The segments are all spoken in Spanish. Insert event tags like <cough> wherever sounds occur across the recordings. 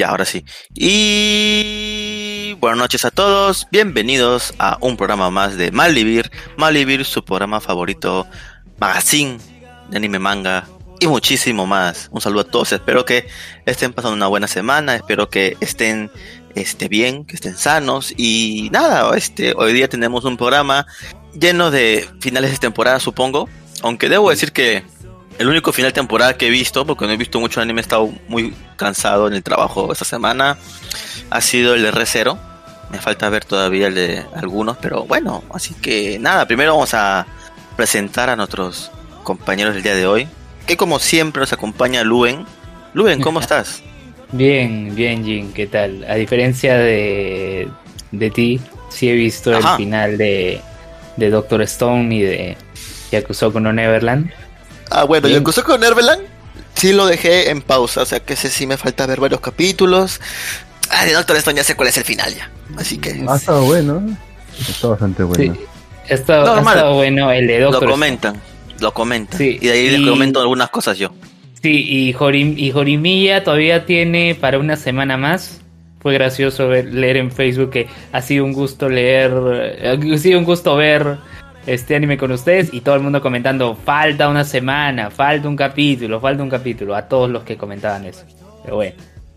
Ya, ahora sí. Y buenas noches a todos. Bienvenidos a un programa más de Malvivir. Malvivir, su programa favorito, magazine de anime manga y muchísimo más. Un saludo a todos. Espero que estén pasando una buena semana. Espero que estén este, bien, que estén sanos. Y nada, este, hoy día tenemos un programa lleno de finales de temporada, supongo. Aunque debo decir que el único final de temporada que he visto, porque no he visto mucho anime, he estado muy cansado en el trabajo esta semana, ha sido el de Re Me falta ver todavía el de algunos, pero bueno, así que nada, primero vamos a presentar a nuestros compañeros del día de hoy, que como siempre nos acompaña Luen. Luen, ¿cómo <laughs> estás? Bien, bien, Jin, ¿qué tal? A diferencia de, de ti, sí he visto el final de, de Doctor Stone y de Yakusoku no Neverland. Ah, bueno, Yakusoku con Neverland sí lo dejé en pausa, o sea que ese sí me falta ver varios capítulos. Ah, de Doctor Stone ya sé cuál es el final ya, así que... Ha estado bueno, está bastante bueno. Sí, ha estado, bueno el de Doctor Lo comentan, lo comentan. Sí, y de ahí les comento algunas cosas yo. Sí, y, Jorim, y Jorimilla todavía tiene para una semana más. Fue gracioso leer en Facebook que ha sido un gusto leer, ha sido un gusto ver este anime con ustedes y todo el mundo comentando, falta una semana, falta un capítulo, falta un capítulo, a todos los que comentaban eso. Pero bueno,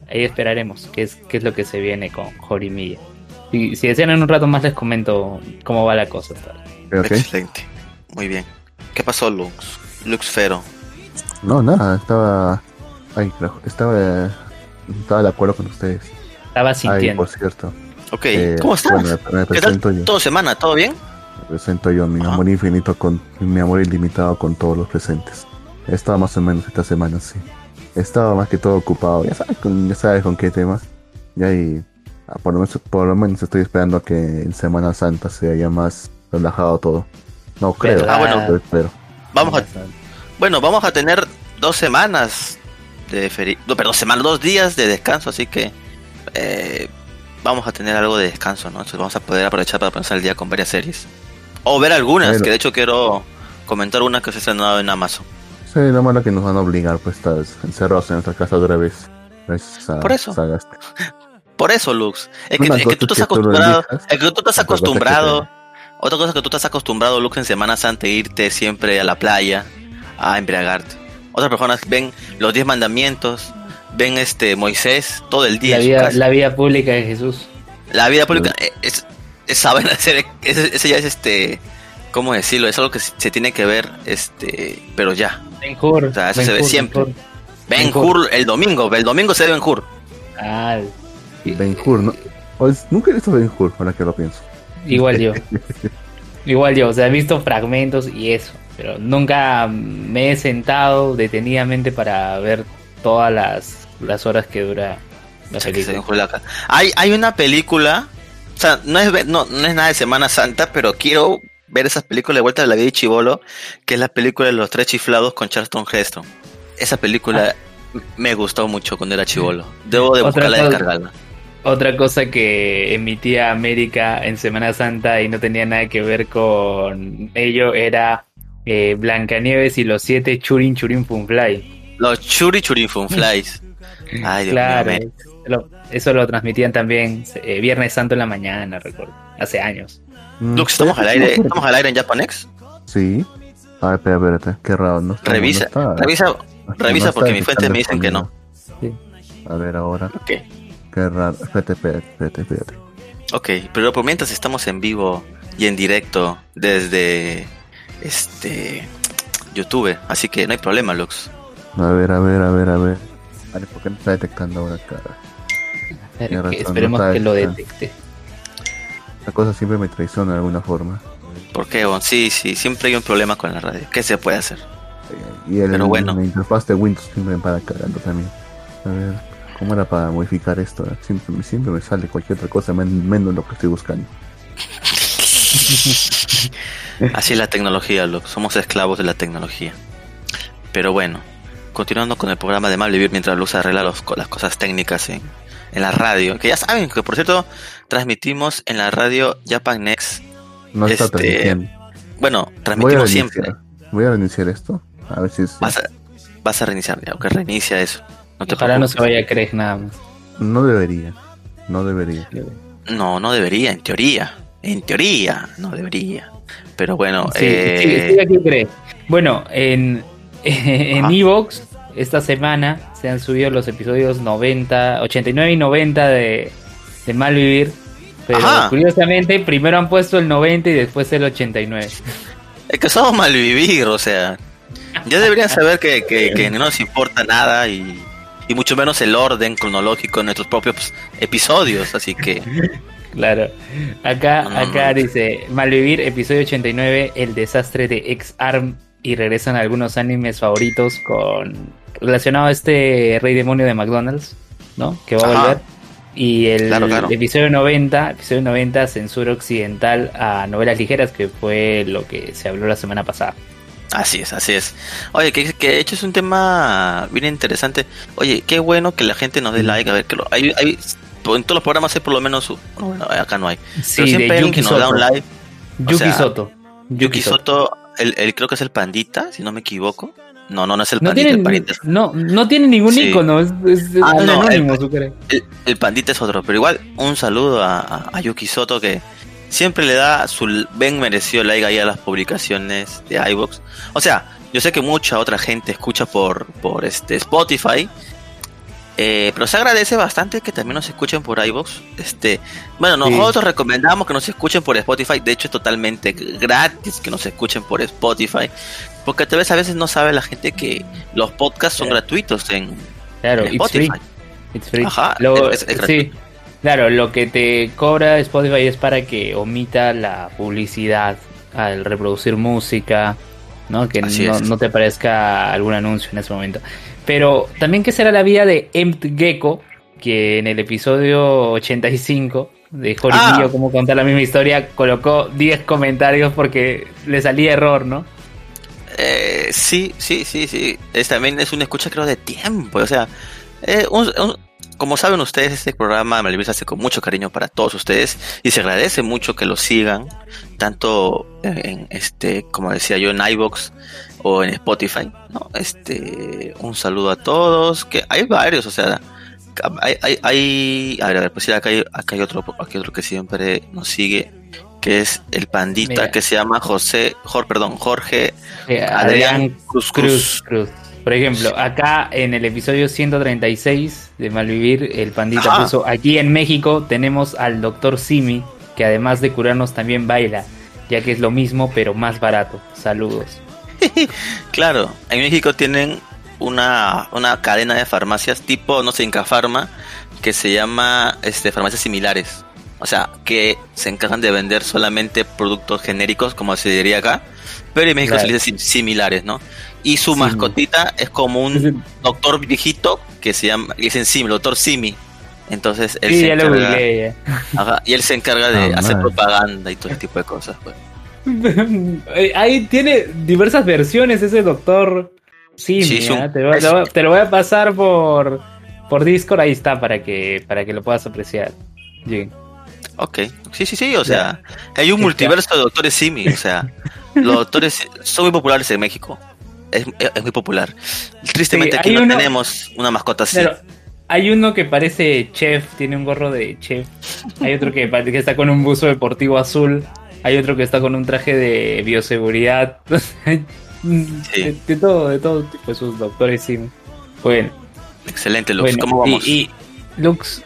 ahí esperaremos qué es, qué es lo que se viene con Jorimilla. Y si desean en un rato más les comento cómo va la cosa. Excelente, muy bien. ¿Qué pasó, Lux? Lux Fero. No, nada, estaba... Ay, estaba... Estaba de acuerdo con ustedes. Estaba sintiendo. por cierto. Ok, eh, ¿cómo estás? ¿Qué tal? ¿Todo semana? ¿Todo bien? Presento yo mi amor infinito con mi amor ilimitado con todos los presentes. Estaba más o menos esta semana, sí. Estaba más que todo ocupado, ya sabes con, ya sabes con qué temas. Y ahí, ah, por, lo menos, por lo menos estoy esperando a que en Semana Santa sea ya más relajado todo. No creo. Ah, bueno, pero Vamos a, bueno, vamos a tener dos semanas de feri no, perdón, semanas, dos días de descanso, así que eh, vamos a tener algo de descanso, ¿no? Entonces vamos a poder aprovechar para pasar el día con varias series. O ver algunas, que de hecho quiero comentar una que se ha estrenado en Amazon. Sí, lo malo que nos van a obligar, pues, estar encerrados en nuestra casa otra vez. Por eso. Por eso, Lux. Es que, es que, tú estás acostumbrado. Es que tú estás acostumbrado. Otra cosa que tú estás acostumbrado, Lux, en Semana Santa, irte siempre a la playa a embriagarte. Otras personas ven los diez mandamientos, ven este Moisés todo el día. La vida, la vida pública de Jesús. La vida pública es, saben <laughs> hacer, ese, ya es este, ¿cómo decirlo? Es algo que se tiene que ver, este, pero ya. Ben Hur. O sea, eso se ve siempre. Ben Hur el domingo, el domingo se ve Ben Hur. Ah, Ben Hur, ¿no? Nunca he visto Ben Hur, ahora que lo pienso. Igual yo. <laughs> Igual yo, o sea, he visto fragmentos y eso, pero nunca me he sentado detenidamente para ver todas las, las horas que dura la película. Hay, hay una película o sea, no es, no, no es nada de Semana Santa, pero quiero ver esas películas de vuelta de la vida de Chivolo, que es la película de los tres chiflados con Charlton Heston. Esa película ah. me gustó mucho cuando era chivolo. Debo de buscarla y descargarla. Otra cosa que emitía América en Semana Santa y no tenía nada que ver con ello era eh, Blancanieves y los siete Churin Churin Funfly. Los Churi Churin Funflies. <laughs> Ay, Dios claro. mío. Eso lo transmitían también eh, Viernes Santo en la mañana, recuerdo. Hace años. Mm, Lux, ¿estamos al aire, ¿estamos al aire en Japanex? Sí. A ver, espera, espérate. Qué raro, ¿no? revisa, revisa, revisa porque mis fuentes me dicen que no. Sí. A ver ahora. ¿Qué? Qué raro. Espérate, espérate, espérate, Ok, pero por mientras estamos en vivo y en directo desde este YouTube, así que no hay problema, Lux. A ver, a ver, a ver, a ver. Vale, ¿por qué no está detectando ahora, cara? Esperemos que lo detecte. La cosa siempre me traiciona de alguna forma. ¿Por qué? sí, sí, siempre hay un problema con la radio. ¿Qué se puede hacer? Y el, Pero bueno. la interfaz de Windows siempre me para cagando también. A ver, ¿cómo era para modificar esto? Siempre, siempre me sale cualquier otra cosa menos lo que estoy buscando. <laughs> Así es la tecnología, loco. Somos esclavos de la tecnología. Pero bueno, continuando con el programa de Mal Vivir mientras Luz arregla los, las cosas técnicas en, en la radio. Que ya saben que, por cierto, transmitimos en la radio Japan Next. No está este, transmitiendo. Bueno, transmitimos siempre. Voy a reiniciar esto. A ver si Vas a, vas a reiniciar, ya, que reinicia eso. No te Ojalá no se vaya a creer nada más. No debería. No debería. No, no debería, en teoría. En teoría, no debería. Pero bueno, Sí, eh, sí, sí, aquí cree. Bueno, en <laughs> en. Evox esta semana se han subido los episodios 90, 89 y 90 de, de Malvivir. Pero Ajá. curiosamente, primero han puesto el 90 y después el 89. es que somos malvivir, o sea. Ya deberían saber que, que, que no nos importa nada y, y mucho menos el orden cronológico de nuestros propios episodios. Así que, Claro. Acá, No, acá no. dice Malvivir, episodio 89, el desastre de X-Arm. Y regresan algunos animes favoritos con relacionado a este rey demonio de McDonald's, ¿no? Que va a Ajá. volver. Y el Claro, claro. episodio 90, episodio 90, censura occidental a novelas ligeras, que fue lo que se habló la semana pasada. así es, así es. Oye, que, que de hecho es un tema bien interesante. Oye, qué bueno que la gente nos dé like. A ver, que lo, hay, hay, en todos los programas hay por lo menos. un- Bueno, acá no hay. Pero Sí, de siempre hay alguien Yuki que nos da un Soto. O Yuki sea, Soto. Yuki Soto, el, el- creo que es el pandita, si no me equivoco. No, no, no es el No pandita, el pandita. es- no, no tiene ningún Sí. icono, es, es Ah, no, anónimo, el-. El, el pandita es otro, pero igual un saludo a, a- Yuki Soto que siempre le da su bien merecido like ahí a las publicaciones de iVoox. O sea, yo sé que mucha otra gente escucha por, por este Spotify, eh, pero se agradece bastante que también nos escuchen por iVoox. Este, bueno, Sí. nosotros recomendamos que nos escuchen por Spotify. De hecho, es totalmente gratis que nos escuchen por Spotify, porque tal vez a veces no sabe la gente que los podcasts son gratuitos en, Claro, en it's free. Spotify. It's free. Ajá, Lo- es- es sí, gratuito. claro, lo que te cobra Spotify es para que omita la publicidad al reproducir música, ¿no? Que no, no te aparezca algún anuncio en ese momento. Pero también que será la vida de Empt Gecko, que en el episodio 85 de Jorimillo, Ah. como contar la misma historia, colocó 10 comentarios porque le salía error, ¿no? Sí, sí, sí, sí. Es, también es una escucha creo de tiempo. O sea, eh, un- como saben ustedes, este programa Malvivir se hace con mucho cariño para todos ustedes y se agradece mucho que lo sigan, tanto en este, como decía yo, en iBox o en Spotify. Este, un saludo a todos, que hay varios, o sea, hay, hay, hay a ver, a ver, pues sí, acá hay, acá hay otro, aquí otro que siempre nos sigue, que es el pandita Mira. que se llama José, Jorge, perdón, Jorge Eh, Adrián Cruz Cruz, Cruz. Cruz. Por ejemplo, acá en el episodio 136 de Malvivir, el pandita Ajá. puso, aquí en México tenemos al doctor Simi, que además de curarnos también baila, ya que es lo mismo pero más barato. Saludos. <laughs> Claro, en México tienen una, una cadena de farmacias tipo, no sé, Incafarma, que se llama este, farmacias similares. O sea, que se encargan de vender solamente productos genéricos, como se diría acá, pero en México Claro. se le dice sim- similares, ¿no? Y su Simi. mascotita es como un doctor viejito que se llama, le dicen Simi, el doctor Simi. Entonces él Sí, se ya lo encarga, googleé ya. ajá, y él se encarga de Ah, hacer man. propaganda y todo ese tipo de cosas. Pues. Eh, <laughs> Ahí tiene diversas versiones ese doctor Simi. Sí, un- ¿ah? te, es- lo voy a pasar por, por Discord, ahí está, para que, para que lo puedas apreciar. Sí. Ok, sí, sí, sí, o sea, hay un Sí, multiverso de doctores Simi, o sea, <laughs> los doctores son muy populares en México, es, es muy popular. Tristemente Sí, aquí hay no uno- tenemos una mascota así. Claro, hay uno que parece chef, tiene un gorro de chef. Hay otro que, parece que está con un buzo deportivo azul. Hay otro que está con un traje de bioseguridad. <laughs> de, de todo, de todo tipo de sus doctores, sí. Bueno, Excelente, Lux, bueno, ¿cómo vamos? Y, y Lux,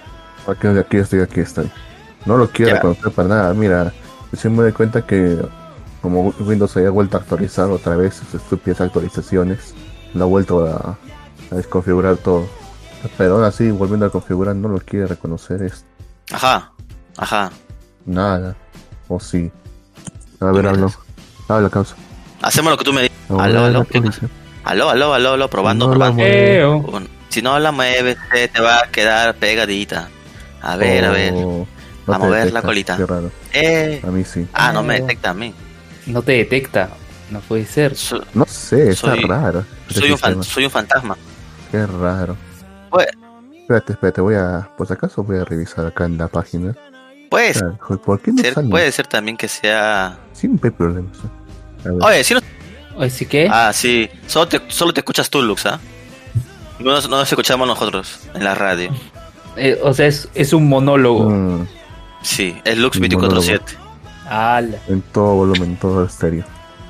Aquí, aquí estoy, aquí estoy. No lo quiero reconocer para nada. Mira, recién me doy cuenta que como Windows había vuelto a actualizar otra vez sus estúpidas actualizaciones, lo ha vuelto a, a desconfigurar todo. Pero aún así, volviendo a configurar, no lo quiere reconocer es Ajá, ajá, nada. O sí. A ver, hablo. Habla, causa. hacemos lo que tú me digas. No, Aló, aló, aló, aló, aló, aló, probando, No la probando. Si no la mueves, te, te va a quedar pegadita. A ver, a ver. No A mover la colita. Qué raro. Eh, A mí sí. ah, no me detecta a mí. no te detecta. No puede ser. So- No sé, está Soy- raro. este soy, un soy un fantasma. Qué raro. Pues- Espérate, espérate, voy a. Por si acaso voy a revisar acá en la página. Pues, Ah, joder, ¿Por qué no ser- sale? puede ser también que sea Siempre hay problemas. ¿eh? Oye, si no... Así que, Ah, sí. Solo te, solo te escuchas tú, Lux, ¿ah? No, nos- no nos escuchamos nosotros en la radio. Eh, o sea, es, es un monólogo. Mm, Sí, es Lux Un 24-7. Ala. en todo volumen, en todo estéreo.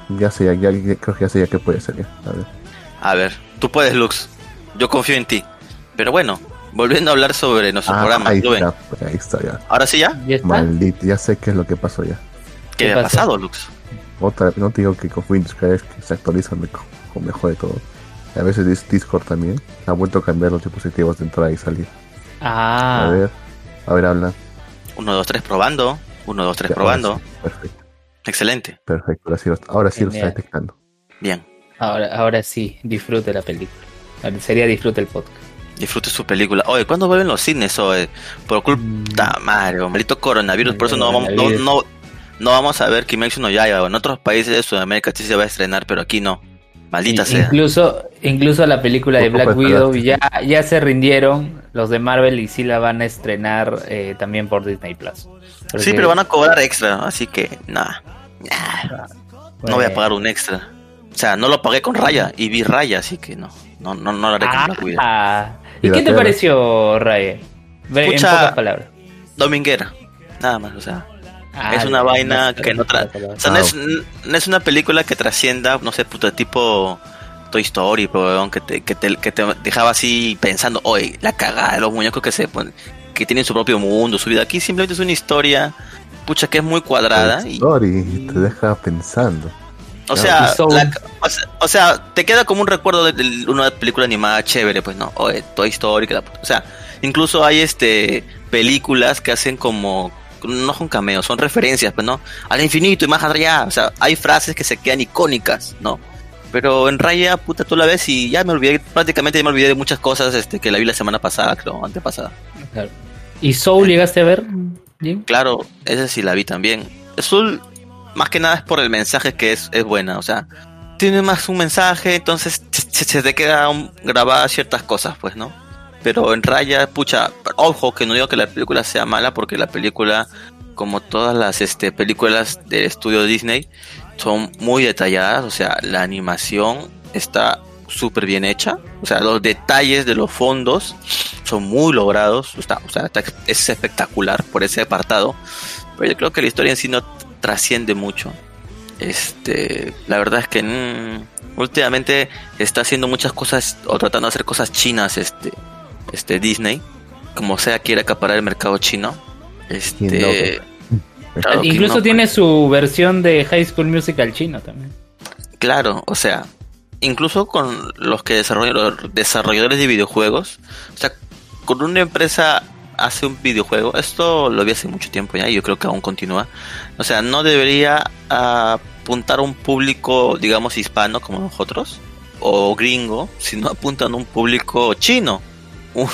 Ya sé, ya, ya- ya- creo que ya sé ya qué puede ser. ya. A ver. A ver, tú puedes, Lux. Yo confío en ti. Pero bueno, volviendo a hablar sobre nuestro Ah, programa, ahí está, pues, ahí está ya. Ahora sí ya. ¿Ya está? Maldito, ya sé qué es lo que pasó ya. ¿Qué, ¿Qué ha pasado, Lux? Otra, no te digo que con Windows cada vez que se actualizan me, co- me jode todo. A veces Dis- Discord también ha vuelto a cambiar los dispositivos de entrada y salir. Ah. A ver, a ver, habla. 1, 2, 3 probando. 1, 2, 3 Ya, probando. sí, Perfecto, Excelente. perfecto. Ahora sí, lo- ahora sí lo está detectando. Bien. Ahora, ahora sí, disfrute la película. Sería disfrute el podcast. Disfrute su película. Oye, ¿cuándo vuelven los cines? Oye, por culpa madre, oh, maldito coronavirus. Por eso no vamos, no, no, no vamos a ver Kimetsu no Yaiba. En otros países de Sudamérica sí se va a estrenar, pero aquí no. Maldita sea. Incluso, incluso la película de Black Widow ya, ya se rindieron los de Marvel y sí la van a estrenar eh, también por Disney Plus. Sí, pero van a cobrar extra, así que nada. No voy a pagar un extra. O sea, no lo pagué con Raya y vi Raya, así que no. No, no, no lo haré con Black Widow. Ah, ¿Y Y qué te pareció, Ray? Ve- En pocas palabras. Dominguera. Nada más, o sea. Ah, es una vaina no, que no, tra- o sea, no, es, no es una película que trascienda, no sé, puta, tipo Toy Story, pero, que te, que, te, que te dejaba así pensando, oye, la cagada, los muñecos que se ponen, que tienen su propio mundo, su vida. Aquí simplemente es una historia, pucha, que es muy cuadrada. Y, Story te deja pensando. o, sea, Y la- o sea, o sea, te queda como un recuerdo de, de una película animada chévere, pues, ¿no? Oye, Toy Story, que la puta- o sea, incluso hay este películas que hacen como no son cameos, son referencias, pues, ¿no? Al infinito y más allá. O sea, hay frases que se quedan icónicas, ¿no? Pero en Raya, puta, tú la ves y ya me olvidé, prácticamente ya me olvidé de muchas cosas este, que la vi la semana pasada, creo, antepasada. Claro. ¿Y Soul llegaste a ver? Jim? Claro, esa sí la vi también. Azul, más que nada es por el mensaje que es, es buena, o sea, tiene más un mensaje, entonces se, se te quedan grabadas ciertas cosas, pues, ¿no? Pero en Raya, pucha, ojo, que no digo que la película sea mala, porque la película, como todas las este, películas del estudio Disney, son muy detalladas, o sea, la animación está súper bien hecha, o sea, los detalles de los fondos son muy logrados, está, o sea, está- es espectacular por ese apartado, pero yo creo que la historia en sí no trasciende mucho. Este, la verdad es que mm, últimamente está haciendo muchas cosas o tratando de hacer cosas chinas, este, este Disney, como sea quiere acaparar el mercado chino. Este, claro Incluso no, tiene su versión de High School Musical chino también. Claro, o sea, incluso con los que desarrollan los desarrolladores de videojuegos, o sea, con una empresa hace un videojuego, esto lo vi hace mucho tiempo ya y yo creo que aún continúa. O sea, no debería apuntar a un público, digamos, hispano como nosotros o gringo, sino apuntan a un público chino. Un-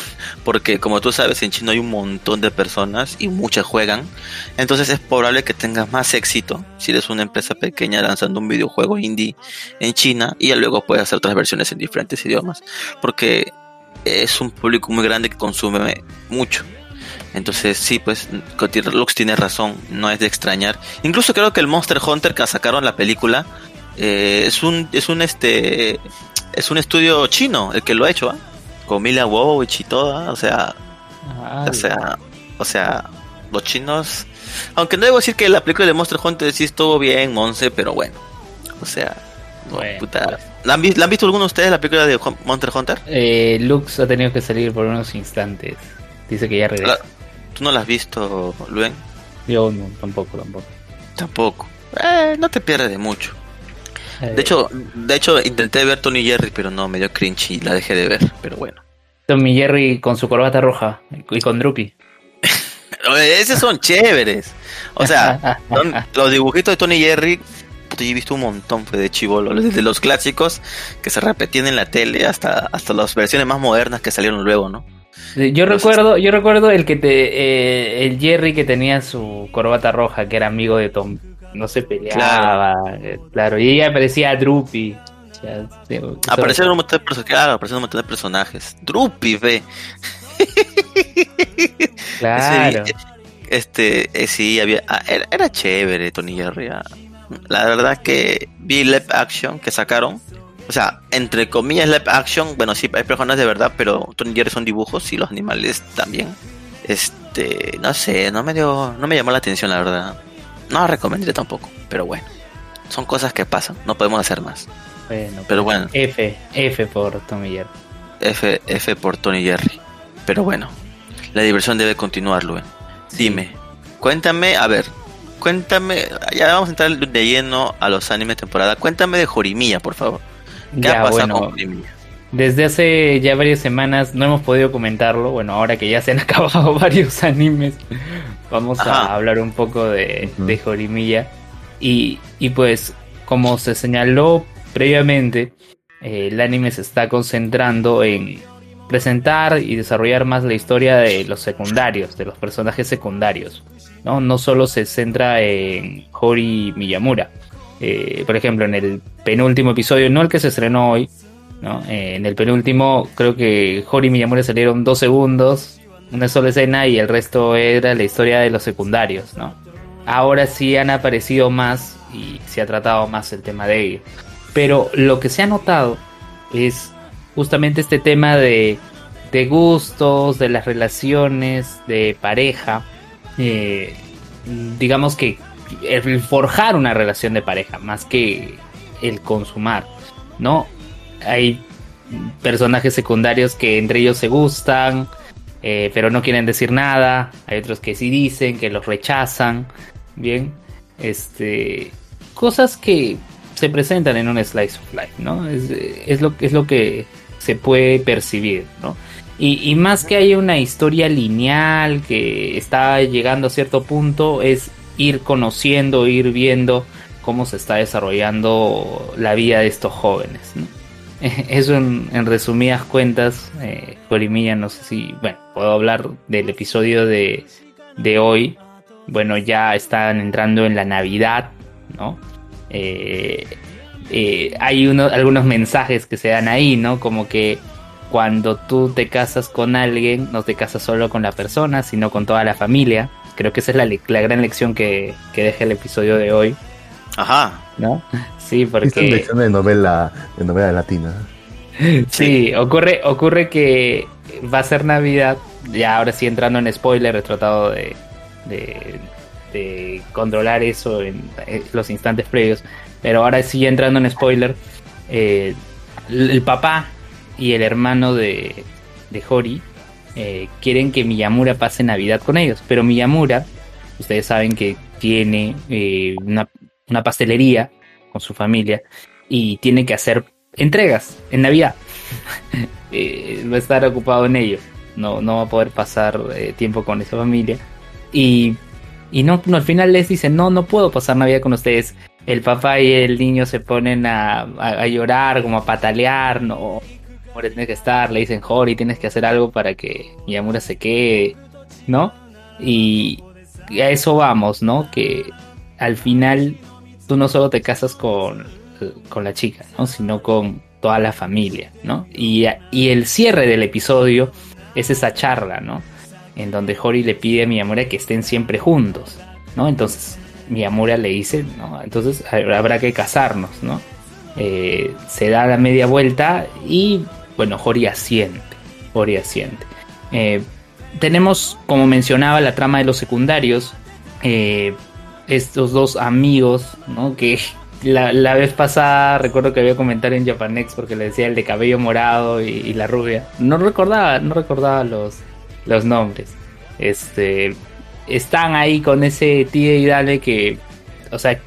Porque como tú sabes, en China hay un montón de personas y muchas juegan. Entonces es probable que tengas más éxito si eres una empresa pequeña lanzando un videojuego indie en China y luego puedes hacer otras versiones en diferentes idiomas. Porque es un público muy grande que consume mucho. Entonces sí, pues Lux tiene razón, no es de extrañar. Incluso creo que el Monster Hunter que sacaron la película eh, es un es un este es un estudio chino el que lo ha hecho, ¿ah? Con Mila Jovovich y todo, ¿ah? o sea, o sea, o sea, los chinos. Aunque no debo decir que la película de Monster Hunter sí estuvo bien, Monse, pero bueno. O sea, no, Bueno, puta. pues. ¿La han, vi- la han visto alguno de ustedes la película de Monster Hunter? eh, Lux ha tenido que salir por unos instantes. Dice que ya regresa. ¿Tú no la has visto, Luen? Yo no, tampoco, tampoco. Tampoco. Eh, no te pierdes de mucho. De hecho, de hecho intenté ver Tony Jerry, pero no, me dio cringe y la dejé de ver. Pero bueno. Tommy Jerry con su corbata roja y con Drupi. <laughs> Esos son chéveres. O sea, <laughs> son los dibujitos de Tony Jerry. yo he visto un montón pues, de chivolo, desde los clásicos que se repetían en la tele hasta, hasta las versiones más modernas que salieron luego, ¿no? Yo recuerdo, yo recuerdo el que te, eh, el Jerry que tenía su corbata roja, que era amigo de Tom. No se peleaba, eh, claro. Y ella parecía Drupi. Aparecieron un montón de personajes, <laughs> claro, aparecieron un montón de personajes. Drupi, ve. Claro. Ese- este, eh, sí, había, ah, era, era chévere Tony Jerry. ah. La verdad que vi live action que sacaron o sea, entre comillas live action, bueno, sí, hay personas de verdad, pero Tony Jerry son dibujos y los animales también. Este, no sé, no me dio, no me llamó la atención la verdad. No la recomendé tampoco, pero bueno, son cosas que pasan, no podemos hacer más. Bueno, Pero bueno, F, F por Tommy Jerry. F, F por Tony Jerry. Pero bueno, la diversión debe continuar, Luen. Dime, cuéntame, a ver, cuéntame, ya vamos a entrar de lleno a los animes temporada. Cuéntame de Jorimilla, por favor. ¿Qué Ya, ha pasado bueno, con Jorimilla? Desde hace ya varias semanas no hemos podido comentarlo. Bueno, ahora que ya se han <laughs> acabado varios animes, vamos Ajá. a hablar un poco de, Ujú. de Jorimilla. Y, y pues, como se señaló previamente, eh, el anime se está concentrando en presentar y desarrollar más la historia de los secundarios, de los personajes secundarios. No, no solo se centra en Hori Miyamura. Eh, por ejemplo, en el penúltimo episodio, no el que se estrenó hoy, ¿no? Eh, en el penúltimo, creo que Hori y Miyamura salieron dos segundos, una sola escena y el resto era la historia de los secundarios, ¿no? Ahora sí han aparecido más y se ha tratado más el tema de ellos. Pero lo que se ha notado es justamente este tema de, gustos, de las relaciones, de pareja. eh, digamos que el forjar una relación de pareja más que el consumar, ¿no? Hay personajes secundarios que entre ellos se gustan, eh, pero no quieren decir nada. Hay otros que sí dicen, que los rechazan. Bien, este, cosas que se presentan en un slice of life, ¿no? Es, es lo, es lo que se puede percibir, ¿no? Y, y más que haya una historia lineal que está llegando a cierto punto, es ir conociendo, ir viendo cómo se está desarrollando la vida de estos jóvenes. ¿no? <laughs> Eso en, en resumidas cuentas, eh, Jorimilla, no sé si, bueno, puedo hablar del episodio de, de hoy. Bueno, ya están entrando en la Navidad, ¿no? Eh, eh, hay uno, algunos mensajes que se dan ahí, ¿no? Como que cuando tú te casas con alguien, no te casas solo con la persona, sino con toda la familia. Creo que esa es la, la gran lección que, que deja el episodio de hoy, Ajá, ¿no? Sí, Esta es porque... lección de novela, de novela latina. <laughs> Sí, ocurre, ocurre que va a ser Navidad, ya ahora sí entrando en spoiler, he tratado de, de, de controlar eso en, en los instantes previos, pero ahora sí entrando en spoiler, eh, el el papá y el hermano de, de Hori eh, quieren que Miyamura pase Navidad con ellos, pero Miyamura, ustedes saben que tiene eh, una, una pastelería con su familia y tiene que hacer entregas en Navidad. <laughs> Eh, va a estar ocupado en ello. No, no va a poder pasar eh, tiempo con esa familia. Y, y no, al final les dicen, no, no puedo pasar Navidad con ustedes. El papá y el niño se ponen a, a, llorar, como a patalear, no. Ahora tienes que estar, le dicen, Jori, tienes que hacer algo para que Miyamura se quede, ¿no? Y, y a eso vamos, ¿no? Que al final no solo te casas con, con la chica, ¿no? Sino con toda la familia, ¿no? Y, y, el cierre del episodio es esa charla, ¿no? En donde Hori le pide a Miyamura que estén siempre juntos, ¿no? Entonces Miyamura le dice, ¿no? Entonces habrá que casarnos, ¿no? Eh, se da la media vuelta y, bueno, Hori asiente, Hori asiente. Eh, tenemos, como mencionaba, la trama de los secundarios, eh, estos dos amigos, ¿no? Que la, la, vez pasada recuerdo que había comentado en Japanex porque le decía el de cabello morado y, y, la rubia. No recordaba, no recordaba los, los nombres. Este están ahí con ese tío y dale que, o sea,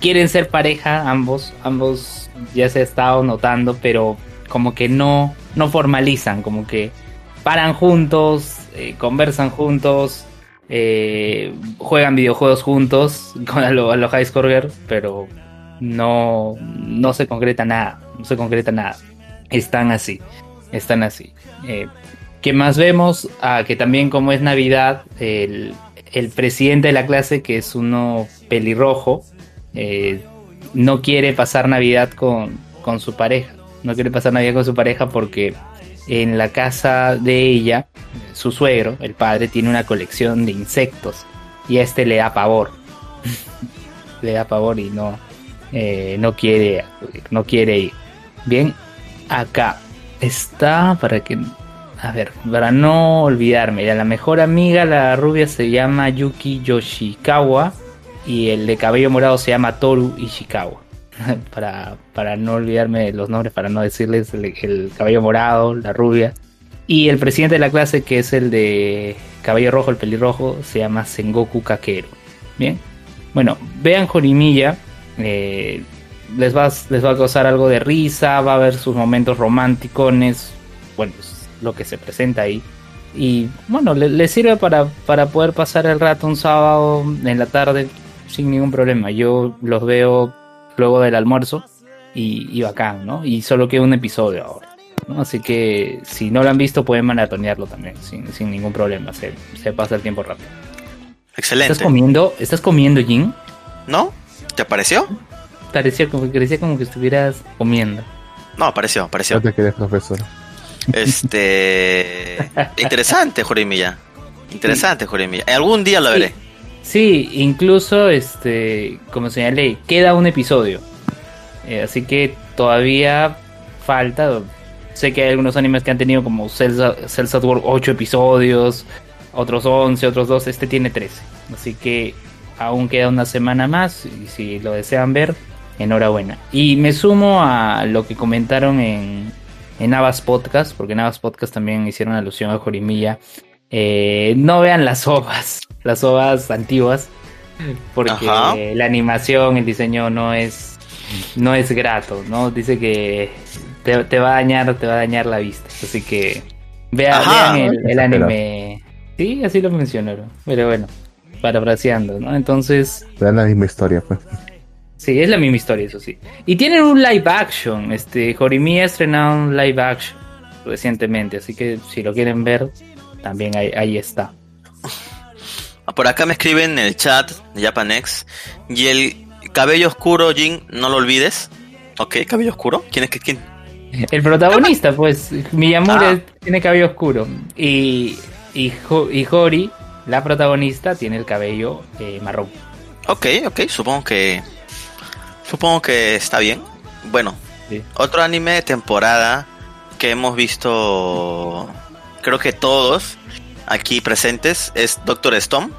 quieren ser pareja ambos, ambos ya se ha estado notando, pero como que no, no formalizan, como que paran juntos, eh, conversan juntos, eh, juegan videojuegos juntos <laughs> con a los lo pero no, no se concreta nada, no se concreta nada. Están así, están así. Eh, ¿Qué más vemos? Ah, que también como es Navidad, el, el, presidente de la clase, que es uno pelirrojo, eh, no quiere pasar Navidad con, con su pareja. No quiere pasar Navidad con su pareja porque en la casa de ella, su suegro, el padre, tiene una colección de insectos y a este le da pavor. <laughs> le da pavor y no, eh, no quiere no quiere ir. Bien, acá está para que. A ver, para no olvidarme, la mejor amiga, la rubia, se llama Yuki Yoshikawa y el de cabello morado se llama Toru Ishikawa. <laughs> para, para no olvidarme los nombres, para no decirles el, el cabello morado, la rubia. Y el presidente de la clase, que es el de cabello rojo, el pelirrojo, se llama Sengoku Kakeru. Bien. Bueno, vean Jorimilla. Eh, les, va, les va a causar algo de risa, va a haber sus momentos románticos. Bueno, lo que se presenta ahí. Y bueno, le, le sirve para, para poder pasar el rato un sábado en la tarde sin ningún problema. Yo los veo luego del almuerzo y, y bacán, ¿no? Y solo queda un episodio ahora. ¿no? Así que si no lo han visto pueden maratonearlo también, sin, sin ningún problema. Se, se pasa el tiempo rápido. Excelente. ¿Estás comiendo? ¿Estás comiendo, Jin? ¿No? ¿Te pareció? Parecía como, parecía como que estuvieras comiendo. No, pareció, pareció. Suerte que eres profesor. Este. <laughs> interesante, Jorimilla. Interesante, Jorimilla. Algún día lo veré. Sí, incluso, este, como señalé, queda un episodio. Eh, así que todavía falta. Sé que hay algunos animes que han tenido como Cells at Work 8 episodios, otros 11, otros 12. Este tiene 13. Así que aún queda una semana más. Y si lo desean ver, enhorabuena. Y me sumo a lo que comentaron en, en Avas Podcast, porque en Avas Podcast también hicieron alusión a Jorimilla. Eh, no vean las ovas, <laughs> las ovas antiguas, porque Ajá. la animación, el diseño no es, no es grato, ¿no? Dice que te, te va a dañar, te va a dañar la vista, así que vea- Ajá. vean el, anime. Sí, así lo mencionaron, pero bueno, parafraseando, ¿no? Entonces, Vean la misma historia, pues. Sí, es la misma historia, eso sí. Y tienen un live action. Este, Horimiya ha estrenado un live action recientemente, así que si lo quieren ver, también ahí, ahí está. Por acá me escriben en el chat de Japanex. Y el cabello oscuro, Jin, no lo olvides. Ok, cabello oscuro. ¿Quién es que quién? El protagonista, pues, Miyamura Ah. tiene cabello oscuro. Y, y, y Hori, la protagonista, tiene el cabello eh, marrón. Ok, ok, supongo que. Supongo que está bien. Bueno, Sí. otro anime de temporada que hemos visto. Creo que todos aquí presentes es Doctor Stone.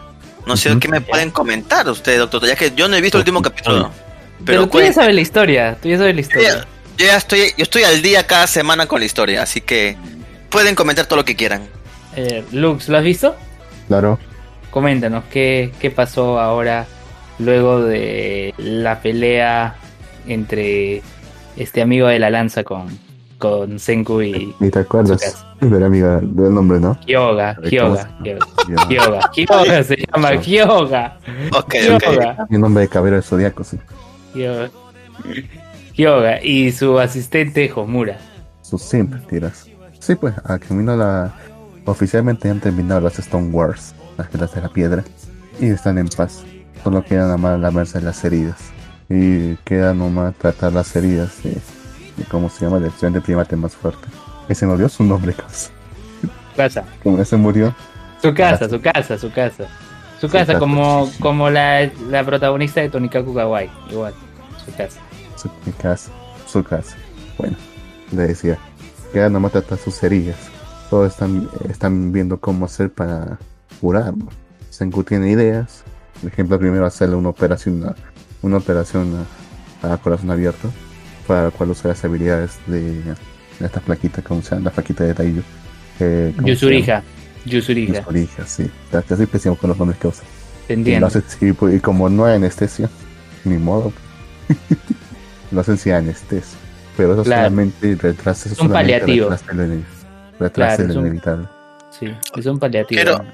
No sé qué me pueden comentar ustedes, Doctor, ya que yo no he visto el último capítulo. Pero, Pero tú ya sabes la historia, tú ya sabes la yo historia. ya, yo ya estoy, yo estoy al día cada semana con la historia, así que pueden comentar todo lo que quieran. Eh, Lux, ¿lo has visto? Claro. Coméntanos qué, qué pasó ahora luego de la pelea entre este amigo de la lanza con, con Senku y Ni te acuerdas. Pero amiga del nombre, ¿no? Hyoga. ¿Cómo Hyoga. se- Hyoga. Ya. Hyoga. Hyoga se llama Hyoga. Ok, ok. Mi nombre de cabello del zodiaco, sí. Hyoga. Hyoga. Y su asistente Homura. Sus siempre tiras. Sí, pues, a camino la. Oficialmente han terminado las Stone Wars, las guerras de la piedra, y están en paz. Solo queda nada más lamerse las heridas. Y queda nomás tratar las heridas de, de cómo se llama el estudiante primate más fuerte. Que se me olvidó su nombre, causa. Su casa. Como ya se murió, Su casa, su casa, su casa. Su casa, casa, como, como la, la protagonista de Tonikaku Kawaii. Igual. Su casa. su casa, su casa. Bueno, le decía, queda nomás tratar sus heridas. Todos están, están viendo cómo hacer para curar. ¿no? Senku tiene ideas. Por ejemplo, primero hacerle una operación, una, una operación a, a corazón abierto, para la cual usar las habilidades de, de esta plaquita, como se llama, la plaquita de Taiyo. Eh, ¿cómo se Yusuriha. llama? Yusuriha. Yusuriha, sí. Hace pésimo con los nombres que usa. Y, lo entiendo. hace- sí, pues, y como no hay anestesia, ni modo. <laughs> lo hacen sin anestesia. Pero eso Claro. solamente retrasa. eso Es un paliativo. Retrasa retrasa Claro, un- inevitable. Sí, es un paliativo. Pero-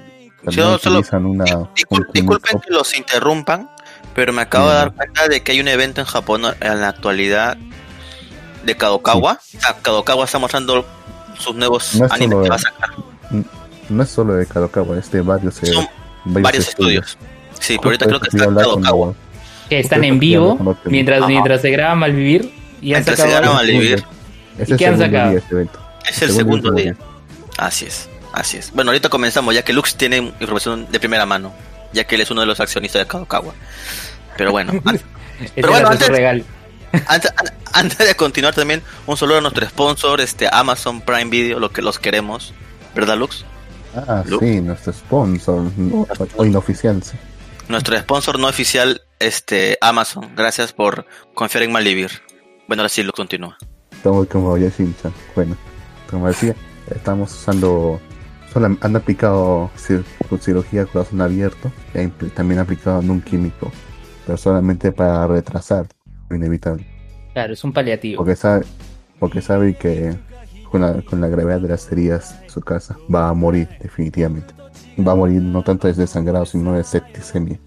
Yo solo- utilizan una. Discul- un- disculpen que los interrumpan, pero me acabo de dar cuenta de que hay un evento en Japón en la actualidad de Kadokawa. O sea, Kadokawa está mostrando sus nuevos No es animes solo que va a de- sacar. No es solo de Kadokawa, es de varios, eh, Son varios estudios. Sí, pero ahorita creo que está Kadokawa. Que están en vivo mientras, Ajá. mientras se graba Malvivir y han Mientras se sacado graba. Malvivir. Es ¿Y el qué han segundo sacado? día este evento. Es el Segundo día. Así es, así es. Bueno, ahorita comenzamos ya que Lux tiene información de primera mano, ya que él es uno de los accionistas de Kadokawa. Pero bueno, <laughs> Pero bueno, su antes- de continuar también, un saludo a nuestro sponsor, este Amazon Prime Video, lo que los queremos, ¿verdad, Lux? Ah, sí, nuestro sponsor, no, o inoficial, sí. Nuestro sponsor no oficial, este Amazon. Gracias por confiar en Malivir. Bueno, ahora sí, Lux continúa. Estamos como ya Bueno, como decía, estamos usando Solo han aplicado cirugía corazón abierto y también han aplicado un químico, pero solamente para retrasar inevitable. Claro, es un paliativo. Porque sabe, porque sabe que con la, con la gravedad de las heridas de su casa va a morir definitivamente. Va a morir no tanto de desangrado, sino de septicemia.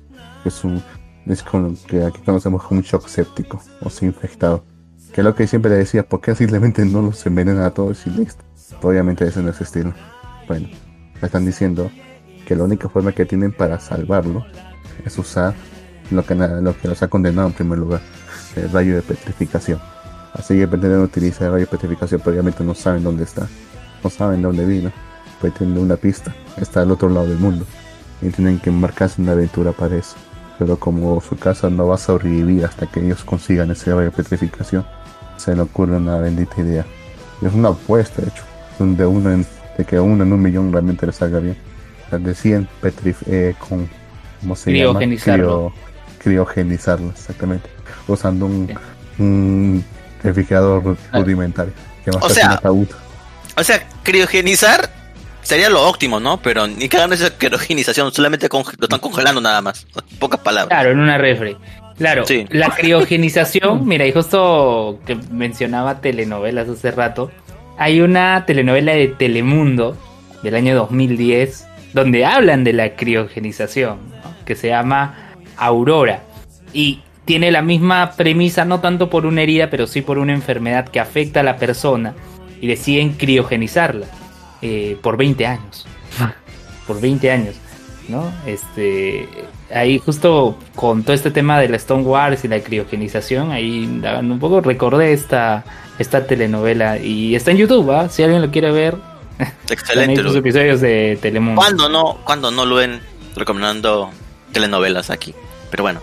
Es un es con que aquí conocemos como un shock séptico o sea infectado. Que es lo que siempre le decía, ¿por qué simplemente no los envenenan a todos y listo? Obviamente ese no es estilo. Bueno, me están diciendo que la única forma que tienen para salvarlo es usar lo que, lo que los ha condenado en primer lugar, el rayo de petrificación. Así que pretenden utilizar el rayo de petrificación, pero obviamente no saben dónde está, no saben de dónde vino, tienen una pista, está al otro lado del mundo y tienen que embarcarse una aventura para eso. Pero como su casa no va a sobrevivir hasta que ellos consigan ese rayo de petrificación, se le ocurre una bendita idea. Es una apuesta, de hecho, de uno en de que uno en un millón realmente le salga bien. De 100 petrif eh, con, ¿cómo se llama? criogenizarlo, exactamente. Usando un, un refrigerador ah. rudimentario. o sea, o sea, criogenizar sería lo óptimo, ¿no? Pero ni que hagan esa criogenización, solamente lo están congelando nada más. Pocas palabras. Claro, en una refri. Claro, la <laughs> criogenización, mira, y justo que mencionaba telenovelas hace rato, hay una telenovela de Telemundo del año 2010 donde hablan de la criogenización, que se llama Aurora. Y tiene la misma premisa, no tanto por una herida, pero sí por una enfermedad que afecta a la persona. Y deciden criogenizarla eh, por 20 años. <laughs> por 20 años. ¿no? Este, ahí justo con todo este tema de la Stone Wars y la criogenización, ahí un poco recordé esta, esta telenovela y está en YouTube, ¿va? Si alguien lo quiere ver. <laughs> Excelente. los episodios de Telemundo. Cuando no, cuando no lo ven recomendando telenovelas aquí. Pero bueno,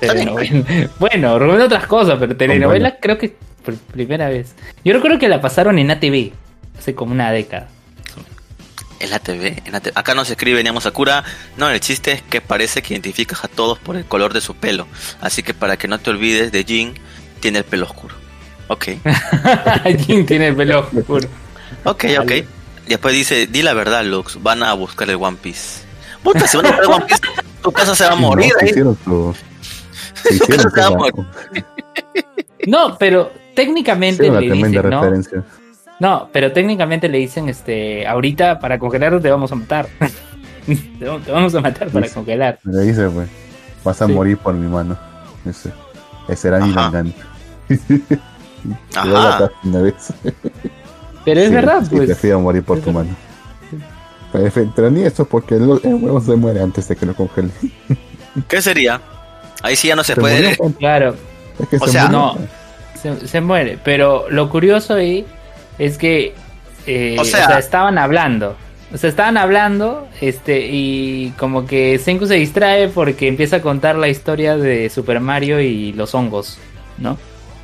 bueno, <laughs> recomiendo otras cosas, pero telenovelas creo que por primera vez. Yo recuerdo que la pasaron en ATV hace como una década. En la TV, en acá no se escribe a Sakura. No, el chiste es que parece que identificas a todos por el color de su pelo. Así que para que no te olvides de Jin, tiene el pelo oscuro. Ok. <laughs> Jin tiene el pelo oscuro. Ok, ok. Después dice, di la verdad, Lux, van a buscar el One Piece. Puta, si van a buscar el One Piece, <laughs> tu casa se va a morir. No, <laughs> no, pero técnicamente le dicen, ¿no? No, pero técnicamente le dicen, este, ahorita para congelar te vamos a matar. <laughs> te vamos a matar para congelar. Le dice, pues, vas a morir por mi mano. Ese, ese era mi venganza. <laughs> Ajá. pero es verdad, pues. Prefiero morir por tu mano. Pero ni eso, porque el, huevo se muere antes de que lo congele. ¿Qué sería? Ahí sí ya no se, puede. claro. o sea, no. Se, se, muere. Pero lo curioso ahí es que eh, o, sea, estaban hablando. O sea, estaban hablando, este, y como que Senku se distrae porque empieza a contar la historia de Super Mario y los hongos, ¿no?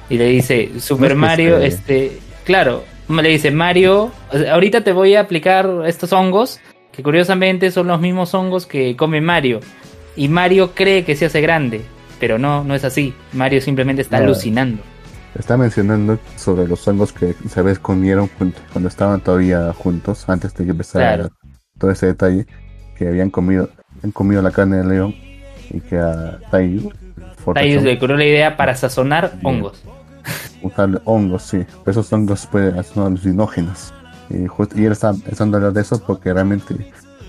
Y le dice, Super Mario, este, claro, le dice, Mario, ahorita te voy a aplicar estos hongos, que curiosamente son los mismos hongos que come Mario. Y Mario cree que se hace grande, pero no, no es así. Mario simplemente está alucinando. Está mencionando sobre los hongos que se ve comieron cuando estaban todavía juntos, antes de que empezara todo ese detalle, que habían comido, han comido la carne del león y que a Tai le ocurrió la idea para sazonar hongos. Usar hongos, sí. esos hongos pueden ser alucinógenos. Y, y él está pensando hablar de eso porque realmente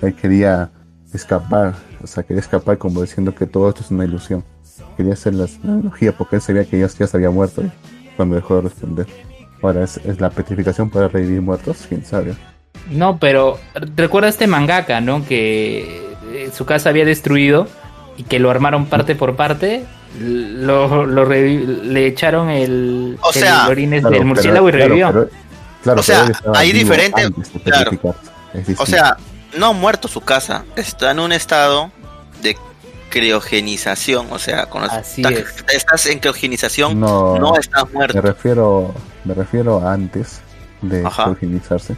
él quería escapar, o sea, quería escapar como diciendo que todo esto es una ilusión. Quería hacer la analogía porque él sabía que ya, ya se había muerto cuando dejó de responder. Ahora, ¿es, la petrificación para revivir muertos? ¿Quién sabe? No, pero recuerda este mangaka, ¿no? Que eh, su casa había destruido y que lo armaron parte por parte. Lo, le echaron el, o sea, del murciélago y revivió. Claro, o sea, ahí diferente. Claro. O sea, no ha muerto su casa. Está en un estado de criogenización, o sea, con Así estás, es. estás en criogenización, No, no, estás me muerto. refiero, me refiero a antes de Ajá. criogenizarse.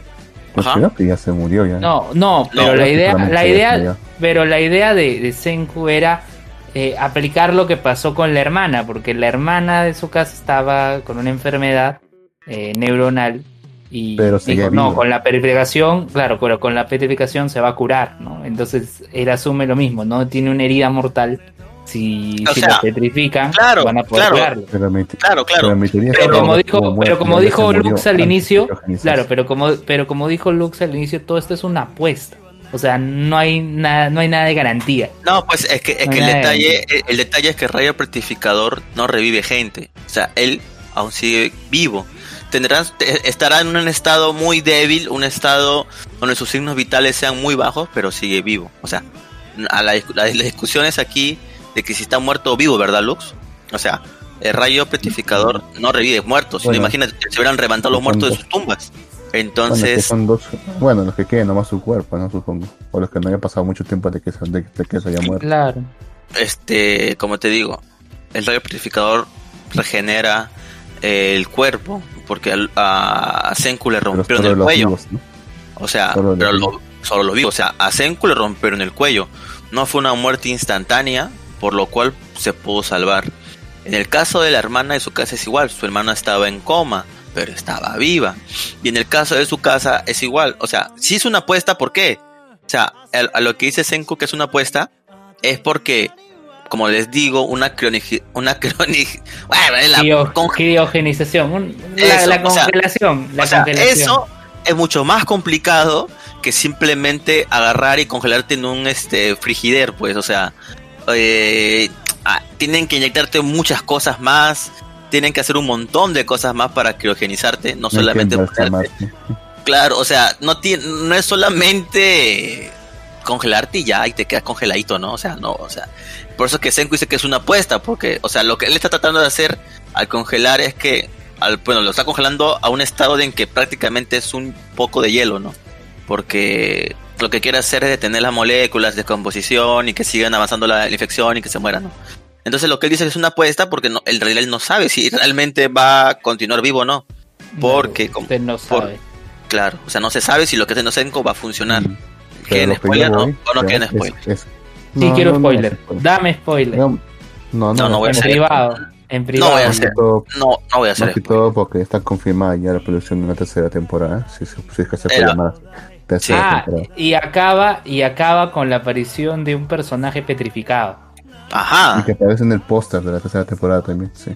Pues Ajá. creo que ya se murió ya. No, no, pero No, la idea, la idea, pero la idea de, de Senku era eh, aplicar lo que pasó con la hermana, porque la hermana de su casa estaba con una enfermedad eh, neuronal y Pero dijo, no, con la petrificación, claro, pero con la petrificación se va a curar, ¿no? Entonces él asume lo mismo, no tiene una herida mortal. Si, si sea, la petrifican, claro, van a poder claro. curarlo. Pero mi, Claro, claro. pero mi como dijo, pero como dijo Lux al inicio, claro, pero como, pero como dijo Lux al inicio, todo esto es una apuesta. O sea, no hay nada, no hay nada de garantía. No, pues es que, es que el detalle, el, el detalle es que Rayo Petrificador no revive gente. O sea, él aún sigue vivo. Tendrá, te- estará en un estado muy débil, un estado donde sus signos vitales sean muy bajos, pero sigue vivo. O sea, a la, la- las discusiones aquí de que si está muerto o vivo, ¿verdad, Lux? O sea, el Rayo Petrificador no revive muertos. Bueno. imagínate, se hubieran levantado los muertos de sus tumbas. Bueno, que Entonces, son dos, bueno, los que queden nomás su cuerpo, no supongo. O los que no hayan pasado mucho tiempo de que se, de, de que se haya muerto. Claro. este, como te digo, el rayo petrificador regenera el cuerpo, porque al- a, Senku le rompieron el cuello. vivos, ¿no? O sea, Solo pero lo- solo los vivos. O sea, a Senku le rompieron el cuello. No fue una muerte instantánea, por lo cual se pudo salvar. En el caso de la hermana de su casa es igual. Su hermana estaba en coma, pero estaba viva. Y en el caso de su casa es igual. O sea, si es una apuesta, ¿por qué? O sea, a, a lo que dice Senku que es una apuesta, es porque, como les digo, una crionigi... Una crionigi... <laughs> Bueno, la Crio- con- criogenización. un- la, o sea, congelación. la o sea, congelación. eso es mucho más complicado que simplemente agarrar y congelarte en un este frigider, pues, o sea, eh, ah, tienen que inyectarte muchas cosas más, tienen que hacer un montón de cosas más para criogenizarte, no solamente claro, o sea, no tiene, no es solamente congelarte y ya y te quedas congeladito, ¿no? O sea, no, o sea, por eso es que Senku dice que es una apuesta, porque, o sea, lo que él está tratando de hacer al congelar es que, al, bueno, lo está congelando a un estado en que prácticamente es un poco de hielo, ¿no? Porque lo que quiere hacer es detener las moléculas de composición y que sigan avanzando la, la infección y que se mueran, ¿no? Entonces lo que él dice es una apuesta porque no, en realidad él no sabe si realmente va a continuar vivo o no. Porque, No, como- usted no por- sabe. Claro, o sea, no se sabe si lo que hace Nosenko va a funcionar. Mm. ¿Quieren Pero lo que spoiler no? o no quieren es- spoiler? es- Sí, no, quiero no, no, spoiler. no, Dame spoiler. No, no, No, no voy a en hacer privado. En privado. voy a hacer. todo, No, no voy a hacer más todo porque está confirmada ya la producción de una tercera temporada. Si, si, si es que se puede Era- llamar tercera Ah, temporada. y acaba, y acaba con la aparición de un personaje petrificado. Ajá, Y que aparece en el póster de la tercera temporada también, sí.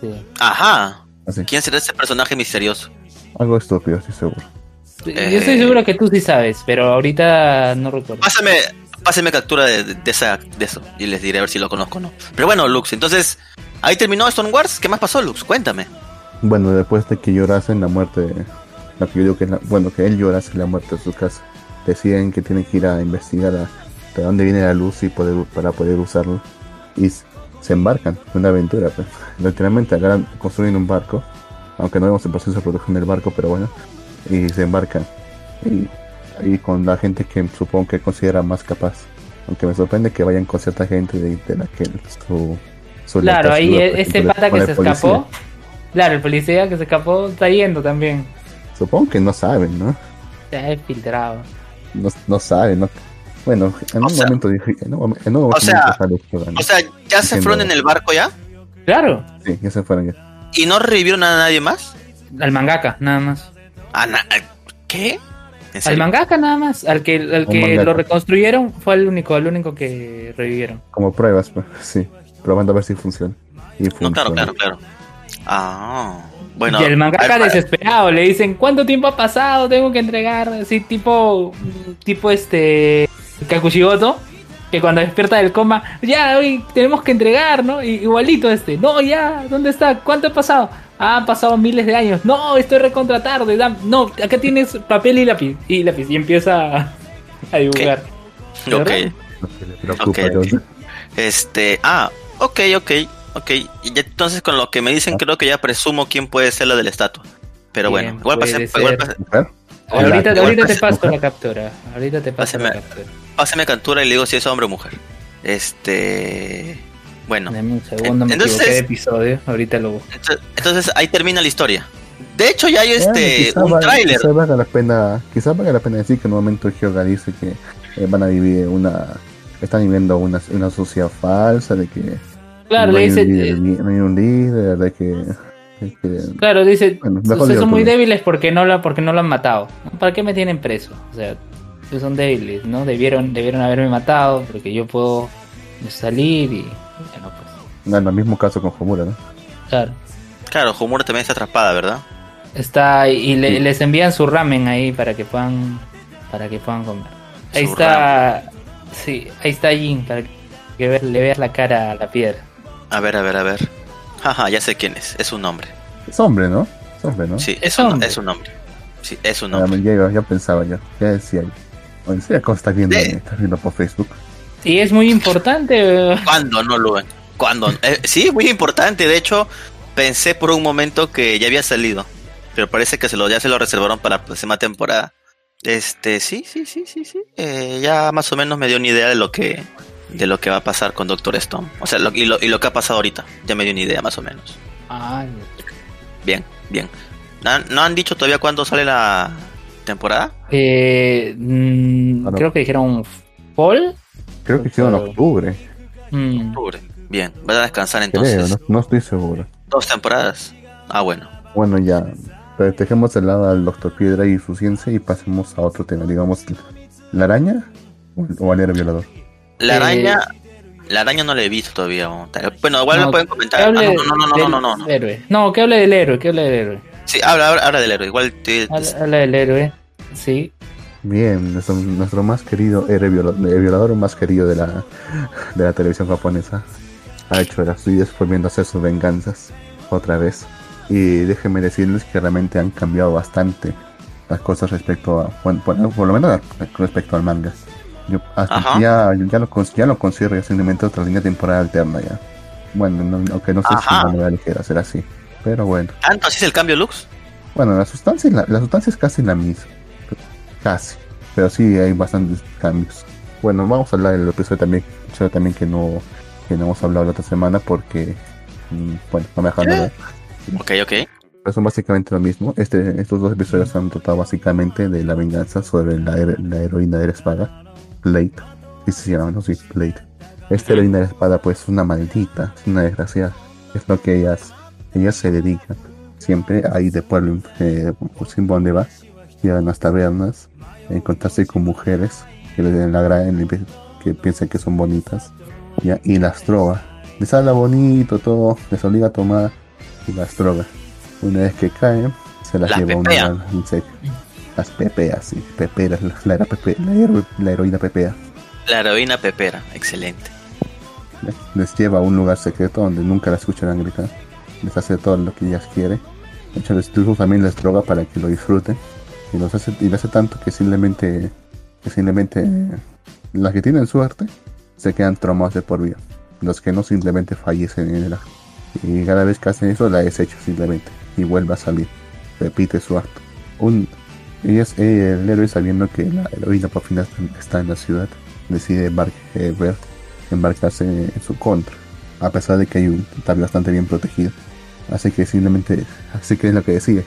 Sí. ajá. Así. ¿Quién será ese personaje misterioso? Algo estúpido, estoy seguro. Yo Eh. estoy seguro que tú sí sabes, pero ahorita no recuerdo. Pásame, pásame captura de, esa, de eso y les diré a ver si lo conozco o no. Pero bueno, Lux, entonces, ahí terminó Stone Wars. ¿Qué más pasó, Lux? Cuéntame. Bueno, después de que llorasen la muerte, la que yo digo que la- bueno, que él llorase la muerte de su casa, deciden que tienen que ir a investigar a, de dónde viene la luz y para poder usarlo. Y se embarcan en una aventura, pues. <laughs> Literalmente agarran, construyen un barco, aunque no vemos el proceso de producción del barco, pero bueno, y se embarcan. Y, y con la gente que supongo que considera más capaz. Aunque me sorprende que vayan con cierta gente de, de la que su, su Claro, ahí se duda, e- por este ejemplo, pata que se policía. escapó. Claro, el policía que se escapó está yendo también. Supongo que no saben, ¿no? Ya es filtrado. No, no saben, ¿no? Bueno, en O un sea- momento dije, en un, en un momento sea, sale Jordan. O sea, ¿ya se fueron en el barco ya? Claro, sí, ya se fueron ya. ¿Y no revivieron a nadie más? al mangaka, nada más. ¿A na- ¿Qué? ¿En Al mangaka nada más. Al que, al que mangaka. lo reconstruyeron fue el único, el único que revivieron. Como pruebas, pues, sí, probando a ver si funciona. Y No, claro, claro, claro. Ah, bueno. y el mangaka ver, desesperado le dicen ¿cuánto tiempo ha pasado? Tengo que entregar así tipo tipo este Kakushigoto que cuando despierta del coma ya hoy tenemos que entregar, ¿no? Y- igualito este, no ya, ¿dónde está? ¿Cuánto ha pasado? Ah, han pasado miles de años. No, estoy recontra tarde. dam- No, acá tienes papel y lápiz y lápiz y empieza a, a dibujar. Ok. No se le preocupa, Ok, ok. Jordan. Este, ah, ok, ok, ok. Y entonces con lo que me dicen, creo que ya presumo quién puede ser la de la estatua. Pero Bien, bueno, igual, pasé, igual pasé-. Ahorita, ahorita te paso la captura. Ahorita te paso la captura. Pásame captura y le digo si es hombre o mujer. Este. Bueno. Dame un segundo, me entonces, equivoqué de episodio. Ahorita lo. Entonces ahí termina la historia. De hecho, ya hay este un tráiler. Quizás valga la pena, quizás valga la pena decir que en un momento Hyoga dice que eh, van a vivir una, están viviendo una, una sociedad falsa de que claro, no, le hay dice, un líder, eh, no hay un líder, de que, de que- Claro, dice, Bueno, son muy débiles porque no, la, porque no lo han matado. ¿Para qué me tienen preso? O sea, son débiles, ¿no? Debieron, debieron haberme matado porque yo puedo salir y... Bueno, pues, no, en el mismo caso con Homura, ¿no? claro. Claro, Homura también está atrapada, ¿verdad? Está y le- Sí. les envían su ramen ahí para que puedan para que puedan comer. Ahí Su está, sí, ahí está Jin para que ve- le veas la cara a la piedra. A ver, a ver, a ver. Jaja, ya sé quién es. Es un hombre. Es hombre, ¿no? Es hombre, ¿no? Sí, Es es, un, hombre. es un hombre. Sí, es un Ah, hombre. ya, ya, ya pensaba yo, ya decía yo. ¿Sí cómo estás viendo, Sí. estás viendo por Facebook? Y es muy importante. ¿Cuándo no lo ven? ¿Cuándo? Eh, sí, muy importante. De hecho, pensé por un momento que ya había salido. Pero parece que se lo, ya se lo reservaron para la próxima temporada. Este, sí, sí, sí, sí, sí. Eh, ya más o menos me dio una idea de lo que de lo que va a pasar con Doctor Stone. O sea, lo, y, lo, y lo que ha pasado ahorita. Ya me dio una idea más o menos. Ay, Bien, bien. ¿No, han- no han dicho todavía cuándo sale la temporada? eh, mm, Ah, creo que dijeron fall. Creo que hicieron en octubre, Mm, Octubre. Bien, van a descansar creo, entonces. no, no estoy seguro. Dos temporadas. Ah, bueno. Bueno, ya, dejemos de lado al Doctor Piedra y su ciencia y pasemos a otro tema, digamos, ¿la araña o, al héroe violador? La Eh, araña. La araña no la he visto todavía. Bueno, igual no, lo pueden comentar. Ah, no, no, no, no, del no, no, no. héroe. No, que hable del héroe, que hable del héroe. Sí, habla, habla, habla del héroe. Igual te, Habla, del héroe. Sí. Bien, nuestro, nuestro más querido héroe violador, el violador más querido de la, de la televisión japonesa ha hecho de las suyas volviendo a hacer sus venganzas otra vez. Y déjenme decirles que realmente han cambiado bastante las cosas respecto a, bueno, por lo menos respecto al manga. Yo hasta Ajá. ya, ya, lo, ya lo considero ya simplemente otra línea temporal alterna ya. Bueno, no- aunque no sé Ajá. si la ligera será así. Pero bueno. ¿Tanto así es el cambio, Lux? Bueno, la sustancia, la, la sustancia es casi la misma. Casi. Pero sí hay bastantes cambios. Bueno, vamos a hablar del episodio también, episodio también que no, que no hemos hablado la otra semana porque, mm, bueno, no me dejan hablar. Ok, ok. Pero son básicamente lo mismo. Este, estos dos episodios han tratado básicamente de la venganza sobre la, her- la heroína de la espada, Blade. Sí se llama, ¿no? Sí, Blade. Esta heroína de la espada pues es una maldita, es una desgraciada. Es lo que ellas, ellas se dedican siempre a ir de pueblo, eh, sin donde va, llegan hasta tabernas, a encontrarse con mujeres que les den la agraden, que piensan que son bonitas, ¿ya? y las droga. Les habla bonito, todo, les obliga a tomar y las droga. Una vez que caen, se las Las lleva pepea. una en seco. Las pepeas, sí, peperas, la, la, pepe- la hero- la heroína pepea. La heroína pepera. Excelente. Les lleva a un lugar secreto donde nunca la escucharán gritar. Les hace todo lo que ellas quieren. De hecho, incluso también les droga para que lo disfruten. Y los hace, y lo hace tanto que simplemente, que simplemente las que tienen suerte se quedan traumados de por vida. Los que no simplemente fallecen en el acto. Y cada vez que hacen eso la desecha simplemente. Y vuelve a salir. Repite su acto. Un, ellas, eh, el héroe sabiendo que la heroína por fin está- en la ciudad, decide embar- eh, ver- embarcarse en su contra. A pesar de que hay un está bastante bien protegido. Así que simplemente, así que es lo que decide.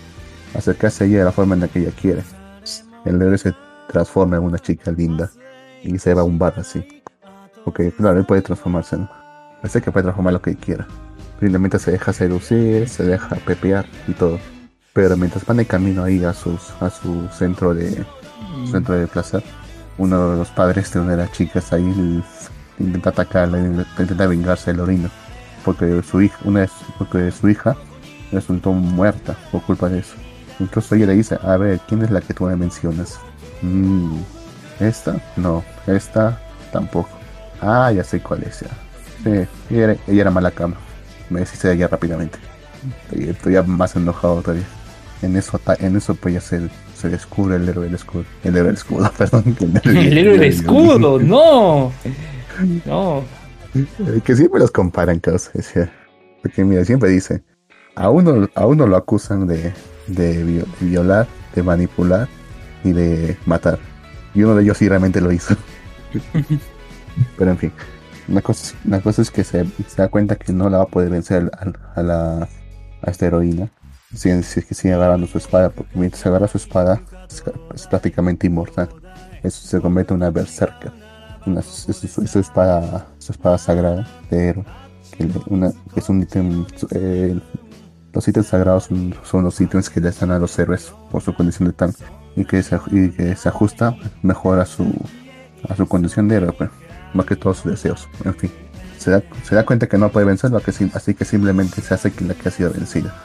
Acercarse a ella de la forma en la que ella quiere. El héroe se transforma en una chica linda. Y se va a un bar así. Porque claro, él puede transformarse, ¿no? Parece que puede transformar lo que quiera. Simplemente se deja seducir, se deja pepear y todo. Pero mientras van de camino ahí a sus a su centro de centro de placer, uno de los padres de una de las chicas ahí intenta atacarla, intenta vengarse del orino. Porque su hija, una de su- porque su hija resultó muerta por culpa de eso. Incluso ella le dice, a ver, ¿quién es la que tú me mencionas? Mm, ¿Esta? No, esta tampoco. Ah, ya sé cuál es ya. Sí, ella era, ella era mala cama. Me deshice de ella rápidamente. Estoy, estoy más enojado todavía. En eso, en eso pues ya se, se descubre el héroe del escudo. El héroe del escudo, <laughs> perdón. <laughs> El héroe de escudo, no. <laughs> No. <laughs> Que siempre los comparan, causa. Porque mira, siempre dice, a uno, a uno lo acusan de, de vio- violar, de manipular y de matar. Y uno de ellos sí realmente lo hizo. <laughs> Pero en fin. La cosa, la cosa es que se, se, da cuenta que no la va a poder vencer a, a la, a esta heroína. Si, si es que sigue agarrando su espada, porque mientras se agarra su espada es, es prácticamente inmortal. Eso se convierte en una berserker. Una, es, es, su, espada, su espada sagrada de héroe. Que, es un ítem. Eh, los ítems sagrados son, los ítems que le dan a los héroes por su condición de tanque y que se, y que se ajusta mejor a su, a su condición de héroe, pues, más que todos sus deseos. En fin, se da, se da cuenta que no puede vencerlo, así que simplemente se hace que la que ha sido vencida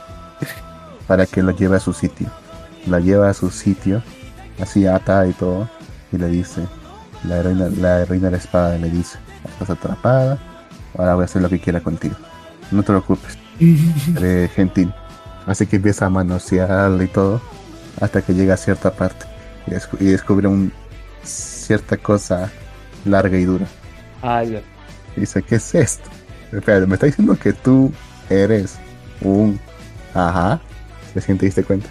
<laughs> para que lo lleve a su sitio. La lleva a su sitio, así atada y todo, y le dice, la heroína, la reina de la espada le dice, estás atrapada, ahora voy a hacer lo que quiera contigo. No te preocupes, <laughs> seré gentil. Así que empieza a manosearle y todo, hasta que llega a cierta parte y, descubre un, cierta cosa larga y dura. Ah, ya. Dice, ¿qué es esto? Espera, me está diciendo que tú eres un... Ajá. Recién te diste cuenta.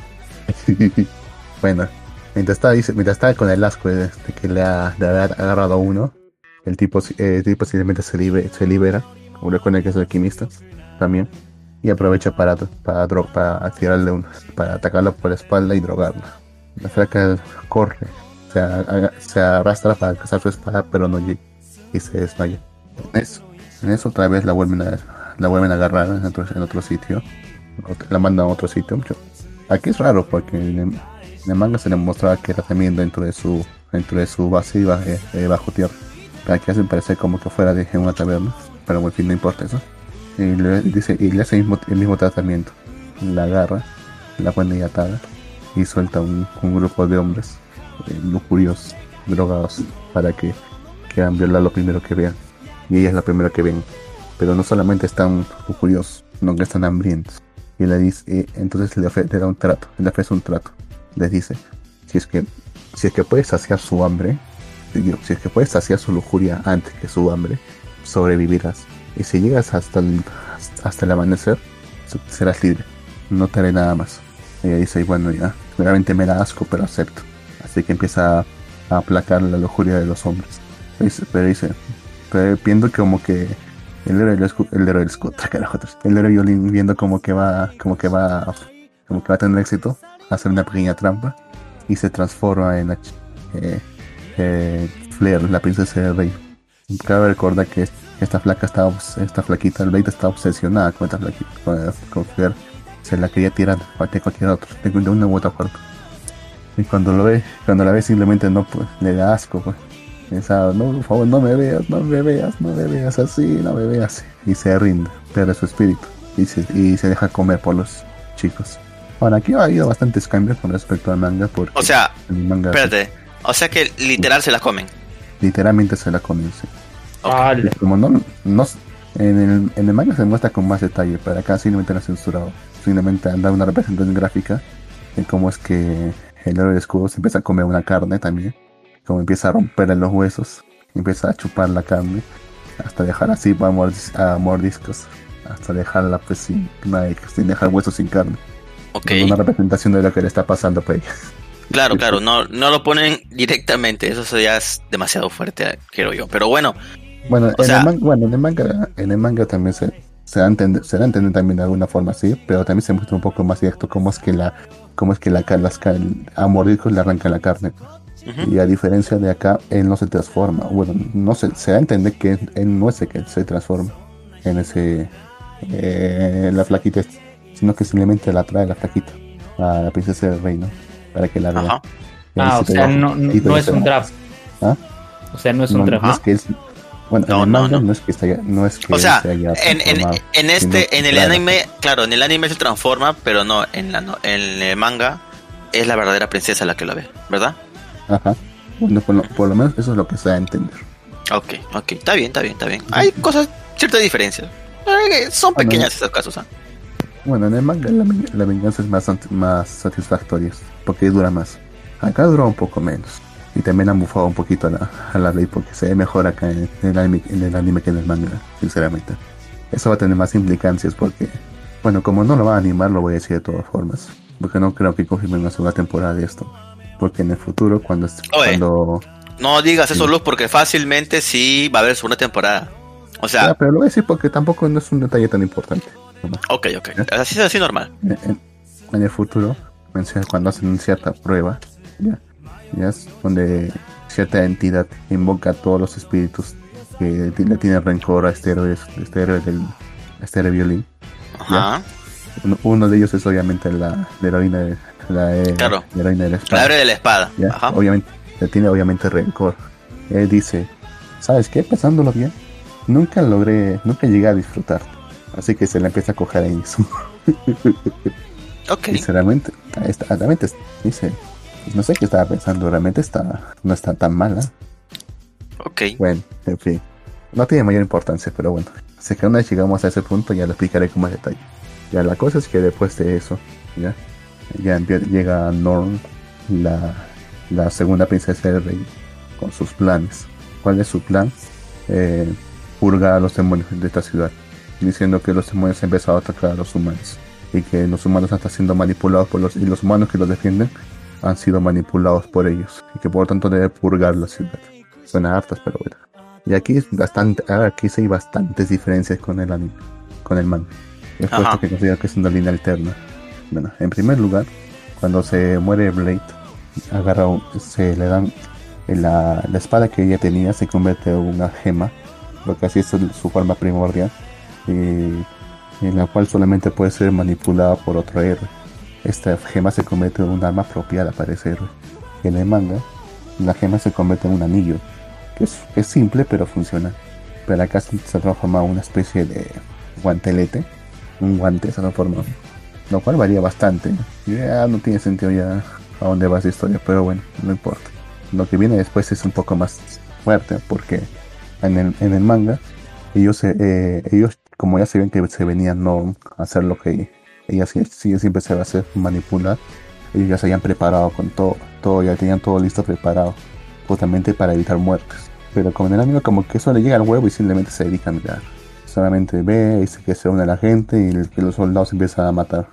<laughs> bueno, mientras está, dice, mientras está con el asco de, de que le, ha, de haber agarrado a uno, el tipo, eh, el tipo simplemente se, libe, se libera, como con el que es el alquimista, también, y aprovecha para, para, para tirarle uno, para atacarlo por la espalda y drogarla. La flaca corre, se, se arrastra para cazar su espada, pero no llega, y se desmaya. En eso, en eso otra vez la vuelven a, la vuelven a agarrar en otro, en otro sitio, la mandan a otro sitio. Aquí es raro porque en manga se le mostraba que era también dentro de su dentro de su base y bajo, eh, bajo tierra. Pero aquí hace parecer como que fuera de una taberna, pero en fin no importa eso. Y le dice y le hace el mismo, el mismo tratamiento. La agarra, la pone ahí atada y suelta un, un grupo de hombres eh, drogados, para que quieran violar lo primero que vean. Y ella es la primera que ven. Pero no solamente están lujuriosos, sino que están hambrientos y le dice, y entonces le, le da un trato, le ofrece un trato. Les dice, si es que, si es que puedes saciar su hambre, si es que puedes saciar su lujuria antes que su hambre, sobrevivirás. Y si llegas hasta el, hasta el amanecer, serás libre. No te haré nada más. Ella dice, bueno, ya, realmente me da asco, pero acepto. Así que empieza a, aplacar la lujuria de los hombres. Dice, pero dice, pero viendo como que el héroe del el héroe del carajo. El héroe violín viendo como que va, como que va, como que va a tener éxito, hace una pequeña trampa y se transforma en la, eh, eh, Flair, la princesa del rey. Cabe recordar que esta flaca estaba, esta flaquita, el rey está obsesionada con esta flaquita, con, Flair. Se la quería tirar de cualquier otro, de una u otra forma. Y cuando lo ve, cuando la ve simplemente no pues, le da asco, pues. Pensaba, no, por favor, no me veas, no me veas, no me veas así, no me veas. Y se rinde, pierde su espíritu y se deja comer por los chicos. Bueno, aquí ha habido bastantes cambios con respecto al manga. Porque o sea, el manga, espérate, o sea que literal se la comen. Literalmente se la comen, sí. Okay. Como no, no en, el, en el manga se muestra con más detalle, pero acá simplemente lo han censurado. Simplemente han dado una representación gráfica de cómo es que el héroe de escudo se empieza a comer una carne también como empieza a romperle los huesos, empieza a chupar la carne, hasta dejar así a, mordis a mordiscos, hasta dejarla pues sin, sin dejar huesos sin carne. Okay. Una representación de lo que le está pasando pues. Claro, claro, no, no lo ponen directamente, eso ya es demasiado fuerte, creo yo. Pero bueno. Bueno, en, sea... el, manga, bueno en el manga, en el manga también se, se da a entender, se da a entender también de alguna forma así, pero también se muestra un poco más directo cómo es que la, cómo es que la, las, a mordiscos le arrancan la carne. Uh -huh. Y a diferencia de acá, él no se transforma. Bueno, no se, se da a entender que él no es el que se transforma en ese. Eh, la flaquita, sino que simplemente la trae la flaquita a la princesa del reino para que la vea. Ah, o sea, no, no, no es un draft. ¿Ah? O sea, no es un draft. No es que es, bueno, no, no, no. no, es que esté, no es que O sea, se haya en, en, en este, en el anime, claro, en el anime se transforma, pero no, en, la, no- en el manga es la verdadera princesa la que lo ve, ¿verdad? Ajá. Bueno, por lo, por lo menos eso es lo que se da a entender. Ok, ok, está bien, está bien, está bien. Hay cosas, ciertas diferencias. Eh, Son Bueno, pequeñas esos casos, ¿ah? Bueno, en el manga la, la venganza es más, más satisfactoria porque dura más. Acá dura un poco menos. Y también han bufado un poquito a la, a la ley porque se ve mejor acá en, en el anime, en el anime que en el manga, sinceramente. Eso va a tener más implicancias porque, bueno, como no lo va a animar, lo voy a decir de todas formas. Porque no creo que confirmen una segunda temporada de esto. Porque en el futuro, cuando, Oye. cuando No digas eso. Luz, porque fácilmente sí va a haber segunda temporada. O sea, pero lo voy a decir porque tampoco no es un detalle tan importante. Ok, ok. Así es así normal. En, el futuro, cuando hacen cierta prueba, ya, ya es donde cierta entidad invoca a todos los espíritus que le tienen rencor a este héroe, este héroe del este violín. Ajá. Uno, de ellos es obviamente la, heroína de la, eh, claro. heroína de la espada. La de la espada. Ajá. Obviamente, le tiene obviamente rencor. Él dice, ¿sabes qué? Pensándolo bien, nunca logré, nunca llegué a disfrutar. Así que se le empieza a coger ahí eso. <laughs> ok. Sinceramente, realmente dice, no sé qué estaba pensando, realmente está, no está tan mala. Ok. Bueno, en fin. No tiene mayor importancia, pero bueno. Así que una vez llegamos a ese punto ya lo explicaré con más detalle. Ya la cosa es que después de eso, ya, ya llega Norm, la, la segunda princesa del rey, con sus planes. ¿Cuál es su plan? Eh, purgar a los demonios de esta ciudad, diciendo que los demonios han empezado a atacar a los humanos y que los humanos están siendo manipulados por los y los humanos que los defienden han sido manipulados por ellos y que por lo tanto debe purgar la ciudad. Suena hartas, pero bueno. Y aquí es bastante, ah, aquí sí hay bastantes diferencias con el anime, con el man. Es puesto que considero que es una línea alterna. Bueno, en primer lugar, cuando se muere Blade, agarra se le dan la, la espada que ella tenía se convierte en una gema, porque así es su forma primordial, en la cual solamente puede ser manipulada por otro héroe. Esta gema se convierte en un arma apropiada para ese héroe. En el manga, la gema se convierte en un anillo, que es, simple pero funciona. Pero acá se transforma en una especie de guantelete, un guante se transforma, lo cual varía bastante. Ya no tiene sentido ya a dónde va esa historia, pero bueno, no importa. Lo que viene después es un poco más fuerte porque en el, en el manga ellos, eh, ellos como ya ven que se venían no a hacer lo que ella siempre se va a hacer manipular, ellos ya se habían preparado con todo, todo ya tenían todo listo preparado, justamente para evitar muertes. Pero como en el anime como que eso le llega al huevo y simplemente se dedica a mirar. Solamente ve, dice que se une a la gente y que los soldados empiezan a matar.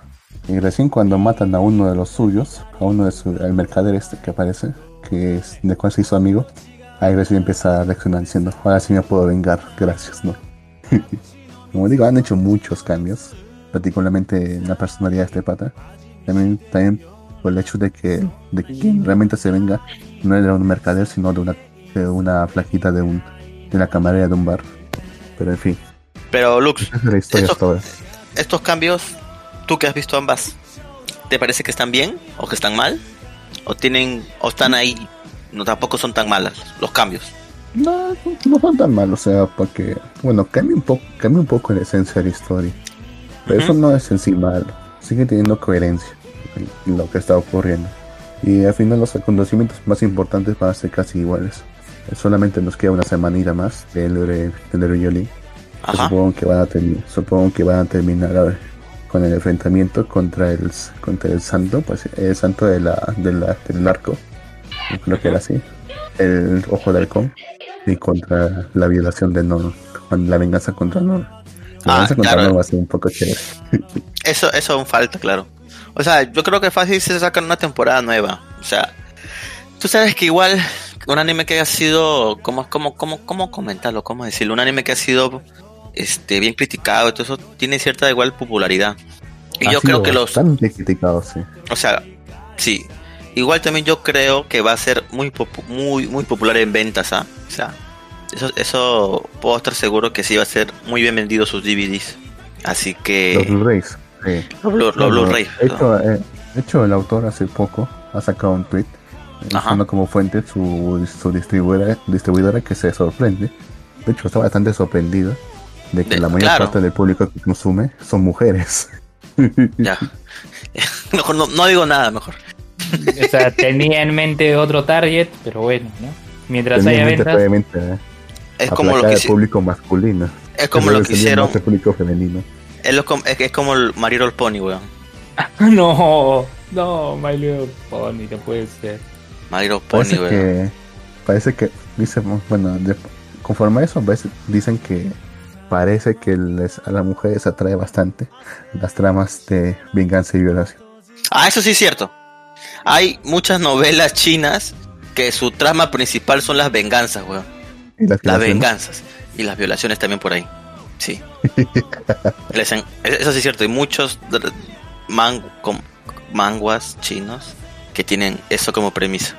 Y recién cuando matan a uno de los suyos, a uno de su, el mercader este que aparece, que es de cual se hizo amigo, ahí recién empieza a reaccionar diciendo, ahora sí me puedo vengar, gracias, ¿no? <laughs> Como digo, han hecho muchos cambios, particularmente en la personalidad de este pata. También, también por el hecho de que, de que realmente se venga, no es de un mercader, sino de una, de una flaquita de un de la camarera de un bar. Pero en fin. Pero Lux, estos, estos cambios, tú que has visto ambas, ¿te parece que están bien o que están mal? o tienen o están ahí no tampoco son tan malas los cambios no no son tan malos o sea porque bueno cambia un poco cambia un poco la esencia de la historia. Pero eso no es en sí malo sigue teniendo coherencia en lo que está ocurriendo. Y al final los acontecimientos más importantes van a ser casi iguales. Solamente nos queda una semanita más del violín supongo que van a supongo que van a terminar a ver, con el enfrentamiento contra el contra el santo, pues el santo de la, de la del arco, creo que era así, el ojo del halcón, y contra la violación de Noro, la venganza contra Noro. La venganza contra claro. va a ser un poco chévere. <laughs> Eso, eso aún falta, claro. O sea, yo creo que fácil se sacan una temporada nueva. O sea, tú sabes que igual un anime que ha sido, ¿cómo, cómo, cómo, cómo comentarlo? ¿Cómo decirlo? Un anime que ha sido este, bien criticado, todo eso tiene cierta igual popularidad. Y yo creo que los... criticado, sí. O sea, sí. Igual también yo creo que va a ser muy muy muy popular en ventas, ¿ah? O sea, eso, eso puedo estar seguro que sí va a ser muy bien vendido sus DVDs. Así que... Los Blu-rays. Los, Blu-rays. Eh, de hecho, el autor hace poco ha sacado un tweet usando como fuente su, su distribuidora, distribuidora que se sorprende. De hecho, está bastante sorprendido de que la mayor parte del público que consume son mujeres. Ya. <laughs> Mejor no, digo nada, mejor. O sea, tenía en mente otro target, pero bueno, ¿no? Mientras haya ventas. Eh, es como lo que el público masculino. Es como lo que hicieron. El público femenino. Es, lo, es, es como el My Little Pony, weón. <laughs> no, no, My Little Pony, no puede ser. My Little Pony, parece weón. Que, parece que, dice, bueno, conforme a eso, dicen que parece que les, a las mujeres atrae bastante las tramas de venganza y violación. Ah, eso sí es cierto. Hay muchas novelas chinas que su trama principal son las venganzas, weón. Las venganzas. Y las violaciones también por ahí. Sí. <laughs> Les en- Eso sí es cierto. Hay muchos man- manguas chinos que tienen eso como premisa.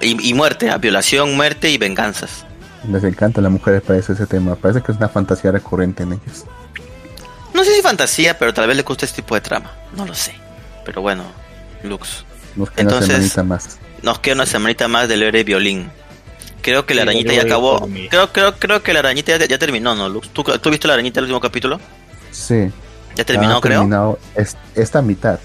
Y, y muerte, ¿ah? violación, muerte y venganzas. Les encanta a las mujeres parece ese tema. Parece que es una fantasía recurrente en ellos. No sé si fantasía, pero tal vez le gusta este tipo de trama. No lo sé. Pero bueno, Lux. Nos queda una Entonces- semanita más. Nos queda una semanita más de leer violín. Creo que la Sí, arañita ya acabó. Creo, creo, creo que la arañita ya, ya terminó, ¿no, Lux? ¿Tú, ¿Tú viste la arañita el último capítulo? Sí. ¿Ya terminó, creo? terminado es- esta mitad.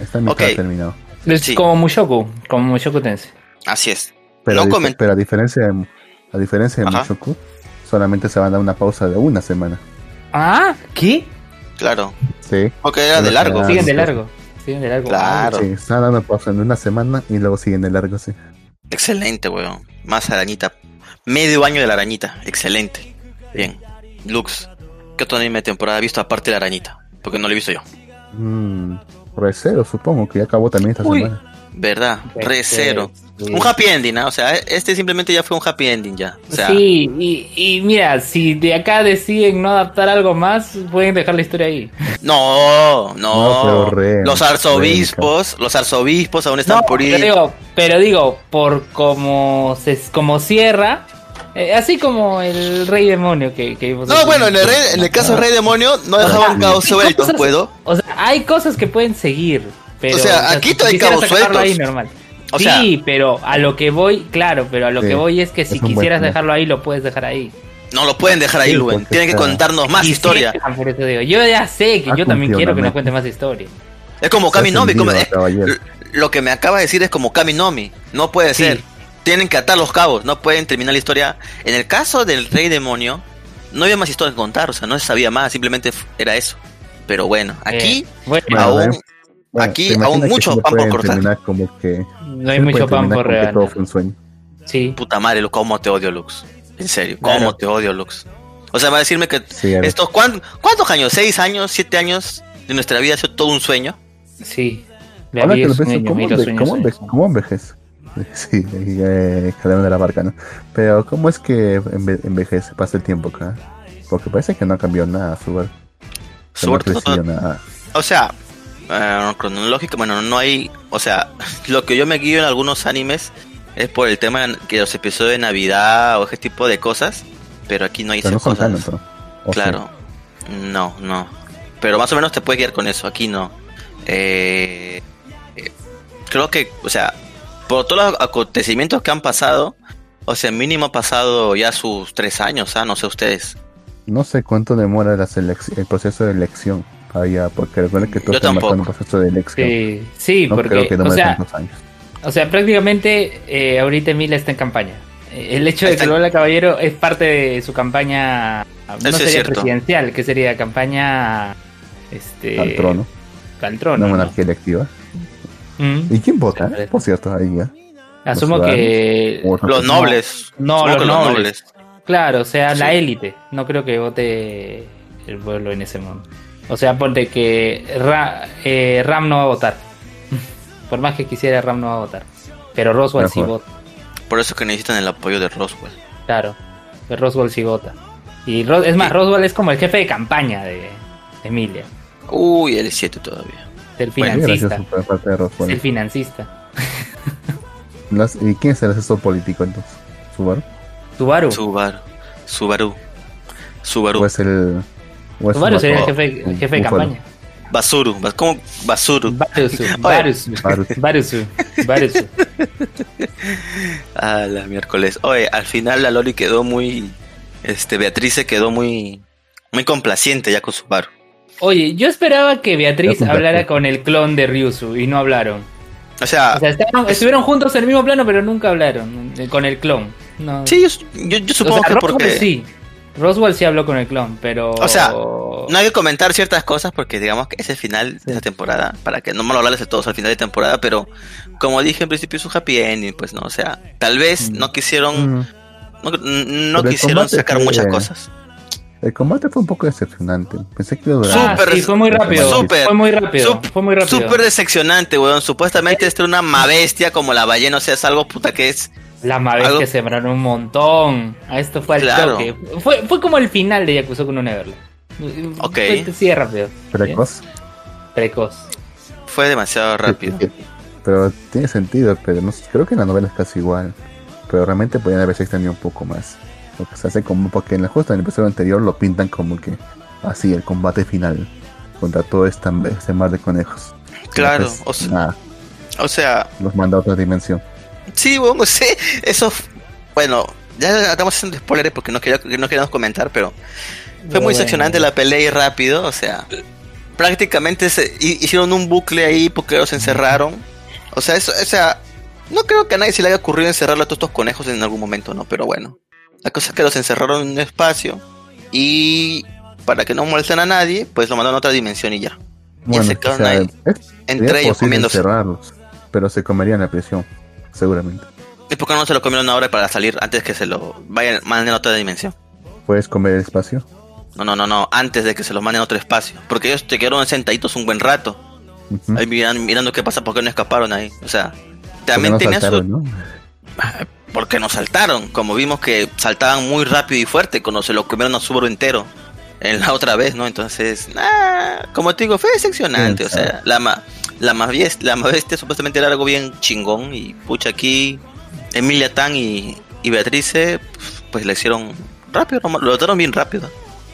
Esta mitad Ok. ha terminado. Es Sí. como Mushoku, como Mushoku Tensei. Así es. Pero, No a pero diferencia de, a diferencia de Ajá. Mushoku, solamente se va a dar una pausa de una semana. Ah, ¿qué? Claro. Sí. Porque era de largo. Siguen de sí. largo. Siguen de largo. Claro. Sí, están dando pausa de una semana y luego siguen de largo, sí. Excelente, weón. Más arañita. Medio año de la arañita. Excelente. Bien. Lux. ¿Qué otro anime de temporada has visto aparte de la arañita? Porque no lo he visto yo. Mm, Recero, supongo que ya acabó también esta Uy. semana. ¿Verdad? Re cero. Sí. Un happy ending, ¿ah? O sea, este simplemente ya fue un happy ending ya. O sea, sí, y, y mira, si de acá deciden no adaptar algo más, pueden dejar la historia ahí. <laughs> no, no. No, re- los arzobispos, los arzobispos aún están No, por pero ir. digo, pero digo, por como se como cierra, eh, así como el rey demonio que, que vimos No, bueno, en el, rey- en el caso del Rey Demonio no dejaban cabos hay sueltos, ¿puedo? O sea, hay cosas que pueden seguir, pero O sea, aquí si todavía hay quisieras ahí normal. O sí, sea- pero a lo que voy, claro, pero a lo Sí, que voy es que si es un buen quisieras dejarlo ahí, lo puedes dejar ahí. No lo pueden dejar ahí, Sí, Luen. Tienen que contarnos más historia. eso digo. Yo ya sé que Ah, yo también quiero que nos cuente más historia. Es como Kami Nomi. como- eh, <laughs> lo que me acaba de decir es como Kami Nomi. No puede Sí. ser. Tienen que atar los cabos. No pueden terminar la historia. En el caso del Rey Demonio, no había más historia que contar. O sea, no se sabía más. Simplemente era eso. Pero bueno, aquí Eh, bueno, Bueno, aún, eh, Bueno, aquí ¿te imaginas aún mucho pan por cortar. como que no hay mucho pan por regalar. todo fue un sueño. Sí. puta madre, cómo te odio, Lux. En serio, cómo Claro. te odio, Lux. O sea, va a decirme que Sí, a ver. estos ¿cuán- ¿cuántos años? ¿Seis años? ¿Siete años de nuestra vida ha sido todo un sueño? Sí. La vida es sueño, ¿cómo, y los enve- sueños cómo, son- enve- cómo envejece? <laughs> Sí, eh, de la barca, ¿no? Pero ¿cómo es que enve- envejece, pasa el tiempo acá? Porque parece que no ha cambiado nada, su ver. Que no ha crecido nada. O sea, cronológico, bueno, no hay, o sea, lo que yo me guío en algunos animes es por el tema que los episodios de Navidad o ese tipo de cosas, pero aquí no hay Pero esas cosas. Claro, no, no. Pero más o menos te puedes guiar con eso, aquí no. Eh, eh, creo que, o sea, por todos los acontecimientos que han pasado, o sea, mínimo ha pasado ya sus tres años, ¿ah? No sé ustedes. No sé cuánto demora la el proceso de elección allá, porque recuerden que todo Yo está marcado en tampoco. el proceso de elección. Sí, sí, no creo porque, que o demore sea, años. o sea, prácticamente eh, ahorita Emilia está en campaña. Eh, El hecho de que en- lo haga Caballero es parte de su campaña, no Eso sería presidencial, que sería campaña este Al trono, al trono, una ¿no? monarquía electiva. Mm. ¿Y quién vota? parece. Por cierto, ahí ya. Asumo Los que O- Los No, nobles. no, los nobles. Claro, o sea, la Sí. élite. No creo que vote el pueblo en ese momento. O sea, ponte que Ra- eh, Ram no va a votar. <laughs> Por más que quisiera, Ram no va a votar. Pero Roswell sí Mejor. vota. Por eso que necesitan el apoyo de Roswell. Claro, pero Roswell sí vota. Y Ro- es más, Sí. Roswell es como el jefe de campaña de Emilia. Uy, el 7 todavía. El Bueno, financista. gracioso por parte de Roswell. Es el financista. <laughs> Las- ¿Y quién es el asesor político entonces? ¿Subaru? Subaru. Subaru. Subaru. Subaru. ¿O es el.? O es Subaru un sería el jefe, el un jefe de campaña. Basuru. Bas- ¿Cómo? Basuru. Barusu. Barusu. Barusu. Barusu. <laughs> Barusu. Ah, la miércoles. Oye, al final la Loli quedó muy. Este, Beatriz se quedó muy. Muy complaciente ya con Subaru. Oye, yo esperaba que Beatriz hablara con el clon de Ryusu y no hablaron. O sea, O sea, estaban- estuvieron juntos en el mismo plano, pero nunca hablaron eh, con el clon. No. sí, yo, yo- yo O supongo sea, que Roswell porque. sí. Roswell sí habló con el clon, pero. O sea, No hay que comentar ciertas cosas porque digamos que es el final de esta temporada, para que no me lo hablarles de todos al final de temporada, pero como dije en principio es un happy ending, pues no, o sea, tal vez Mm. no quisieron, Mm, no, quisieron sacar fue- muchas cosas. El combate fue un poco decepcionante. Pensé que iba a durar. Ah, Súper- sí, fue muy rápido. súper- fue muy rápido. sup- fue muy rápido. Súper decepcionante, weón. Supuestamente esta era una ma bestia como la ballena, o sea, es algo puta que es La Maves que sembraron un montón. A esto fue al Claro. toque. Fue, fue como el final de Yakuza con Neverland. Ok. Fue- Sigue rápido. Precoz. Precoz. Fue demasiado rápido. Sí, sí, Pero tiene sentido, pero no, creo que en la novela es casi igual. Pero realmente podrían haberse extendido un poco más. Porque se hace como porque en la justa en el episodio anterior lo pintan como que así el combate final contra todo esta, este mar de conejos. Claro, o sea, nada, o sea, los manda a otra dimensión. Sí, bueno, <laughs> sí, eso, bueno, ya estamos haciendo spoilers porque no, quería, no queríamos comentar, pero fue Pero muy bueno. decepcionante la pelea y rápido, o sea, prácticamente se hi- hicieron un bucle ahí porque los encerraron. O sea, eso, o sea, no creo que a nadie se le haya ocurrido encerrar a todos estos conejos en algún momento, ¿no? Pero bueno, la cosa es que los encerraron en un espacio y para que no molesten a nadie, pues lo mandaron a otra dimensión y ya. Bueno, se o quedaron sea, ahí, Entre ellos comiéndose. pero se comerían la prisión, seguramente. ¿Y por qué no se lo comieron ahora para salir antes que se lo vayan, manden a otra dimensión? Puedes comer el espacio. No, no, no, no, antes de que se los manden a otro espacio. Porque ellos te quedaron sentaditos un buen rato. Ahí miran- mirando qué pasa, por qué no escaparon ahí. O sea, Porque también no tenía su... saltaron, ¿no? Porque no saltaron. Como vimos que saltaban muy rápido y fuerte cuando se lo comieron a Subaru entero. En la otra vez, ¿no? Entonces, nah, como te digo, fue decepcionante. O sea, la, ma, la, más bestia, la más bestia supuestamente era algo bien chingón. Y pucha, aquí Emilia Tan y, y Beatrice, pues le hicieron rápido, lo mataron bien rápido.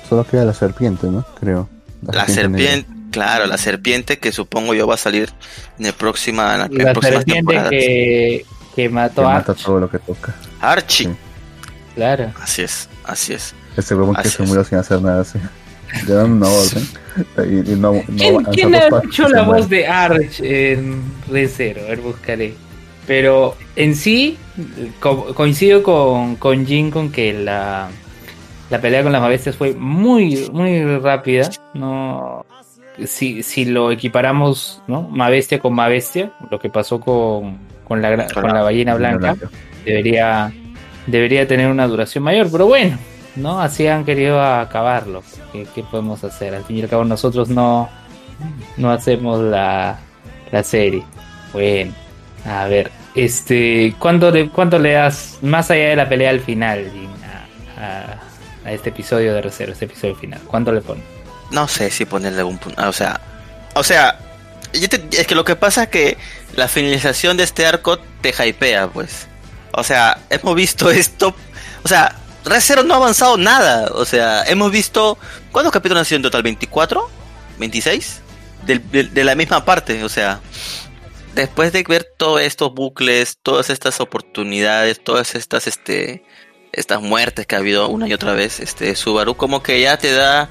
Solo queda la serpiente, ¿no? Creo. La serpiente, claro, la serpiente que supongo yo va a salir en el próxima, en la, en La próximas serpiente temporadas. que, que Que mató a mata todo lo que toca. Archie. Sí. Claro. Así es, así es. Ese huevón que se murió sin hacer nada así. Le dan una orden. Y, y no, no ¿Quién, ha hecho la voz de Arch en Recero? A ver, buscaré. Pero en sí, co- coincido con, con Jin con que la, la pelea con las bestias fue muy, muy rápida. No, si, si lo equiparamos, ¿no? Mavestia con Mavestia, lo que pasó con, con, la, Con la ballena blanca, debería, debería tener una duración mayor. Pero bueno, ¿no? Así han querido acabarlo. ¿Qué, podemos hacer? Al fin y al cabo nosotros no, no hacemos la, la serie. Bueno, a ver, este, ¿cuánto le, cuánto le das más allá de la pelea al final Jin, a, a- este episodio de Recero, este episodio final? ¿Cuánto le pones? No sé si ponerle un punto. O sea, o sea, te- es que lo que pasa es que la finalización de este arco te hypea, pues. O sea, hemos visto esto. O sea, Recero no ha avanzado nada. O sea, hemos visto. ¿Cuántos capítulos han sido en total? ¿24? ¿26? Del- del- de la misma parte, o sea. Después de ver todos estos bucles, todas estas oportunidades, todas estas, este, estas muertes que ha habido una y otra vez, este, Subaru, como que ya te da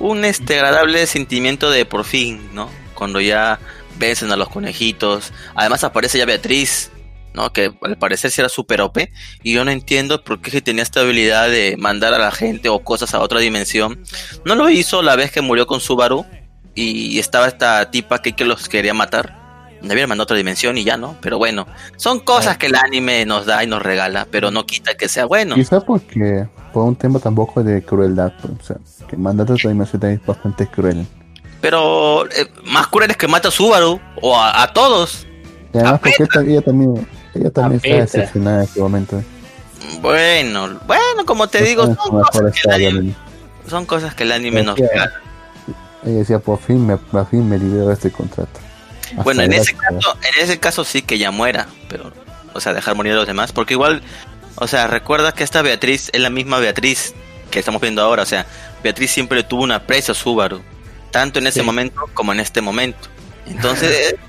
un este agradable sentimiento de por fin, ¿no? Cuando ya vencen a los conejitos. Además aparece ya Beatriz, ¿no? Que al parecer sí era super OP. Y yo no entiendo por qué si tenía esta habilidad de mandar a la gente o cosas a otra dimensión. No lo hizo la vez que murió con Subaru. Y estaba esta tipa que, que los quería matar. Me habían mandado a otra dimensión y ya no. Pero bueno, son cosas que el anime nos da y nos regala. Pero no quita que sea bueno. Quizá porque por un tema tampoco de crueldad, o sea, que mandarte a otra dimensión es bastante cruel. Pero eh, más crueles que mata a Subaru o a, a todos. Y además porque ella también, ella también está decepcionada en este momento. Bueno, bueno, como te digo, son cosas, que el estado, anime, ¿no? son cosas que el anime nos regala. Ella decía, por fin me, por fin me libero de este contrato. Hasta Bueno, en ese caso, en ese caso sí que ya muera, pero, o sea, dejar morir a los demás, porque igual, o sea, recuerda que esta Beatriz es la misma Beatriz que estamos viendo ahora, o sea, Beatriz siempre tuvo una aprecio a Subaru, tanto en ese Sí. momento como en este momento. Entonces, <laughs>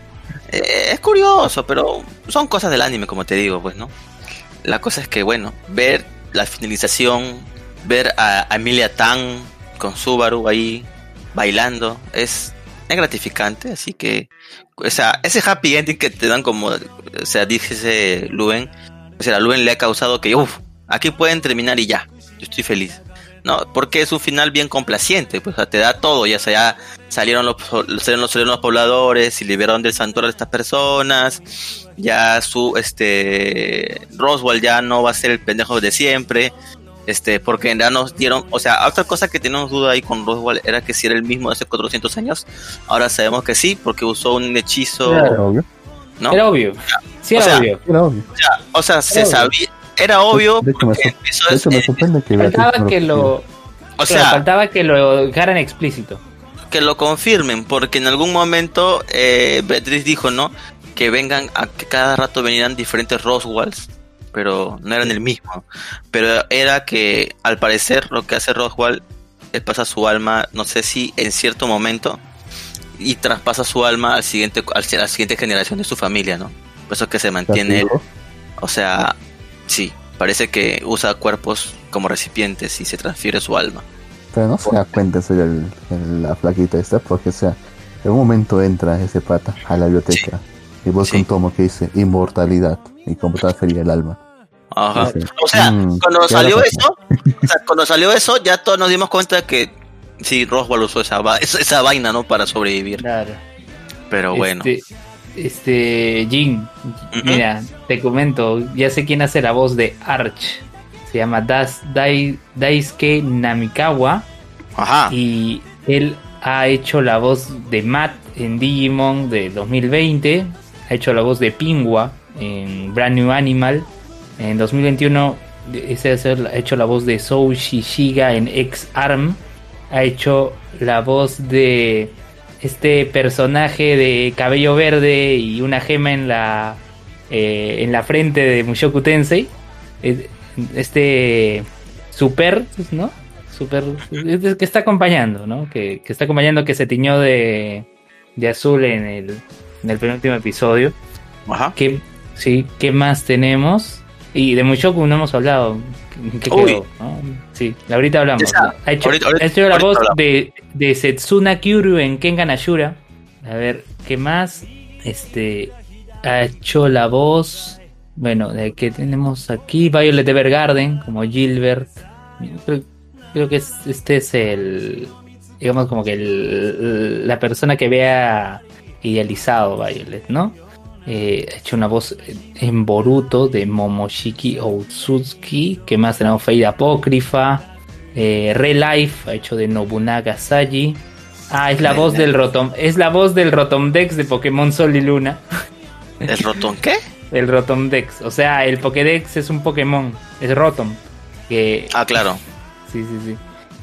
eh, es curioso, pero son cosas del anime, como te digo, pues, ¿no? La cosa es que, bueno, ver la finalización, ver a Emilia Tan con Subaru ahí bailando, es, es gratificante, así que o sea, ese happy ending que te dan como, o sea, dice Luen, o sea, Luen le ha causado que, uff, aquí pueden terminar y ya, yo estoy feliz. No, porque es un final bien complaciente, pues o sea, te da todo, ya sea, salieron los, salieron los, salieron los pobladores y liberaron del santuario a estas personas, ya su, este, Roswell ya no va a ser el pendejo de siempre, este, porque ya nos dieron, o sea, otra cosa que teníamos duda ahí con Roswell era que si era el mismo de hace 400 años, ahora sabemos que sí, porque usó un hechizo, Claro. Obvio. ¿no? Era obvio. Sí, O era sea, obvio. Era obvio. O sea, o sea, se Obvio. sabía, era obvio. De hecho, me, empezó de hecho, me sorprende que Faltaba que lo, o claro, sea, faltaba que lo dejaran explícito. que lo confirmen, porque en algún momento eh, Beatriz dijo, ¿no? Que vengan, a que cada rato venían diferentes Roswells, pero no eran el mismo. Pero era que, al parecer, lo que hace Roswell es pasa su alma, no sé si en cierto momento, y traspasa su alma al siguiente, al, a la siguiente generación de su familia, ¿no? Por eso es que se mantiene. O sea, sí, parece que usa cuerpos como recipientes y se transfiere su alma. Pero no se da cuenta soy el, el- la flaquita esta, porque o sea, en un momento entra ese pata a la biblioteca y busca Sí. un tomo que dice inmortalidad y como transferir el alma. Ajá. O sea, Mm, cuando ¿qué salió eso, o sea, cuando salió eso, ya todos nos dimos cuenta que sí, Roswell usó esa, va- esa, esa vaina, ¿no? Para sobrevivir. Claro. Pero bueno. Este, este Jin, mira, te comento, ya sé quién hace la voz de Arch. Se llama Das, Dai, Daisuke Namikawa Ajá. y él ha hecho la voz de Matt en Digimon de 2020, ha hecho la voz de Pingua en Brand New Animal. En 2021 ese ha hecho la voz de Sou Shishiga en X Arm. Ha hecho la voz de este personaje de cabello verde y una gema en la eh, en la frente de Mushoku Tensei. Este super, ¿no? Super que está acompañando, ¿no? Que, que está acompañando que se tiñó de, de azul en el, en el penúltimo episodio. Ajá. ¿Qué, sí, ¿qué más tenemos? Y de Mushoku no hemos hablado. ¿Qué quedó? no? Sí, ahorita hablamos. Esa- ha hecho, ahorita- ahorita- ha hecho la voz de, de Setsuna Kyuru en Kengan Ashura. A ver, ¿qué más? Este ha hecho la voz. Bueno, de que tenemos aquí Violet Evergarden como Gilbert. Creo, creo que es- este es el. Digamos, como que el- la persona que vea idealizado Violet, ¿no? Eh, ha hecho una voz en Boruto de Momoshiki Otsutsuki. que más tenemos? Fade Apócrifa. Eh, Relife ha hecho de Nobunaga Saji. Ah, es la voz del Rotom. Es la voz del Rotomdex de Pokémon Sol y Luna. <laughs> ¿El rotón qué? El Rotomdex. O sea, el Pokédex es un Pokémon. Es Rotom. Que Ah, claro. Sí, sí, sí.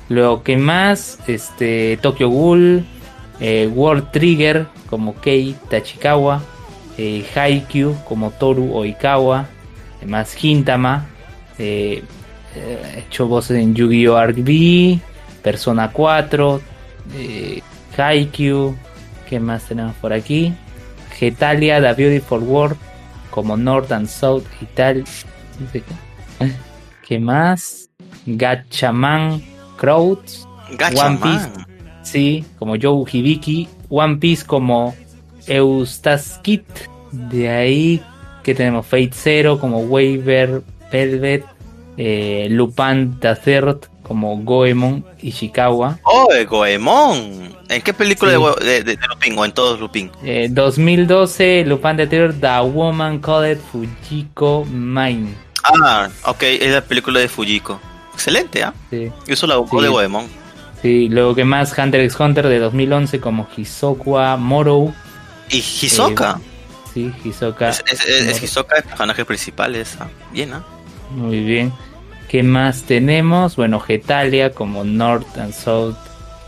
Lo que más, este, Tokyo Ghoul, eh, World Trigger como Kei Tachikawa, eh, Haikyuu como Toru Oikawa, además Hintama, eh, eh, hecho voces en Yu-Gi-Oh! RB, Persona 4, eh, Haikyuu, ¿qué más tenemos por aquí? Getalia, The Beautiful World, como North and South y tal. no sé qué. ¿Qué más? Gachaman Crowds, Gacha One Piece. Sí, como Joe Hibiki, One Piece como Eustaskit, de ahí que tenemos Fate Zero como Waver Velvet, eh, Lupin como Goemon Ishikawa, Oh, de Goemon. ¿En qué película Sí. de, de, de- de Lupin o en todos Lupin? Eh, 2012 Lupin the Third The Woman Called Fujiko Mine. Ah, ok, es la película de Fujiko. Excelente, ¿ah? Sí. Eso la buscó Sí. de Goemon. Sí, luego que más Hunter x Hunter de 2011 como Hisoka Moro. Y Hisoka. Sí, Hisoka. es, es, es- es. Hisoka el personaje principal, es ah, bien, ¿ah? Muy bien. ¿Qué más tenemos? Bueno, Getalia como North and South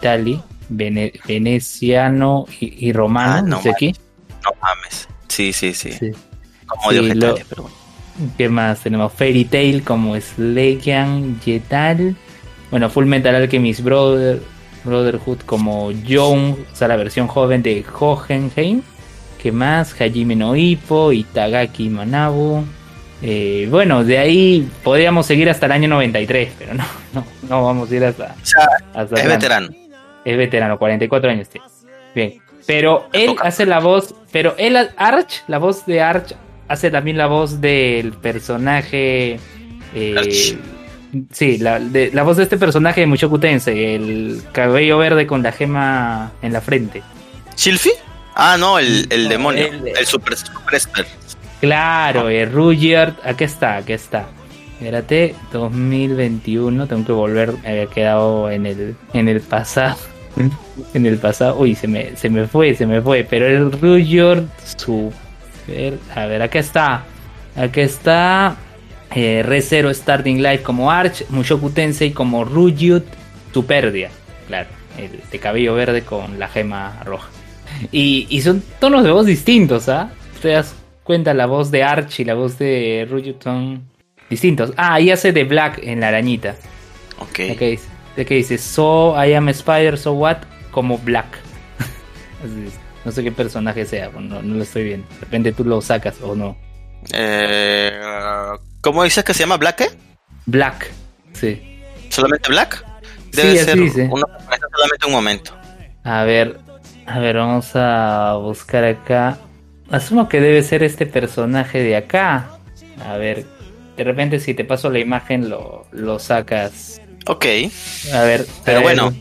Italy, Vene- veneciano y, y romano, Ah, no aquí. No mames. Sí, sí, sí. Sí. Como Sí, Getalia, lo- pero bueno. ¿Qué más? Tenemos Fairy Tail como Slegian Yetal. Bueno, Full Metal Alchemist Brother, Brotherhood como Young, o sea, la versión joven de Hohenheim. ¿Qué más? Hajime no Ippo, Itagaki Manabu. Eh, bueno, de ahí podríamos seguir hasta el año 93, pero no, <laughs> no, no vamos a ir hasta, O sea, hasta es veterano. Es veterano, 44 años tiene. Bien. Pero él hace la voz. Pero él, Arch, la voz de Arch, hace también la voz del personaje. eh, Arch. Sí, la, de- la voz de este personaje de Mushoku Tensei, el cabello verde con la gema en la frente. ¿Chilfi? Ah, no, el, el No, demonio. el- El, super, super expert. Claro, eh, Rudyard, aquí está, aquí está. Espérate, 2021, tengo que volver, me había quedado en el, en el pasado. <laughs> en el pasado, uy, se me, se me fue, se me fue. Pero el Rudyard, su ver, a ver, acá está. Acá está eh, Re Starting Life como Arch, Mushoku Tensei como Rudyut Superdia. Claro, el de cabello verde con la gema roja. Y, y son tonos de voz distintos, ¿ah? Te das cuenta, la voz de Arch y la voz de Rudyut son distintos. Ah, y hace de Black en la arañita. Ok. ¿De qué dice? ¿De qué dice? So I am Spider, so what? Como Black. <laughs> Así es. no sé qué personaje sea, no, no lo estoy viendo. De repente tú lo sacas o no. Eh, ¿Cómo dices que se llama Black? qué? Black, sí. ¿Solamente Black? Sí, Debe así ser dice. una- solamente un momento. A ver, a ver, vamos a buscar acá. Asumo que debe ser este personaje de acá. A ver, de repente si te paso la imagen lo, lo sacas. Ok. A ver, Pero a ver. bueno,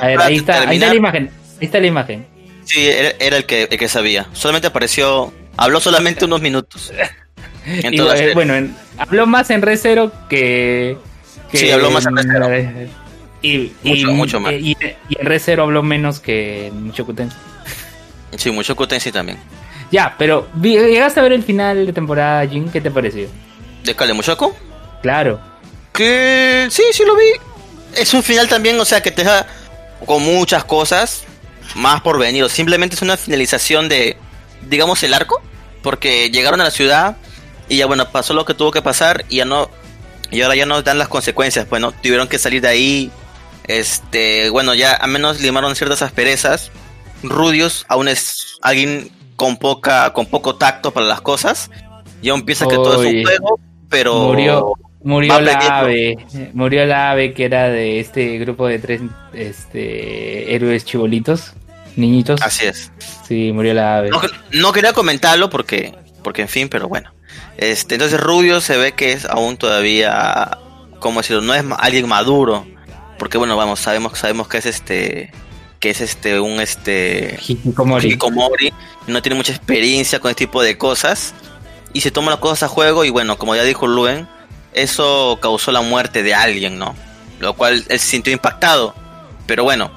a ver, ahí está, ahí está la imagen. Ahí está la imagen. Sí, era, era el, que, el que sabía. Solamente apareció. Habló solamente unos minutos. <laughs> En <laughs> Y, toda la eh, serie. bueno, en- habló más en Re que, que Sí, habló más en. Y, y, Mucho, mucho más. Y, y en Re Zero habló menos que en Mushoku Tensei. Sí, mucho Tensei también. Ya, pero llegaste a ver el final de temporada, Jin, ¿qué te pareció? ¿De Kale Mushoku? Claro. Que sí, sí lo vi. Es un final también, o sea, que te deja con muchas cosas más por venir. O simplemente es una finalización de, digamos, el arco. Porque llegaron a la ciudad y ya, bueno, pasó lo que tuvo que pasar y ya no. Y ahora ya no dan las consecuencias. Bueno, tuvieron que salir de ahí. Este, bueno, ya al menos limaron ciertas asperezas. Rudius aún es alguien con poca, con poco tacto para las cosas. Ya empieza que todo es un juego, pero Murió, murió la ave. Murió la ave que era de este grupo de tres este, héroes chibolitos, niñitos. así es. Sí, murió la ave. No, no quería comentarlo porque, porque en fin, pero bueno. Este, entonces Rubio se ve que es aún todavía, como decirlo, no es alguien maduro, porque bueno, vamos, sabemos, sabemos que es este, que es este, un este, Hikikomori. Hikikomori, no tiene mucha experiencia con este tipo de cosas y se toma las cosas a juego y bueno, como ya dijo Luen, eso causó la muerte de alguien, ¿no? Lo cual él se sintió impactado, pero bueno,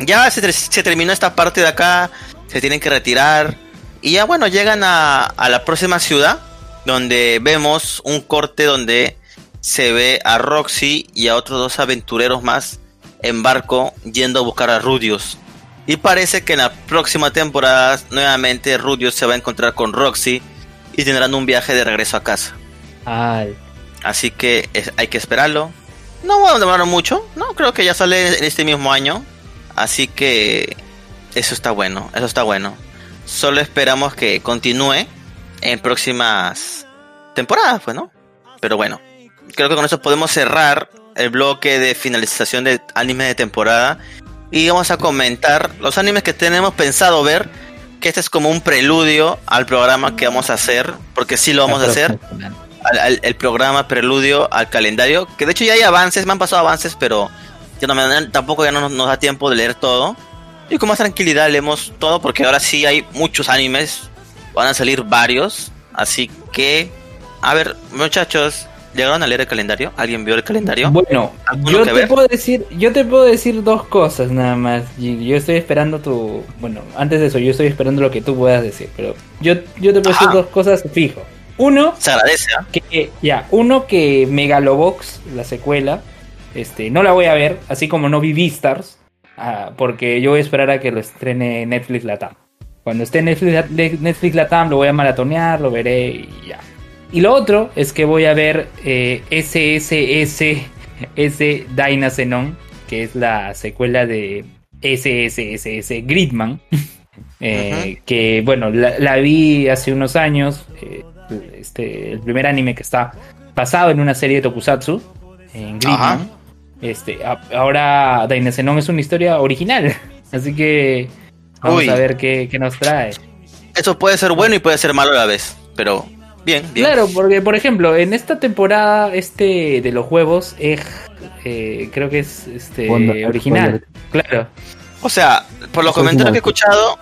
ya se, ter- se terminó esta parte de acá, se tienen que retirar y ya bueno, llegan a, a la próxima ciudad donde vemos un corte donde se ve a Roxy y a otros dos aventureros más en barco yendo a buscar a Rudius. Y parece que en la próxima temporada nuevamente Rudius se va a encontrar con Roxy y tendrán un viaje de regreso a casa. Ay, Así que es- hay que esperarlo. No va a demorar mucho, no, creo que ya sale en este mismo año. Así que eso está bueno, eso está bueno. Solo esperamos que continúe en próximas temporadas, pues, ¿no? Pero bueno, creo que con eso podemos cerrar el bloque de finalización de anime de temporada. Y vamos a comentar los animes que tenemos pensado ver. Que este es como un preludio al programa que vamos a hacer. Porque sí lo vamos a hacer el programa preludio al calendario. Que de hecho ya hay avances, me han pasado avances, pero ya no me tampoco ya no nos da tiempo de leer todo. Y con más tranquilidad leemos todo porque ahora sí hay muchos animes. Van a salir varios. Así que, a ver, muchachos, ¿llegaron a leer el calendario? ¿Alguien vio el calendario? Bueno, ¿Alguno yo te ver? puedo decir, yo te puedo decir dos cosas nada más. Yo estoy esperando tu, bueno, antes de eso, yo estoy esperando lo que tú puedas decir, pero yo, yo te puedo decir dos cosas fijo. Uno, Se agradece, ¿ah? que ya, uno que Megalobox, la secuela, este, no la voy a ver, así como no vi Beastars, ah, porque yo voy a esperar a que lo estrene Netflix Latam. Cuando esté Netflix, Netflix Latam lo voy a maratonear, lo veré y ya. Y lo otro es que voy a ver eh, SSS S Dynazenon, que es la secuela de SSSS Gridman. <laughs> Eh, Que bueno, la, la vi hace unos años. eh, este, el primer anime que está basado en una serie de Tokusatsu, en Gridman. Ajá. Este, a- ahora Dynazenon es una historia original. <laughs> Así que vamos Uy. a ver qué, qué nos trae. Eso puede ser bueno y puede ser malo a la vez. Pero, bien, bien. Claro, porque por ejemplo, en esta temporada este de los huevos, eh, eh, creo que es este original. Claro. O sea, por los Eso comentarios que he es escuchado,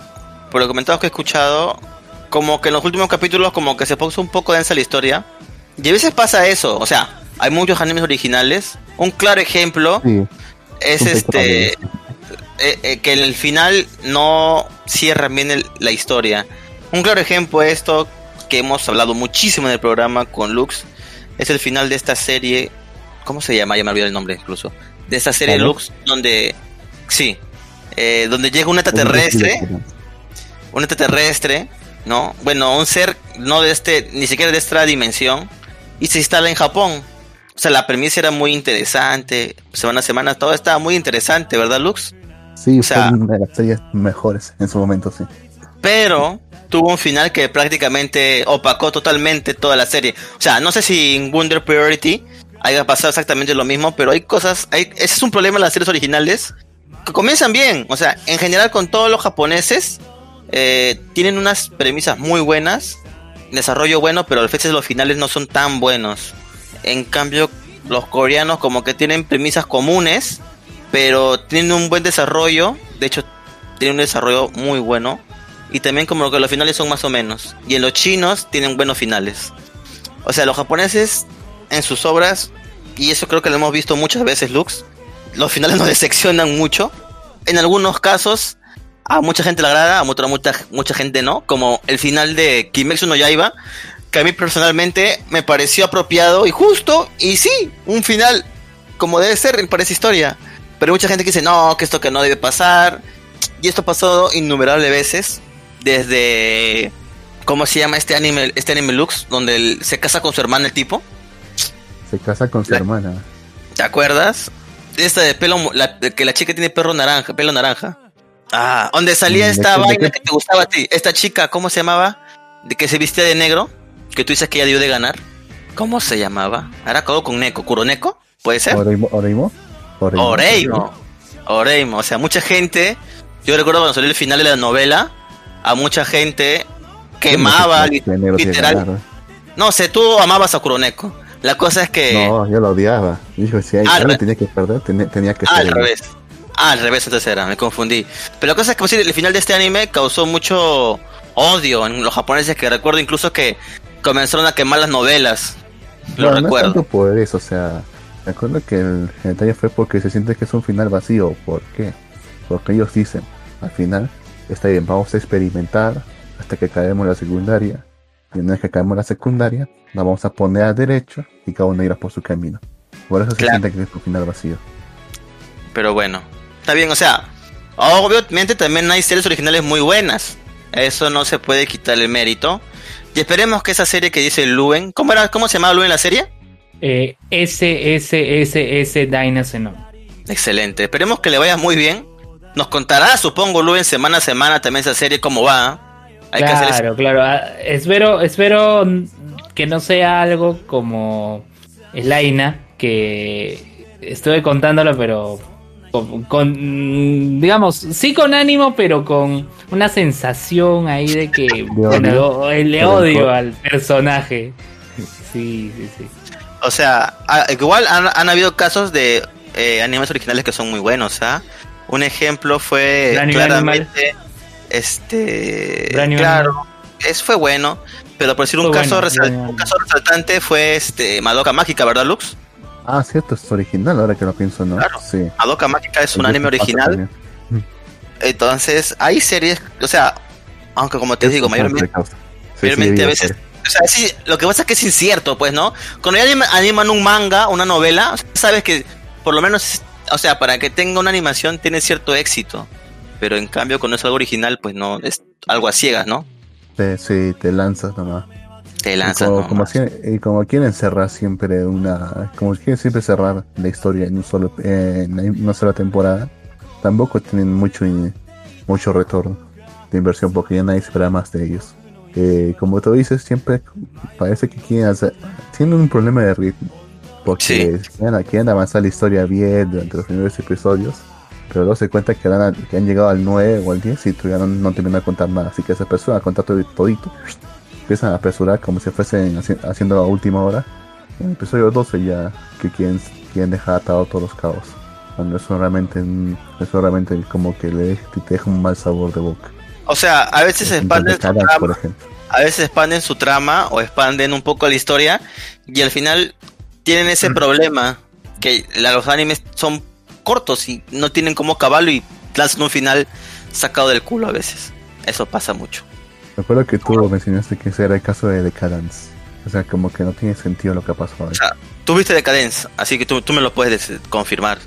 por los comentarios que he escuchado, como que en los últimos capítulos como que se puso un poco densa la historia. Y a veces pasa eso, o sea, hay muchos animes originales. Un claro ejemplo Sí, es este. Eh, eh, que en el final no cierra bien el- la historia. Un claro ejemplo es esto que hemos hablado muchísimo en el programa con Lux, es el final de esta serie, ¿cómo se llama? Ya me olvidé el nombre incluso. De esta serie Lux, donde, sí, eh, donde llega un extraterrestre, un extraterrestre, ¿no? Bueno, un ser no de este, ni siquiera de esta dimensión, y se instala en Japón. O sea, la premisa era muy interesante, semana a semana, todo estaba muy interesante, ¿verdad, Lux? Sí, o sea, fue una de las series mejores en su momento, sí. Pero tuvo un final que prácticamente opacó totalmente toda la serie. O sea, no sé si en Wonder Priority haya pasado exactamente lo mismo, pero hay cosas, hay, ese es un problema de las series originales, que comienzan bien. O sea, en general con todos los japoneses, eh, tienen unas premisas muy buenas, desarrollo bueno, pero a veces los finales no son tan buenos. En cambio, los coreanos como que tienen premisas comunes, pero tienen un buen desarrollo. De hecho, tienen un desarrollo muy bueno. Y también como que los finales son más o menos. Y en los chinos tienen buenos finales. O sea, los japoneses en sus obras, y eso creo que lo hemos visto muchas veces, Lux, los finales <laughs> nos decepcionan mucho. En algunos casos, a mucha gente le agrada, a mucha, mucha gente no. Como el final de Kimetsu no Yaiba, que a mí personalmente me pareció apropiado y justo. Y sí, un final como debe ser para esa historia. Pero hay mucha gente que dice, no, que esto que no debe pasar. Y esto ha pasado innumerables veces. Desde. ¿Cómo se llama este anime, este anime Lux? Donde él se casa con su hermana el tipo. Se casa con su hermana. ¿Te acuerdas? Esta de pelo. que la chica tiene perro naranja, pelo naranja. Ah, donde salía esta vaina que te gustaba a ti. Esta chica, ¿cómo se llamaba? De que se vistía de negro. Que tú dices que ella dio de ganar. ¿Cómo se llamaba? Ahora acabó con Neko. ¿Kuroneko? ¿Puede ser? ¿Oreimo? Oreimo. Oreimo. O sea, mucha gente. Yo recuerdo cuando salió el final de la novela. A mucha gente quemaba literal. No sé, tú amabas a Kuroneko. La cosa es que. No, yo lo odiaba. Dijo, si hay, al tenía que perder, tenía, que Al revés. al revés, entonces era, me confundí. Pero la cosa es que pues, el final de este anime causó mucho odio en los japoneses, que recuerdo incluso que comenzaron a quemar las novelas. Lo no, recuerdo. No tanto por eso, o sea, me acuerdo que el, el, detalle fue porque se siente que es un final vacío. ¿Por qué? Porque ellos dicen, al final, está bien, vamos a experimentar hasta que caemos en la secundaria. Y una vez que caemos en la secundaria, la vamos a poner a derecho y cada uno irá por su camino. Por eso se Claro. siente que es un final vacío. Pero bueno, está bien, o sea, obviamente también hay series originales muy buenas. Eso no se puede quitar el mérito. Y esperemos que esa serie que dice Luen, ¿cómo era, cómo se llamaba Luen la serie? Eh, SSSS no. Excelente. Esperemos que le vaya muy bien. Nos contará, supongo, Luen semana a semana también esa serie cómo va. Hay que hacer eso. Claro, claro. Ah, Espero, espero que no sea algo como Elaina, que estuve contándolo, pero con, con- digamos, sí con ánimo, pero con una sensación ahí de que bueno, le odio al personaje. Sí, sí, sí. O sea, a- igual han, han habido casos de eh, animes originales que son muy buenos, ¿ah? Un ejemplo fue Brand claramente este Brand claro, es fue bueno, pero por decir un Fue caso bueno, resal- un caso resaltante fue este Madoka Mágica, ¿verdad, Lux? Ah, cierto, es original ahora que lo pienso, ¿no? Claro. Sí. Madoka Mágica es un anime original, entonces hay series, o sea, aunque como te Es digo, mayormente causa. Sí, sí, Mayormente a veces. Sea, sí, lo que pasa es que es incierto, pues, ¿no? Cuando ya anima- animan un manga, una novela, sabes que por lo menos, o sea, para que tenga una animación tiene cierto éxito. Pero en cambio, cuando es algo original, pues no, es algo a ciegas, ¿no? Te, sí, te lanzas nomás. Te Y lanzan. como, nomás. como, si- y como quieren cerrar siempre una. Como quieren siempre cerrar la historia en, un solo, en una sola temporada, tampoco tienen mucho, mucho retorno de inversión porque ya nadie espera más de ellos. Eh, como tú dices, siempre parece que quieren hacer. Tienen un problema de ritmo. Porque quieren, quieren avanzar la historia bien durante los primeros episodios. Pero luego se cuenta que han, que han llegado al 9 o al 10 y todavía no, no terminan de contar nada. Así que se apresuran a contar todo, todito. Empiezan a apresurar como si fuesen haci- haciendo a última hora. En el episodio 12 ya que quieren, quieren dejar atado todos los cabos. Cuando eso realmente, eso realmente como que le te deja un mal sabor de boca. O sea, a veces expanden su por trama, a veces expanden su trama o expanden un poco la historia y al final tienen ese problema que la- los animes son cortos y no tienen cómo acabarlo y lanzan un final sacado del culo a veces. Eso pasa mucho. Recuerdo que tú mencionaste que ese era el caso de Decadence. O sea, como que no tiene sentido lo que ha pasado. O sea, tú viste Decadence, así que tú, tú me lo puedes des- confirmar.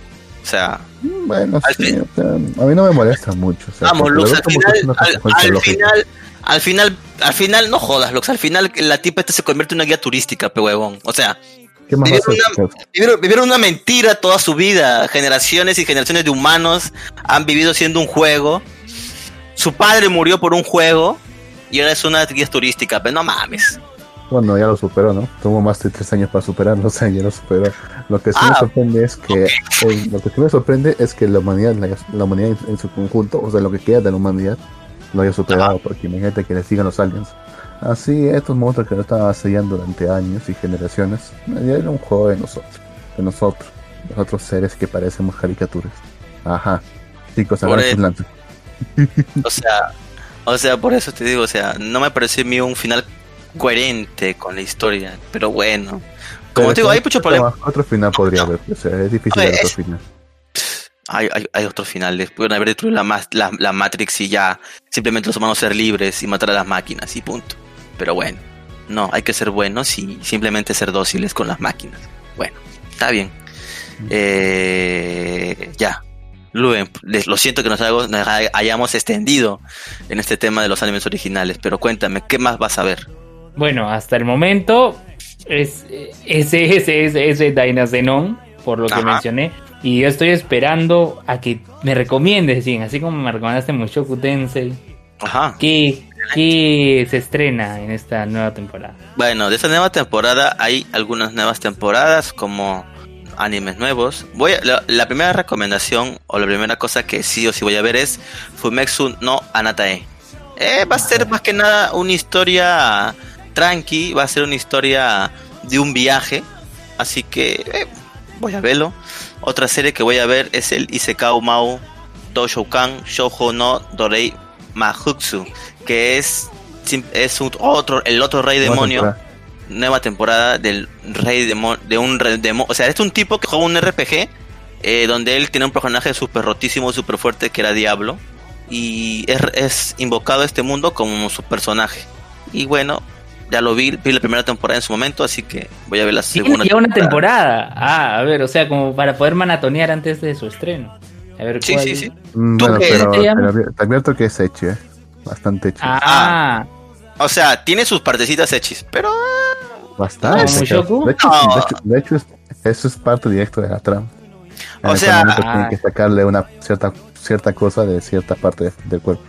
O sea, Mm, Bueno, al sí, fin- o sea, a mí no me molesta mucho. O sea, vamos, Lux, al final, al, final, al final, al final, no jodas, Lux, al final la tipa esta se convierte en una guía turística, pe huevón. O sea, ¿Qué más va a vivieron una- vivieron, vivieron una mentira toda su vida. Generaciones y generaciones de humanos han vivido siendo un juego. Su padre murió por un juego y ahora es una guía turística, pero no mames. Bueno, ya lo superó, ¿no? Tuvo más de tres años para superarlo, <laughs> o sea, ya lo superó. Lo que sí Ah, me sorprende es que lo que sí me sorprende es que la humanidad, la, la humanidad en, en su conjunto, o sea, lo que queda de la humanidad, lo haya superado, porque imagínate que le sigan los aliens. Así, estos monstruos que lo estaban asediando durante años y generaciones, ya era un juego de nosotros, de nosotros, los otros seres que parecemos caricaturas. Ajá. Chicos, lanzas. <laughs> O sea, o sea, por eso te digo, o sea, no me pareció a mí un final coherente con la historia, pero bueno. Como Pero te digo, hay ¿qué- mucho qué problema. más? Otro final podría haber, o sea, es difícil ver otro es- final. Hay, hay, hay otros finales. Pueden haber destruido la, la, la Matrix y ya simplemente los humanos ser libres y matar a las máquinas y punto. Pero bueno, no, hay que ser buenos y simplemente ser dóciles con las máquinas. Bueno, está bien. Eh, ya. Luen, les- lo siento que nos, hago- nos hay- hayamos extendido en este tema de los animes originales, pero cuéntame, ¿qué más vas a ver? Bueno, hasta el momento es ese, ese, ese, ese Dynazenon, por lo que mencioné. Y yo estoy esperando a que me recomiendes, Jin, así como me recomendaste Mushoku Tensei, Ajá. ¿qué, qué se estrena en esta nueva temporada? Bueno, de esta nueva temporada hay algunas nuevas temporadas como animes nuevos. Voy a- la, la primera recomendación o la primera cosa que sí o sí voy a ver es Fumetsu no Anatae. Eh, va a ser más que nada una historia tranqui, va a ser una historia de un viaje, así que eh, voy a verlo. Otra serie que voy a ver es el Isekao Mau Doshoukan Shoujo no Dorei Mahutsu, que es es un otro el otro rey Nueva demonio temporada. nueva temporada del rey demonio de un rey demonio o sea es un tipo que juega un RPG eh, donde él tiene un personaje súper rotísimo súper fuerte que era Diablo y es, es invocado a este mundo como su personaje y bueno ya lo vi vi la primera temporada en su momento así que voy a ver la Tiene segunda ya una temporada. Ah, a ver, o sea, como para poder manatonear antes de su estreno. A ver Sí, cuál- sí, sí. Mm, ¿Tú Bueno, qué pero te advierto que es Echi, ¿eh? Bastante Echi. Ah, o sea tiene sus partecitas hechis pero Bastante. ¿Como creo. Mushoku? De hecho, No. de hecho, de hecho es- eso es parte directo de la trama. En O sea- momento tienen que sacarle una cierta cierta cosa de cierta parte del cuerpo.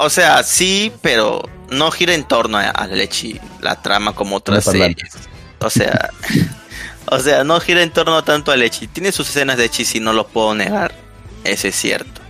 O sea sí pero no gira en torno a, a la leche la trama como otras series O sea, <laughs> o sea, no gira en torno tanto al Echi. Tiene sus escenas de Echi, si no lo puedo negar. Eso es cierto.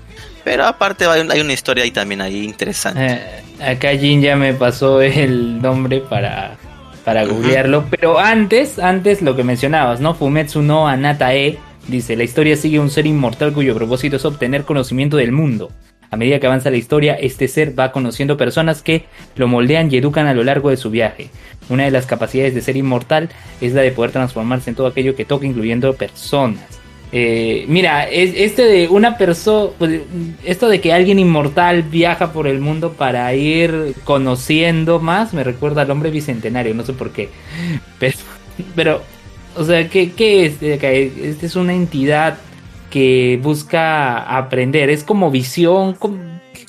Pero aparte hay, un- hay una historia ahí también ahí interesante. eh, acá Jin ya me pasó <laughs> el nombre para, para googlearlo. Pero antes, antes lo que mencionabas, ¿no? Fumetsu no Anatae dice: La historia sigue a un ser inmortal cuyo propósito es obtener conocimiento del mundo. A medida que avanza la historia, este ser va conociendo personas que lo moldean y educan a lo largo de su viaje. Una de las capacidades de ser inmortal es la de poder transformarse en todo aquello que toca, incluyendo personas. Eh, mira, es, este de una persona, esto de que alguien inmortal viaja por el mundo para ir conociendo más, me recuerda al hombre bicentenario, no sé por qué. Pero, o sea, ¿qué, qué es? Esta es una entidad que busca aprender, es como visión. com-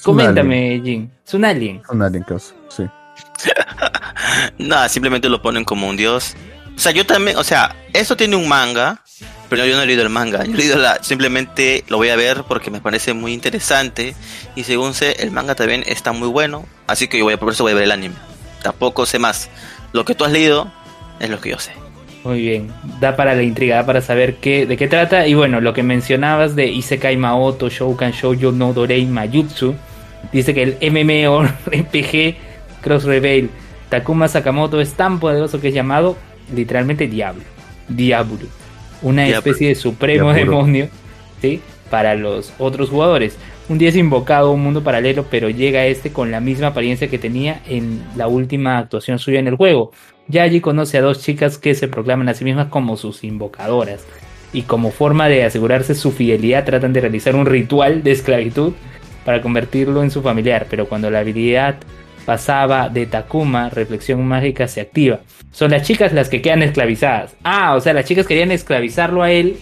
coméntame, Jin. Es un alien. Un alien causa, sí. <laughs> Nada, simplemente lo ponen como un dios. O sea, yo también, o sea, eso tiene un manga, pero yo no he leído el manga. Yo he leído la, simplemente lo voy a ver porque me parece muy interesante. Y según sé, el manga también está muy bueno. Así que yo voy a, por eso voy a ver el anime. Tampoco sé más. Lo que tú has leído es lo que yo sé. Muy bien, da para la intriga, da para saber qué, de qué trata. Y bueno, lo que mencionabas de Isekai Maoto, Shoukan Shoujo no Dorei Mayutsu, dice que el MMORPG <laughs> Cross Reveal Takuma Sakamoto es tan poderoso que es llamado literalmente Diablo. Diablo. Una Diablo. especie de supremo Diablo. demonio, ¿sí? Para los otros jugadores. Un día es invocado a un mundo paralelo, pero llega este con la misma apariencia que tenía en la última actuación suya en el juego. Yaji conoce a dos chicas que se proclaman a sí mismas como sus invocadoras. Y como forma de asegurarse su fidelidad tratan de realizar un ritual de esclavitud para convertirlo en su familiar. Pero cuando la habilidad pasaba de Takuma, reflexión mágica se activa. Son las chicas las que quedan esclavizadas. Ah, o sea, las chicas querían esclavizarlo a él,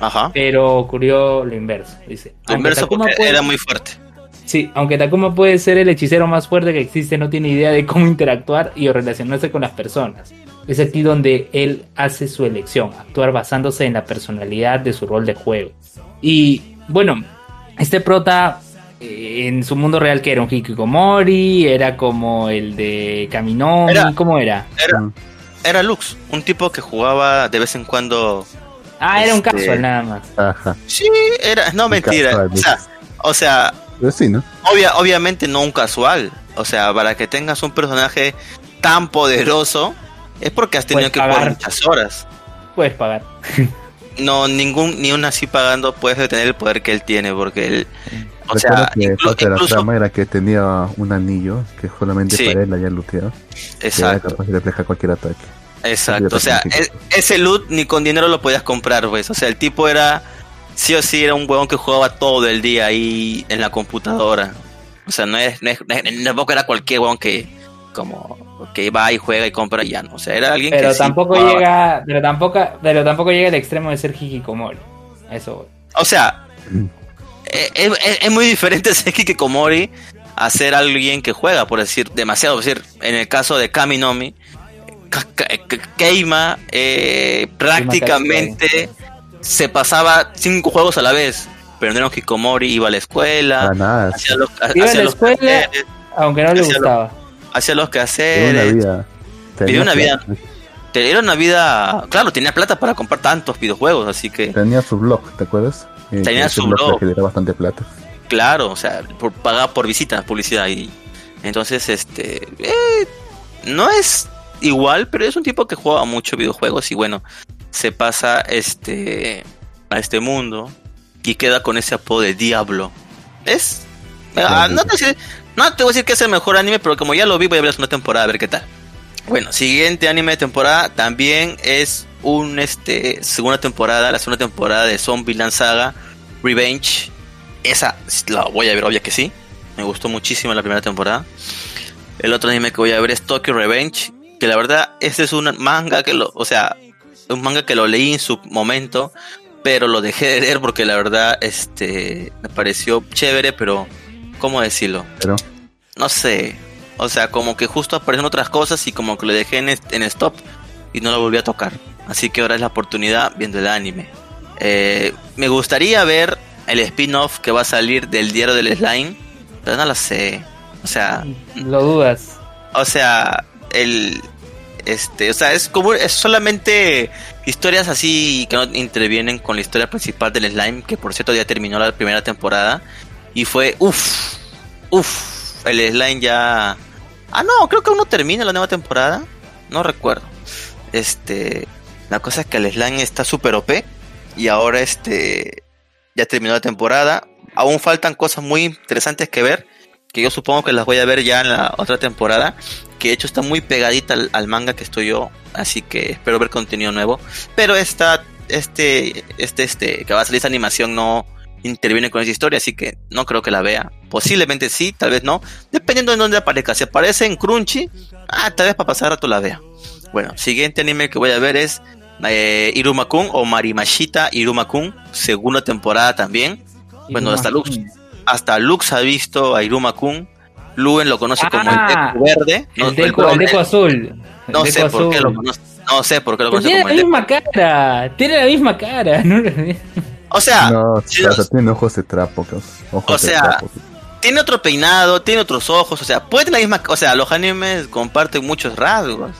Ajá. pero ocurrió lo inverso, dice. Lo Aunque inverso Takuma porque puede- era muy fuerte. Sí, aunque Takuma puede ser el hechicero más fuerte que existe, no tiene idea de cómo interactuar y relacionarse con las personas. Es aquí donde él hace su elección, actuar basándose en la personalidad de su rol de juego. Y bueno, este prota eh, en su mundo real que era un Hikikomori, era como el de Kaminomi, Era- ¿cómo era? Era, Mm. era Lux, un tipo que jugaba de vez en cuando. Ah, era un Este- casual nada más. Ajá. Sí, era. No, mentira. casual, O sea, o sea Pero sí, ¿no? obvia, obviamente no un casual. O sea, para que tengas un personaje tan poderoso, es porque has tenido Puedes que jugar pagar. muchas horas. Puedes pagar. <laughs> No, ningún, ni una así pagando puedes detener el poder que él tiene, porque él. O Recuerdo sea, que inclu- parte de la incluso. trama era que tenía un anillo que solamente Sí. para él había looteado. Que era Exacto. capaz de reflejar cualquier ataque. Exacto, o sea, e- ese loot ni con dinero lo podías comprar, pues. O sea, el tipo era, sí o sí, era un huevón que jugaba todo el día ahí en la computadora. O sea, no es, no es, no es- tampoco era cualquier huevón que, como, que va y juega y compra y ya no. O sea, era alguien Pero que tampoco llega, pero tampoco, pero tampoco llega al extremo de ser Hikikomori. Eso. O sea, eh, es, muy diferente <laughs> ser Kikikomori a ser alguien que juega, por decir, demasiado. Por decir, en el caso de Kaminomi, Ka- Ka- Ka- Keima eh, prácticamente se pasaba cinco juegos a la vez. Pero no era un Hikikomori, iba a la escuela, Para nada. hacía los, Iba a hacía la los escuela, quehaceres, Aunque no le Hacía lo- gustaba. hacía los Tenía una quehaceres, vida. Vivió una vida- era una vida, claro, tenía plata para comprar tantos videojuegos, así que Tenía su blog, ¿te acuerdas? Tenía su blog. generaba bastante plata. Claro, o sea, por, pagaba por visitas, publicidad y entonces este eh, no es igual, pero es un tipo que juega mucho videojuegos y bueno, se pasa este a este mundo y queda con ese apodo de Diablo. Es ah, no, te voy a decir, no te voy a decir que es el mejor anime, pero como ya lo vi voy a ver la segunda temporada a ver qué tal. Bueno, siguiente anime de temporada también es un este segunda temporada, la segunda temporada de Zombieland Saga Revenge. Esa la voy a ver, obvio que sí. Me gustó muchísimo la primera temporada. El otro anime que voy a ver es Tokyo Revenge, que la verdad este es un manga que lo, o sea, un manga que lo leí en su momento, pero lo dejé de leer porque la verdad este me pareció chévere, pero ¿cómo decirlo? Pero no sé, o sea, como que justo aparecen otras cosas y como que lo dejé en, en stop y no lo volví a tocar. Así que ahora es la oportunidad viendo el anime. Eh, me gustaría ver el spin-off que va a salir del diario del slime, pero no lo sé. O sea, Lo dudas. o sea, el este, o sea, es como es solamente historias así que no intervienen con la historia principal del slime, que por cierto ya terminó la primera temporada y fue uff, uff, el slime ya Ah, no, creo que aún no termina la nueva temporada. No recuerdo. Este, la cosa es que el slime está súper OP y ahora este ya terminó la temporada. Aún faltan cosas muy interesantes que ver, que yo supongo que las voy a ver ya en la otra temporada, que de hecho está muy pegadita al, al manga que estoy yo, así que espero ver contenido nuevo. Pero esta, este, este, este, que va a salir esta animación no interviene con esa historia, así que no creo que la vea. Posiblemente sí, tal vez no, dependiendo de dónde aparezca. Si aparece en Crunchy, ah, tal vez para pasar rato la vea. Bueno, siguiente anime que voy a ver es eh, Iruma-kun o Marimashita Iruma-kun, segunda temporada también. Bueno, hasta Lux, hasta Lux ha visto a Iruma-kun. Luen lo conoce como el Ah, Deku verde. No, el deco, el azul. El no deco sé por qué lo conoce. No sé por qué lo Pero conoce tiene como la Deku. misma cara. Tiene la misma cara. <laughs> ¿no? O sea, no, sí, o sea, no- tiene ojos de trapo. Ojos O de sea, trapo. tiene otro peinado, tiene otros ojos, o sea, puede tener la misma, o sea, los animes comparten muchos rasgos.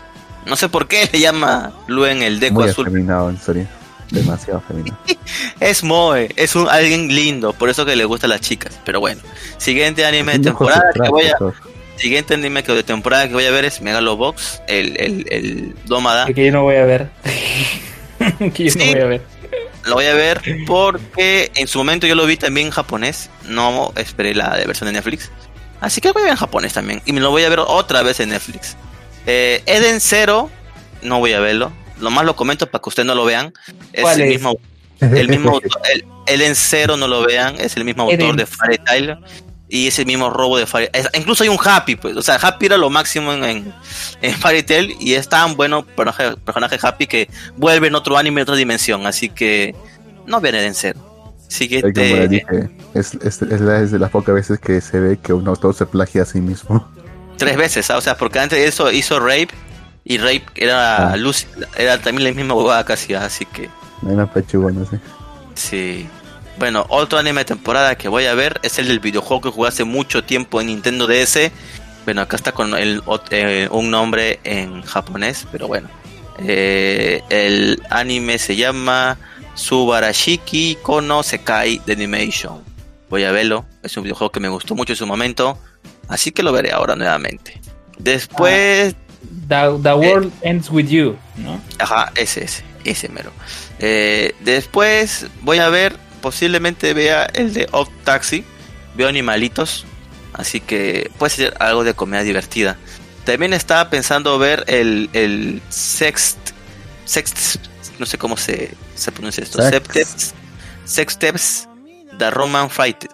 No sé por qué le llama Luen el Deku Muy azul. en serio. Demasiado afeminado. <laughs> Es Moe, es un alguien lindo, por eso que le gustan las chicas. Pero bueno, siguiente anime de temporada que voy a, siguiente anime que de temporada que voy a ver es Megalobox, el el el Dómada. que yo no voy a ver. <laughs> que yo Sí. no voy a ver. Lo voy a ver porque en su momento yo lo vi también en japonés, no esperé la de versión de Netflix. Así que lo voy a ver en japonés también y me lo voy a ver otra vez en Netflix. Eh, Eden Zero, no voy a verlo. Lo más lo comento para que ustedes no lo vean. Es ¿Cuál el es? mismo el mismo autor, el, Eden Zero no lo vean, es el mismo autor de Fairy Tail y ese mismo robo de Fairy Incluso hay un Happy, pues, o sea, Happy era lo máximo en, en, Fairy Tail y es tan bueno personaje, personaje Happy que vuelve en otro anime, en otra dimensión, así que no viene en ser. Siguiente. es, es, es, de las pocas veces que se ve que un autor se plagia a sí mismo. Tres veces, ¿ah? o sea, porque antes de eso hizo Rape y Rape era ah. Lucy, era también la misma bobada casi, así que. Una bueno, sí. Sí. Bueno, otro anime de temporada que voy a ver es el del videojuego que jugué hace mucho tiempo en Nintendo DS. Bueno, acá está con el, eh, un nombre en japonés, pero bueno. Eh, el anime se llama Subarashiki Kono Sekai de Animation. Voy a verlo, es un videojuego que me gustó mucho en su momento, así que lo veré ahora nuevamente. Después... Ah, the, World Ends With You, ¿no? Ajá, ese, ese, ese mero. Eh, después voy a ver, posiblemente vea el de Off Taxi, veo animalitos, así que puede ser algo de comedia divertida. También estaba pensando ver el, el Sext, Sext no sé cómo se, se pronuncia esto. Sex. Sexteps The Roman Fight.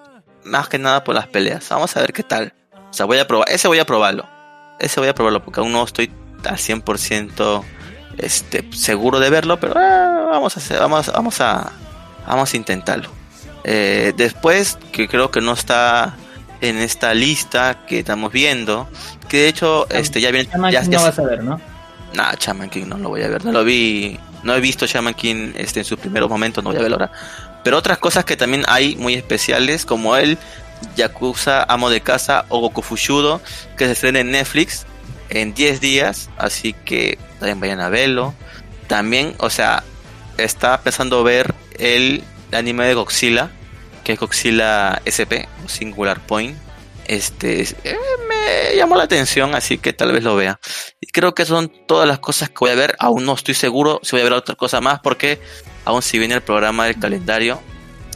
Más que nada por las peleas. Vamos a ver qué tal. O sea, voy a probar. Ese voy a probarlo. Ese voy a probarlo porque aún no estoy al 100% este, seguro de verlo. Pero ah, vamos a hacer, vamos, vamos a vamos a intentarlo. Eh, después, que creo que no está en esta lista que estamos viendo, que de hecho este ya viene ya, no vas a ver, ¿no? Nah, Chaman King no lo voy a ver, no lo vi no he visto Shaman King este, en sus primeros momentos, no voy a ver ahora. Pero otras cosas que también hay muy especiales, como el Yakuza Amo de Casa o Goku Fushudo, que se estrena en Netflix en 10 días, así que también vayan a verlo. También, o sea, estaba pensando ver el anime de Godzilla, que es Godzilla SP, Singular Point. Este eh, me llamó la atención, así que tal vez lo vea. Y creo que son todas las cosas que voy a ver. Aún no estoy seguro si voy a ver otra cosa más, porque aún si viene el programa del calendario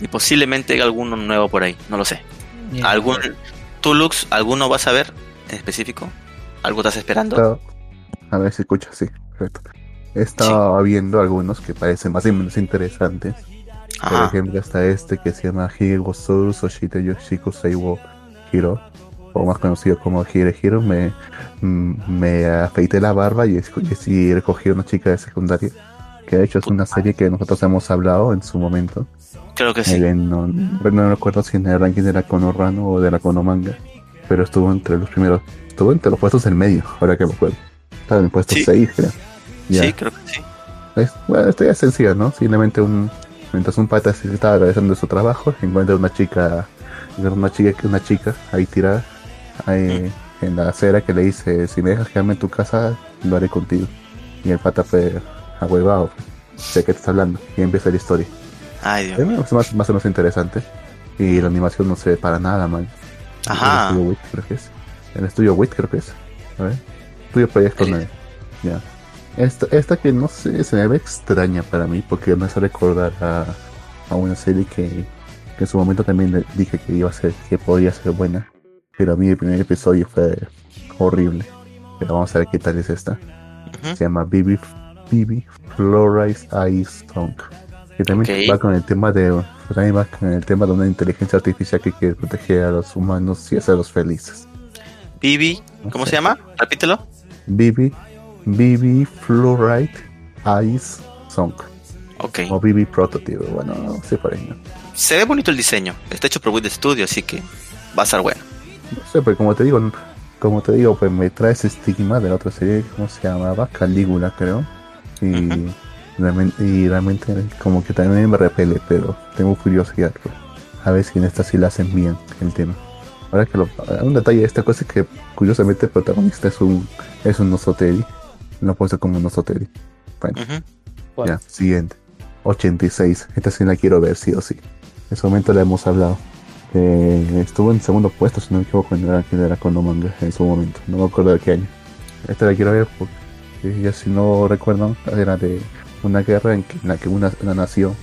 y posiblemente haya alguno nuevo por ahí, no lo sé. ¿Algún Tulux, alguno vas a ver en específico? ¿Algo estás esperando? A ver si escucha, sí, perfecto. Estaba viendo algunos que parecen más o menos interesantes. Por ejemplo, está este que se llama Higo Soul Soshite Yoshiko Seiwo Hiro, o más conocido como Hiro Hiro, me, me afeité la barba y, y recogí a una chica de secundaria. Que de hecho es una serie que nosotros hemos hablado en su momento. Creo que sí. no, no, recuerdo si en el ranking de la Konorano o de la Konomanga, pero estuvo entre los primeros, estuvo entre los puestos del medio, ahora que me acuerdo. Estaba en el puesto 6, creo. Sí, creo que sí. bueno, esto ya es sencillo, ¿no? Simplemente un, mientras un pata se estaba de su trabajo, encuentra una chica una chica, una chica ahí tirada ahí en la acera que le dice, si me dejas quedarme en tu casa, lo haré contigo. Y el pata fue ahuevado, sé que te está hablando, y empieza la historia. Ay, Dios. Es más, más o menos interesante. Y la animación no se ve para nada mal. Ajá. El estudio WIT creo que es. El estudio WIT creo que es. A ver. Estudio Proyecto 9. Ya. Esta, esta que no sé, se me ve extraña para mí porque me hace recordar a, a una serie que en su momento también dije que iba a ser, que podía ser buena, pero a mí el primer episodio fue horrible. Pero vamos a ver qué tal es esta. Se llama Bibi, Bibi Flores Ice Song. Que también va con el tema de también va con el tema de una inteligencia artificial que quiere proteger a los humanos y hacerlos felices. Bibi, ¿cómo se llama? Repítelo. Bibi, Bibi Fluorite Ice Song. Ok. O Bibi Prototype, bueno, no sé por ahí, ¿no? se ve bonito el diseño. Está hecho por Wii Studio, así que va a ser bueno. No sé, pues como te digo, como te digo, pues me trae ese estigma de la otra serie, ¿cómo se llamaba? Calígula, creo. Y, realmente, como que también me repele, pero tengo curiosidad. Pues, a ver si en esta sí la hacen bien el tema. Ahora que lo, un detalle de esta cosa es que curiosamente el protagonista es un es un Nosoteri. No puede ser como un Nosoteri. Bueno, ya, siguiente. 86. Esta sí la quiero ver, sí o sí. En ese momento la hemos hablado. estuvo en segundo puesto, si no me equivoco, en el era con manga en su momento. No me acuerdo de qué año. Esta la quiero ver porque, ya si no recuerdo, era de una guerra en, la que una, nación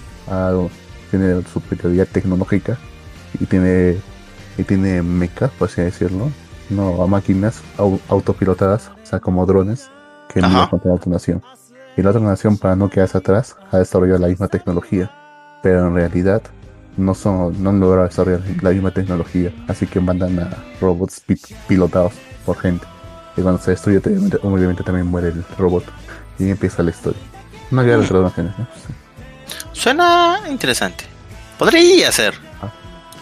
tiene superioridad tecnológica y tiene y tiene mechas, por así decirlo, no a máquinas autopilotadas, o sea, como drones, que no contra otra nación. Y la otra nación, para no quedarse atrás, ha desarrollado la misma tecnología, pero en realidad no son, no han logrado desarrollar la misma tecnología, así que mandan a robots pilotados por gente. Y cuando se destruye, obviamente, también muere el robot. Y empieza la historia. Una guerra entre dos ¿no? Suena interesante. Podría ser. Ah.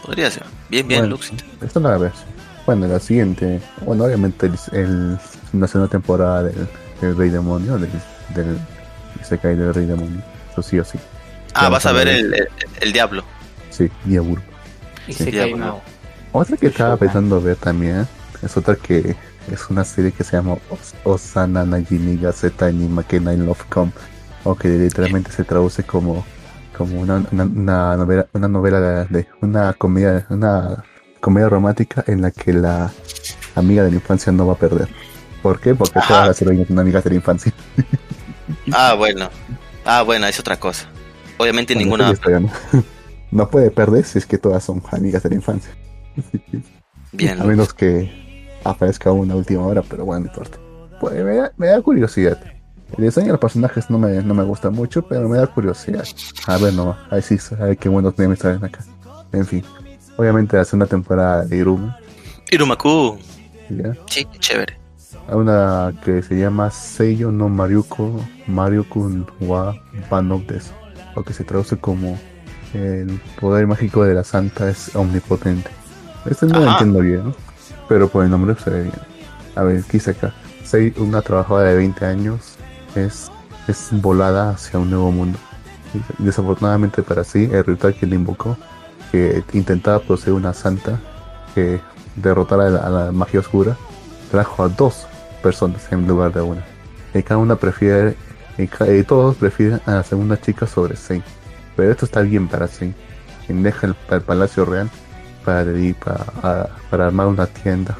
Podría ser. Bien, bien, bueno, Esta es la versión. Bueno, la siguiente. Bueno, obviamente el, la segunda temporada del, Rey Demonio, del, del se cae del Rey Demonio. Eso sí o sí. Ah, vas a ver el, el, Diablo. Sí, Diablo. Y se cae Otra que estaba pensando ver también es otra que es una serie que se llama Osana Najimi Gazeta ni Makena in Lovecom o que literalmente se traduce como como una, una, novela una novela de, una comedia una comedia romántica en la que la amiga de la infancia no va a perder. ¿por qué? porque todas las heroínas son amigas de la infancia. <laughs> Ah bueno. Ah bueno es otra cosa. Obviamente ninguna <laughs> no puede perder si es que todas son amigas de la infancia. <laughs> Bien a menos que aparezca una última hora, pero bueno, no importa. Pues me da, curiosidad. El diseño de los personajes no me, no me gusta mucho, pero me da curiosidad. A ver, no, ahí sí, a ver qué buenos memes salen acá. En fin, obviamente hace una temporada de Iruma. Irumaku. Sí, chévere. Una que se llama Seiyo no Mariuko Mariukun wa Banokdes, o que se traduce como el poder mágico de la santa es omnipotente. Este no lo entiendo bien, pero por el nombre se ve bien. A ver, quise acá. Sei, una trabajadora de 20 años, es, es volada hacia un nuevo mundo. Desafortunadamente para sí, el ritual que le invocó, que intentaba poseer una santa que derrotara a la, magia oscura, trajo a dos personas en lugar de una. Y cada una prefiere, y, todos prefieren a la segunda chica sobre Sei. Pero esto está bien para Sei, quien deja el palacio real para, para, para armar una tienda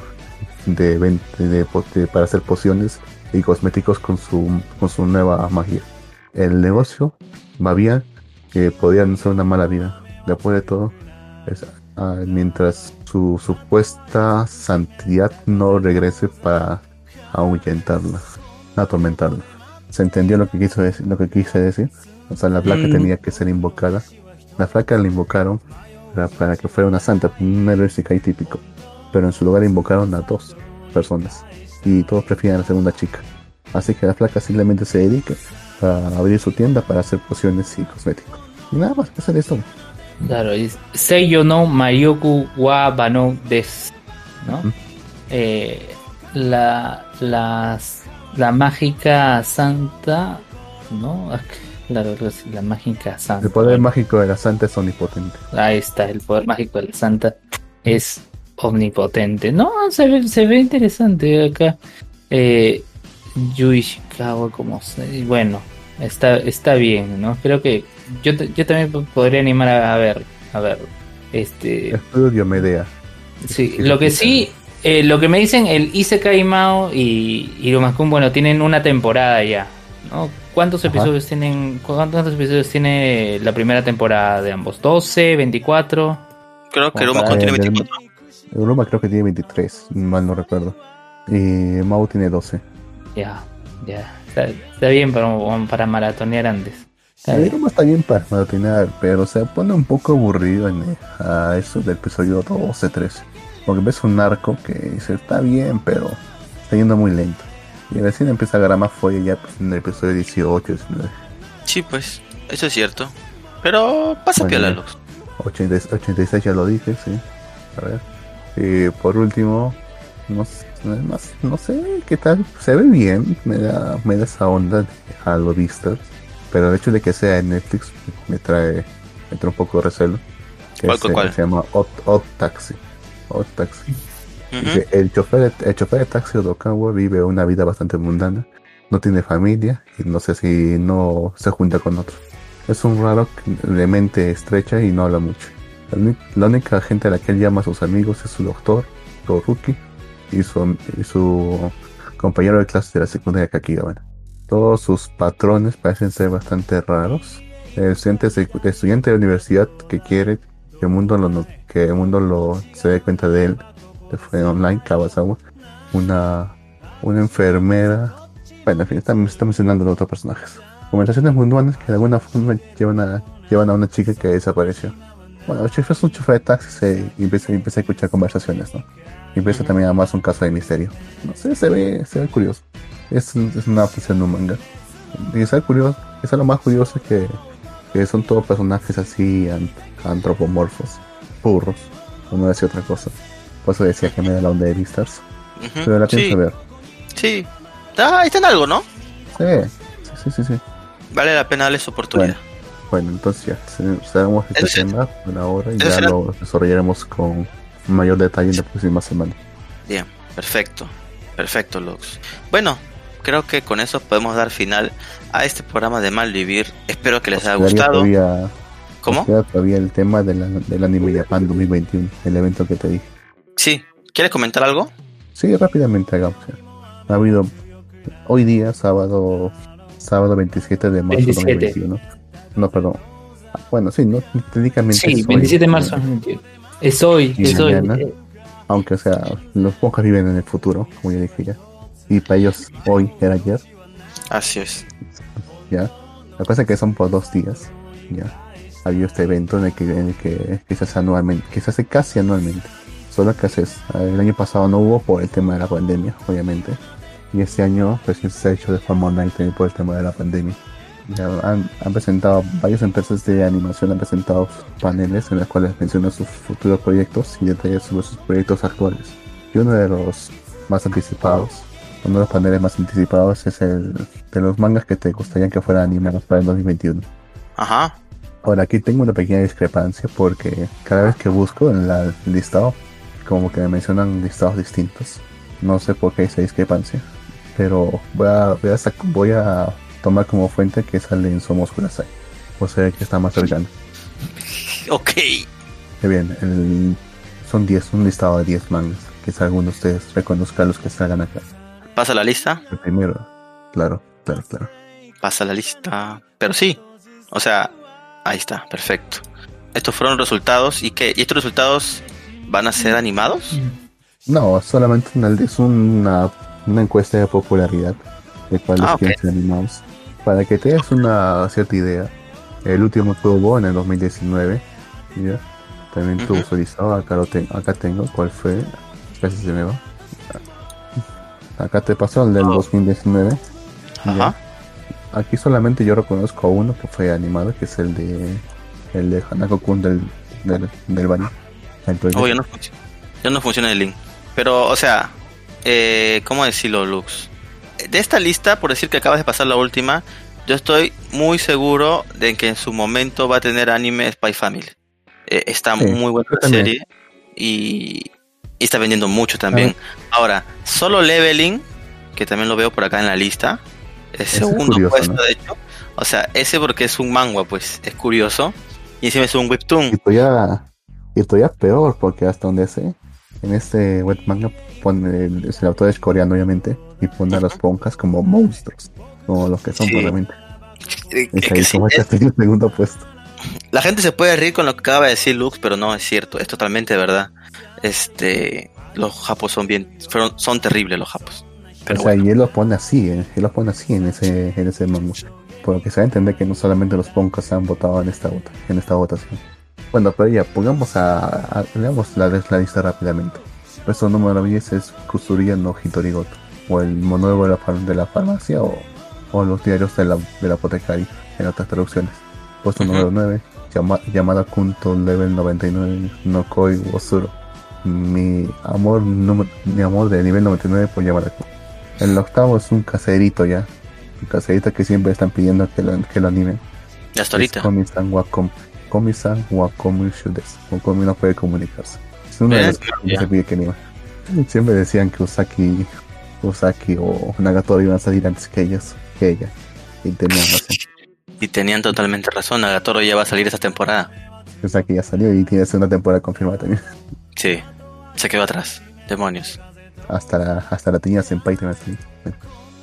de, de, para hacer pociones y cosméticos con su, con su nueva magia. El negocio va bien, que podían ser una mala vida. Después de todo, ah, mientras su supuesta santidad no regrese para ahuyentarla, atormentarla. ¿Se entendió lo que quiso decir, lo que quise decir? O sea, la placa mm. tenía que ser invocada. La placa la invocaron para que fuera una santa, un héroe típico. Pero en su lugar invocaron a dos personas y todos prefieren a la segunda chica. Así que la flaca simplemente se dedica a abrir su tienda para hacer pociones y cosméticos. Y nada más, eso es esto. Claro, es Seiyo no Marioku wa Bano des. ¿no? Eh, la, la mágica santa, ¿no? <laughs> Claro, la mágica santa. El poder mágico de la santa es omnipotente. Ahí está, el poder mágico de la santa es omnipotente. No, se ve, se ve interesante acá. Eh, Yui Shikawa, como se, bueno, está, está bien, ¿no? Creo que yo, yo también podría animar a, ver, a ver, este. Estudio Medea. Sí, lo que sí, eh, lo que me dicen, el Isekai Mao y Irumakun, bueno, tienen una temporada ya, ¿no? ¿Cuántos episodios tienen? ¿Cuántos episodios tiene la primera temporada de ambos? ¿12? ¿24? Creo que Roma tiene 24. Roma creo que tiene 23, mal no recuerdo. Y Mau tiene 12. Ya, ya. Está, bien para, para maratonear antes. Roma está bien para maratonear, pero se pone un poco aburrido en a eso del episodio 12, 13. Porque ves un arco que dice está bien, pero está yendo muy lento. Y recién empieza a agarrar más folla ya pues, en el episodio 18, 19. Sí, pues, eso es cierto. Pero pasa bueno, piola, Lux. 86 ya lo dije, sí. A ver. Y por último, no, más, no sé qué tal. Se ve bien, me da, me da esa onda de Halo Vistas. Pero el hecho de que sea en Netflix me trae, me trae un poco de recelo. Que ¿Cuál, cuál? se llama Odd, Taxi. Odd Taxi el, chofer, el chofer de taxi Odokawa vive una vida bastante mundana, no tiene familia y no sé si no se junta con otros. Es un raro de mente estrecha y no habla mucho. La, única gente a la que él llama a sus amigos es su doctor, Toruki, y su, y su compañero de clase de la secundaria Kakigawara. Todos sus patrones parecen ser bastante raros. Estudiante, de la universidad que quiere que el mundo lo, que el mundo lo se dé cuenta de él fue online, Kawasawa, una, una enfermera. Bueno, en fin, está, mencionando a otros personajes. Conversaciones mundanas que de alguna forma llevan a, llevan a una chica que desapareció. Bueno, es un chofer de taxi y empecé, a escuchar conversaciones, ¿no? Y empieza también además un caso de misterio. No sé, se ve, se ve curioso. Es, es una función de un manga. Y es curioso, es lo más curioso que, que son todos personajes así antropomorfos, burros, no decía otra cosa. Por eso decía que me da la onda de Beastars. Pero la pienso ver. Sí. Ah, ahí está en algo, ¿no? Sí, sí, sí, sí. Vale la pena darle su oportunidad. Bueno, entonces ya sabemos este tema una hora y ya lo desarrollaremos con mayor detalle en la próxima semana. Bien, perfecto, perfecto, Lux. Bueno, creo que con eso podemos dar final a este programa de Malvivir. Espero que les haya gustado. Todavía, ¿Cómo? todavía el tema de la, del Anime Japan 2021, el evento que te dije. Sí, ¿quieres comentar algo? Sí, rápidamente hagamos. Ha habido hoy día, sábado sábado 27 de marzo 2021. No, perdón. Bueno, sí, no técnicamente. Sí, 27 de marzo 2021. Es hoy, es hoy. Aunque, o sea, los pocos viven en el futuro, como ya dije ya. Y para ellos hoy era ayer. Así es. Ya. La cosa es que son por dos días. Ya. Había este evento en el que, en el que, que se hace anualmente, que se hace casi anualmente. Solo que haces, el año pasado no hubo por el tema de la pandemia, obviamente y este año pues se ha hecho de forma online también por el tema de la pandemia. Han, presentado, varias empresas de animación han presentado paneles en los cuales mencionan sus futuros proyectos y detalles sobre sus proyectos actuales. Y uno de los más anticipados, uno de los paneles más anticipados es el de los mangas que te gustaría que fueran animados para el 2021. Ajá. Ahora aquí tengo una pequeña discrepancia porque cada vez que busco en el listado, como que me mencionan listados distintos. No sé por qué esa discrepancia pero voy a, voy a, tomar como fuente que sale en Somos Kurasai. O sea que está más cercano. <laughs> Ok. Qué bien, son 10, un listado de 10 mangas. Que si alguno de ustedes reconozca los que salgan acá. ¿Pasa la lista? El primero, claro, claro, claro. Pasa la lista. Pero sí, o sea, ahí está, perfecto. Estos fueron los resultados. ¿Y qué? ¿Y estos resultados van a ser animados? No, solamente una, es una una encuesta de popularidad de cuáles ah, quieren ser animados. Para que te des una cierta idea, el último tuvo en el 2019, ¿ya? También tuvo solicitado, acá, lo tengo, acá tengo, ¿cuál fue? Casi se me va. Acá te pasó el del 2019. Aquí solamente yo reconozco uno que fue animado, que es el de el de Hanako-kun del, del, baño. Oh, no, ya no funciona el link. Pero, o sea, eh, ¿cómo decirlo, Lux? De esta lista, por decir que acabas de pasar la última, yo estoy muy seguro de que en su momento va a tener anime Spy Family. Eh, está muy buena la serie y, está vendiendo mucho también. Ahora, solo Leveling, que también lo veo por acá en la lista, el segundo puesto, de hecho. O sea, ese porque es un manga, pues es curioso. Y encima es un webtoon. Y todavía, y todavía peor, porque hasta donde sé, en este web manga pone el, autor es coreano obviamente y pone a los ponkas como monstruos como los que son probablemente. Segundo puesto. La gente se puede reír con lo que acaba de decir Lux pero no es cierto es totalmente verdad. Este los japos son bien son terribles los japos o sea y él lo pone así eh, él lo pone así en ese en ese manga por lo que se va a entender que no solamente los ponkas han votado en esta en esta votación bueno, pero ya, pongamos a, leamos la, la lista rápidamente. Puesto número 10 es Kusuriya no Hitorigoto, o el monólogo de la, de la farmacia, o, o, los diarios de la, de la apotecaria, en otras traducciones. Puesto número 9, llamada Kunto Level 99, no Koi Wosuro. Mi amor, mi amor de nivel 99 por Yamada Kun. El octavo es un caserito ya, un caserito que siempre están pidiendo que lo, que lo animen. Hasta ahorita. Komi-san o Komi-shudes. O Komi no puede comunicarse. Es uno de los que se pide que anima. Siempre decían que Usaki, Usaki o Nagato iban a salir antes que ellos, que ella. Y tenían razón. Y tenían totalmente razón, Nagatoro ya va a salir esta temporada. Usaki ya salió y tiene segunda temporada confirmada también. Sí, se quedó atrás. Demonios. Hasta la, hasta la tenía Senpai también.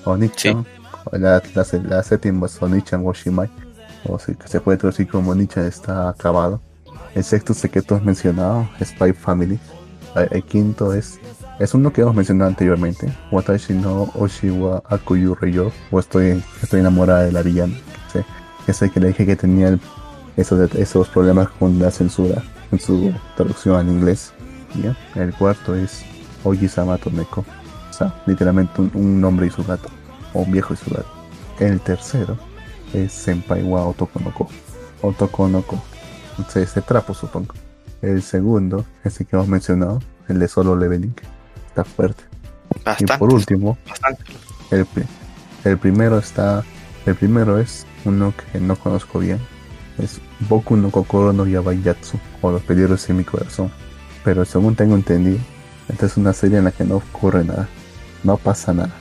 Onichan, la, la, la, séptima es Onichan Washimai o que se puede traducir como Nietzsche está acabado. El sexto secreto es mencionado, Spy Family. El, quinto es es uno que hemos mencionado anteriormente, Watashi no Oshiwa Akuyu Reyo, o estoy, estoy enamorada de la villana. ¿sí? Ese que le dije que tenía esos, esos problemas con la censura. en su traducción al inglés. ¿ya? El cuarto es Oji-sama Tomeko. O sea, literalmente un, un hombre y su gato. O un viejo y su gato. El tercero es Senpai wa Otoko no Ko. Otoko no Ko. Entonces, ese trapo, supongo. El segundo, ese que hemos mencionado, el de solo leveling. Está fuerte. Bastante. Y por último, bastante. el, el primero está. El primero es uno que no conozco bien. Es Boku no Kokoro no Yabayatsu. O los peligros en mi corazón. Pero según tengo entendido, esta es una serie en la que no ocurre nada. No pasa nada.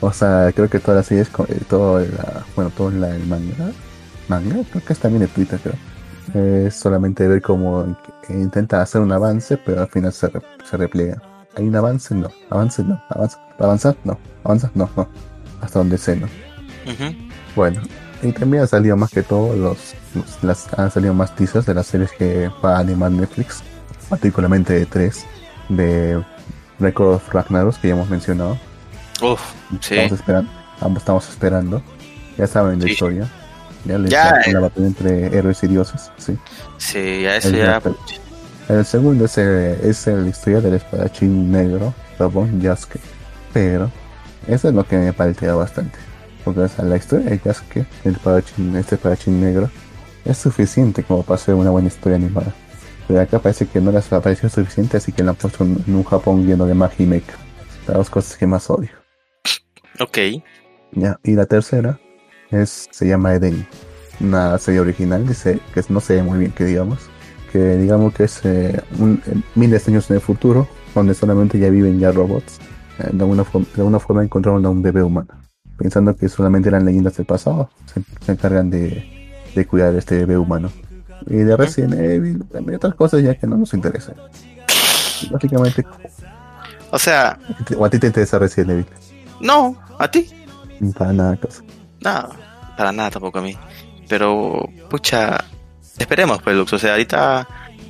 O sea, creo que toda la serie es. co- eh, Todo la, bueno, todo la, el manga. Manga, creo que es también de Twitter, creo. Es solamente ver cómo intenta hacer un avance, pero al final se, re- se repliega. ¿Hay un avance? No. ¿Avance? No. ¿Avanza? ¿Avanzar? No. ¿Avanza? No, no. Hasta donde sé, no. Bueno, y también ha salido más que todo los, los- las, han salido más teasers de las series que va a animar Netflix, particularmente de tres, de Record of Ragnaros que ya hemos mencionado. Uf, sí. Estamos esperando, ambos estamos esperando. Ya saben de Sí. historia. Ya les Ya, la, eh. la batalla entre héroes y dioses, sí. Sí, ya eso El, ya. el segundo es, el- es la historia del espadachín negro, Yasuke. Pero eso es lo que me paltea bastante. Porque o sea, la historia de Yasuke, el espadachín, este espadachín negro, es suficiente como para hacer una buena historia animada. Pero acá parece que no les ha parecido suficiente, así que la han puesto en un Japón lleno de magia y mecha. Las dos cosas que más odio. Ok. Ya, y la tercera es, se llama Eden, una serie original dice, que no se ve muy bien que digamos, que digamos que es eh, un, eh, miles de años en el futuro, donde solamente ya viven ya robots, Eh, de, alguna forma, de alguna forma encontraron a un bebé humano, pensando que solamente eran leyendas del pasado, se, se encargan de, de cuidar a este bebé humano. Y de Resident Evil, y otras cosas ya que no nos interesan. Básicamente, O sea, o a ti te interesa Resident Evil, no, a ti. para nada cosa. No, para nada tampoco a mí. Pero, pucha, esperemos, pues, Lux. O sea, ahorita,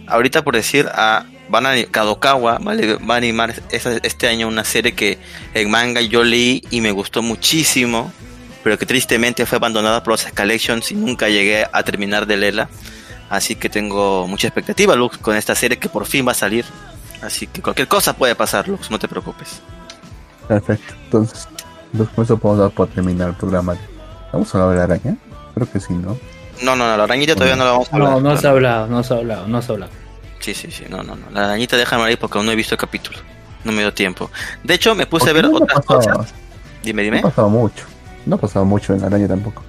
ahorita por decir, a, van a, Kadokawa ¿vale? va a animar esa- este año una serie que en manga yo leí y me gustó muchísimo, pero que tristemente fue abandonada por los Escalations y nunca llegué a terminar de leerla. Así que tengo mucha expectativa, Lux, con esta serie que por fin va a salir. Así que cualquier cosa puede pasar, Lux, no te preocupes. Perfecto. Entonces, entonces con eso podemos dar por terminar el programa. ¿Vamos a hablar de la araña? Creo que sí, ¿no? No, no, no, la arañita todavía no la vamos a hablar. No, no se ha hablado, no se ha hablado, no se ha hablado. Sí, sí, sí, no, no, no. La arañita déjame ahí porque aún no he visto el capítulo. No me dio tiempo. De hecho, me puse a ver no otras pasado- cosas. Dime, No dime. ha pasado mucho. No ha pasado mucho en la araña tampoco.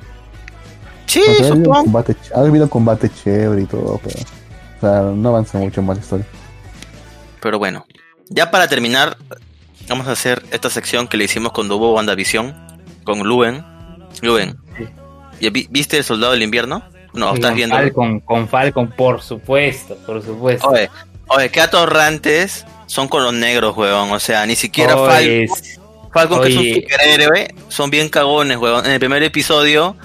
Sí, O sea, ha, habido supongo. combate, ha habido combate chévere y todo, pero. O sea, no avanza mucho más la historia. Pero bueno, ya para terminar, vamos a hacer esta sección que le hicimos cuando hubo WandaVision con Luen. Luen, Sí. ¿ya vi- ¿viste el soldado del invierno? No, Sí, estás con viendo. Falcon, con Falcon, por supuesto, por supuesto. Oye, oye, qué atorrantes son con los negros, weón. O sea, ni siquiera Oye, Falcon. Falcon, que es un superhéroe, son bien cagones, weón. En el primer episodio,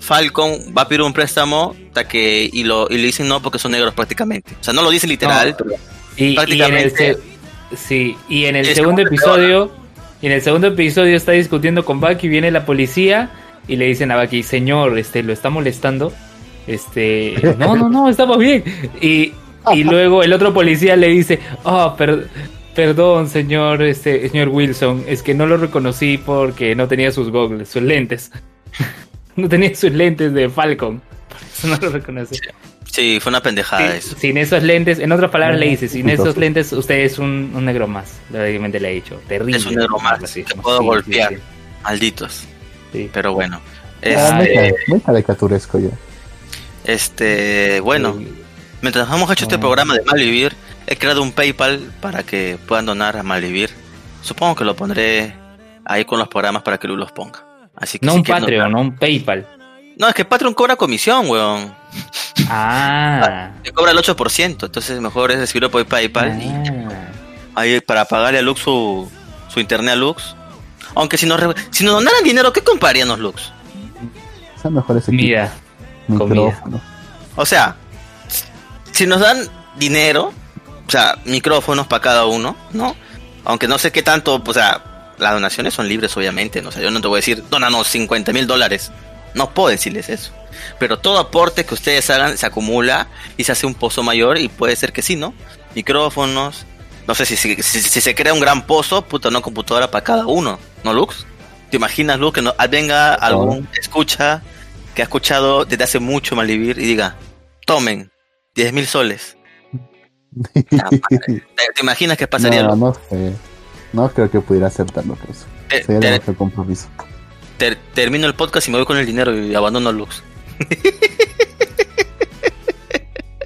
Falcon va a pedir un préstamo hasta que, y, lo, y le dicen no porque son negros prácticamente. O sea, no lo dice literal, No. pero Y, y prácticamente- se- sí, y en el Es segundo episodio, y en el segundo episodio está discutiendo con Bucky, viene la policía y le dicen a Bucky, señor, este, lo está molestando. Este, <laughs> no, no, no, estamos bien. Y, y luego el otro policía le dice, ah, per- perdón, señor, este, señor Wilson, es que no lo reconocí porque no tenía sus goggles, sus lentes. <laughs> no tenía sus lentes de Falcon. Por eso no lo reconocí. Sí, fue una pendejada Sí, eso. sin esos lentes, en otras palabras le dice, sin esos lentes usted es un, un negro más, lógicamente le ha dicho, terrible. Es un negro más, te puedo Sí, golpear. sí, Malditos. sí. Pero bueno. Ah, Este, muy, muy caricaturesco ya. este, bueno, Sí. mientras hemos hecho este Ah. programa de Malvivir, he creado un PayPal para que puedan donar a Malvivir. Supongo que lo pondré ahí con los programas para que Lu los ponga. Así que No si un Patreon, no un PayPal. No, es que Patreon cobra comisión, weón. Ah. Te cobra el 8%, entonces mejor es recibirlo por PayPal y Ah. ahí para pagarle a Lux su, su internet a Lux. Aunque si nos, si nos donaran dinero, ¿qué compraríamos Lux? Son mejores equipos. Mira, Micrófono. O sea, si nos dan dinero, o sea, micrófonos para cada uno, ¿no? Aunque no sé qué tanto, o sea, las donaciones son libres, obviamente, ¿no? O sea, yo no te voy a decir, donanos 50 mil dólares. No puedo decirles eso. Pero todo aporte que ustedes hagan se acumula y se hace un pozo mayor y puede ser que sí, ¿no? Micrófonos, no sé si, si, si, se crea un gran pozo, puta, no computadora para cada uno, ¿no, Lux? ¿Te imaginas, Lux, que no, venga algún escucha que ha escuchado desde hace mucho Malvivir y diga, tomen, 10 mil soles? <laughs> ¿Te, imaginas qué pasaría? No, no sé. No creo que pudiera aceptarlo, pues. Sería compromiso. Termino el podcast y me voy con el dinero y abandono Lux.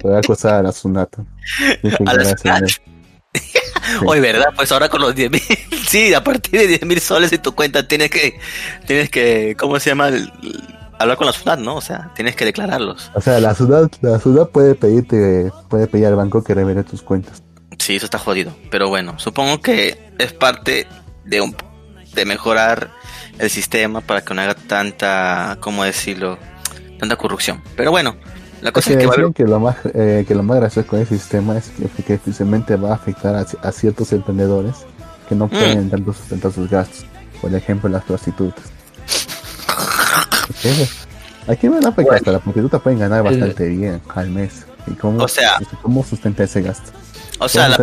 Voy a acosar a la Sunata. A la Sunata. Hoy, ¿verdad? Pues ahora con los 10 mil, <laughs> sí, a partir de 10 mil soles en tu cuenta tienes que, tienes que, ¿cómo se llama? hablar con la ciudad, ¿no? O sea, tienes que declararlos. O sea, la ciudad, la ciudad puede pedirte, puede pedir al banco que revele tus cuentas. Sí, eso está jodido. Pero bueno, supongo que es parte de un, de mejorar el sistema para que no haga tanta, ¿cómo decirlo? Tanta corrupción. Pero bueno, la cosa es que, que, lo más, eh, que lo más gracioso con el sistema es que, que precisamente va a afectar a, ciertos emprendedores que no pueden mm. tanto sustentar sus gastos. Por ejemplo, las prostitutas. ¿A quién van a afectar? Las prostitutas pueden ganar bastante bien al mes. ¿Y cómo, o sea, cómo sustenta ese gasto? O sea, la,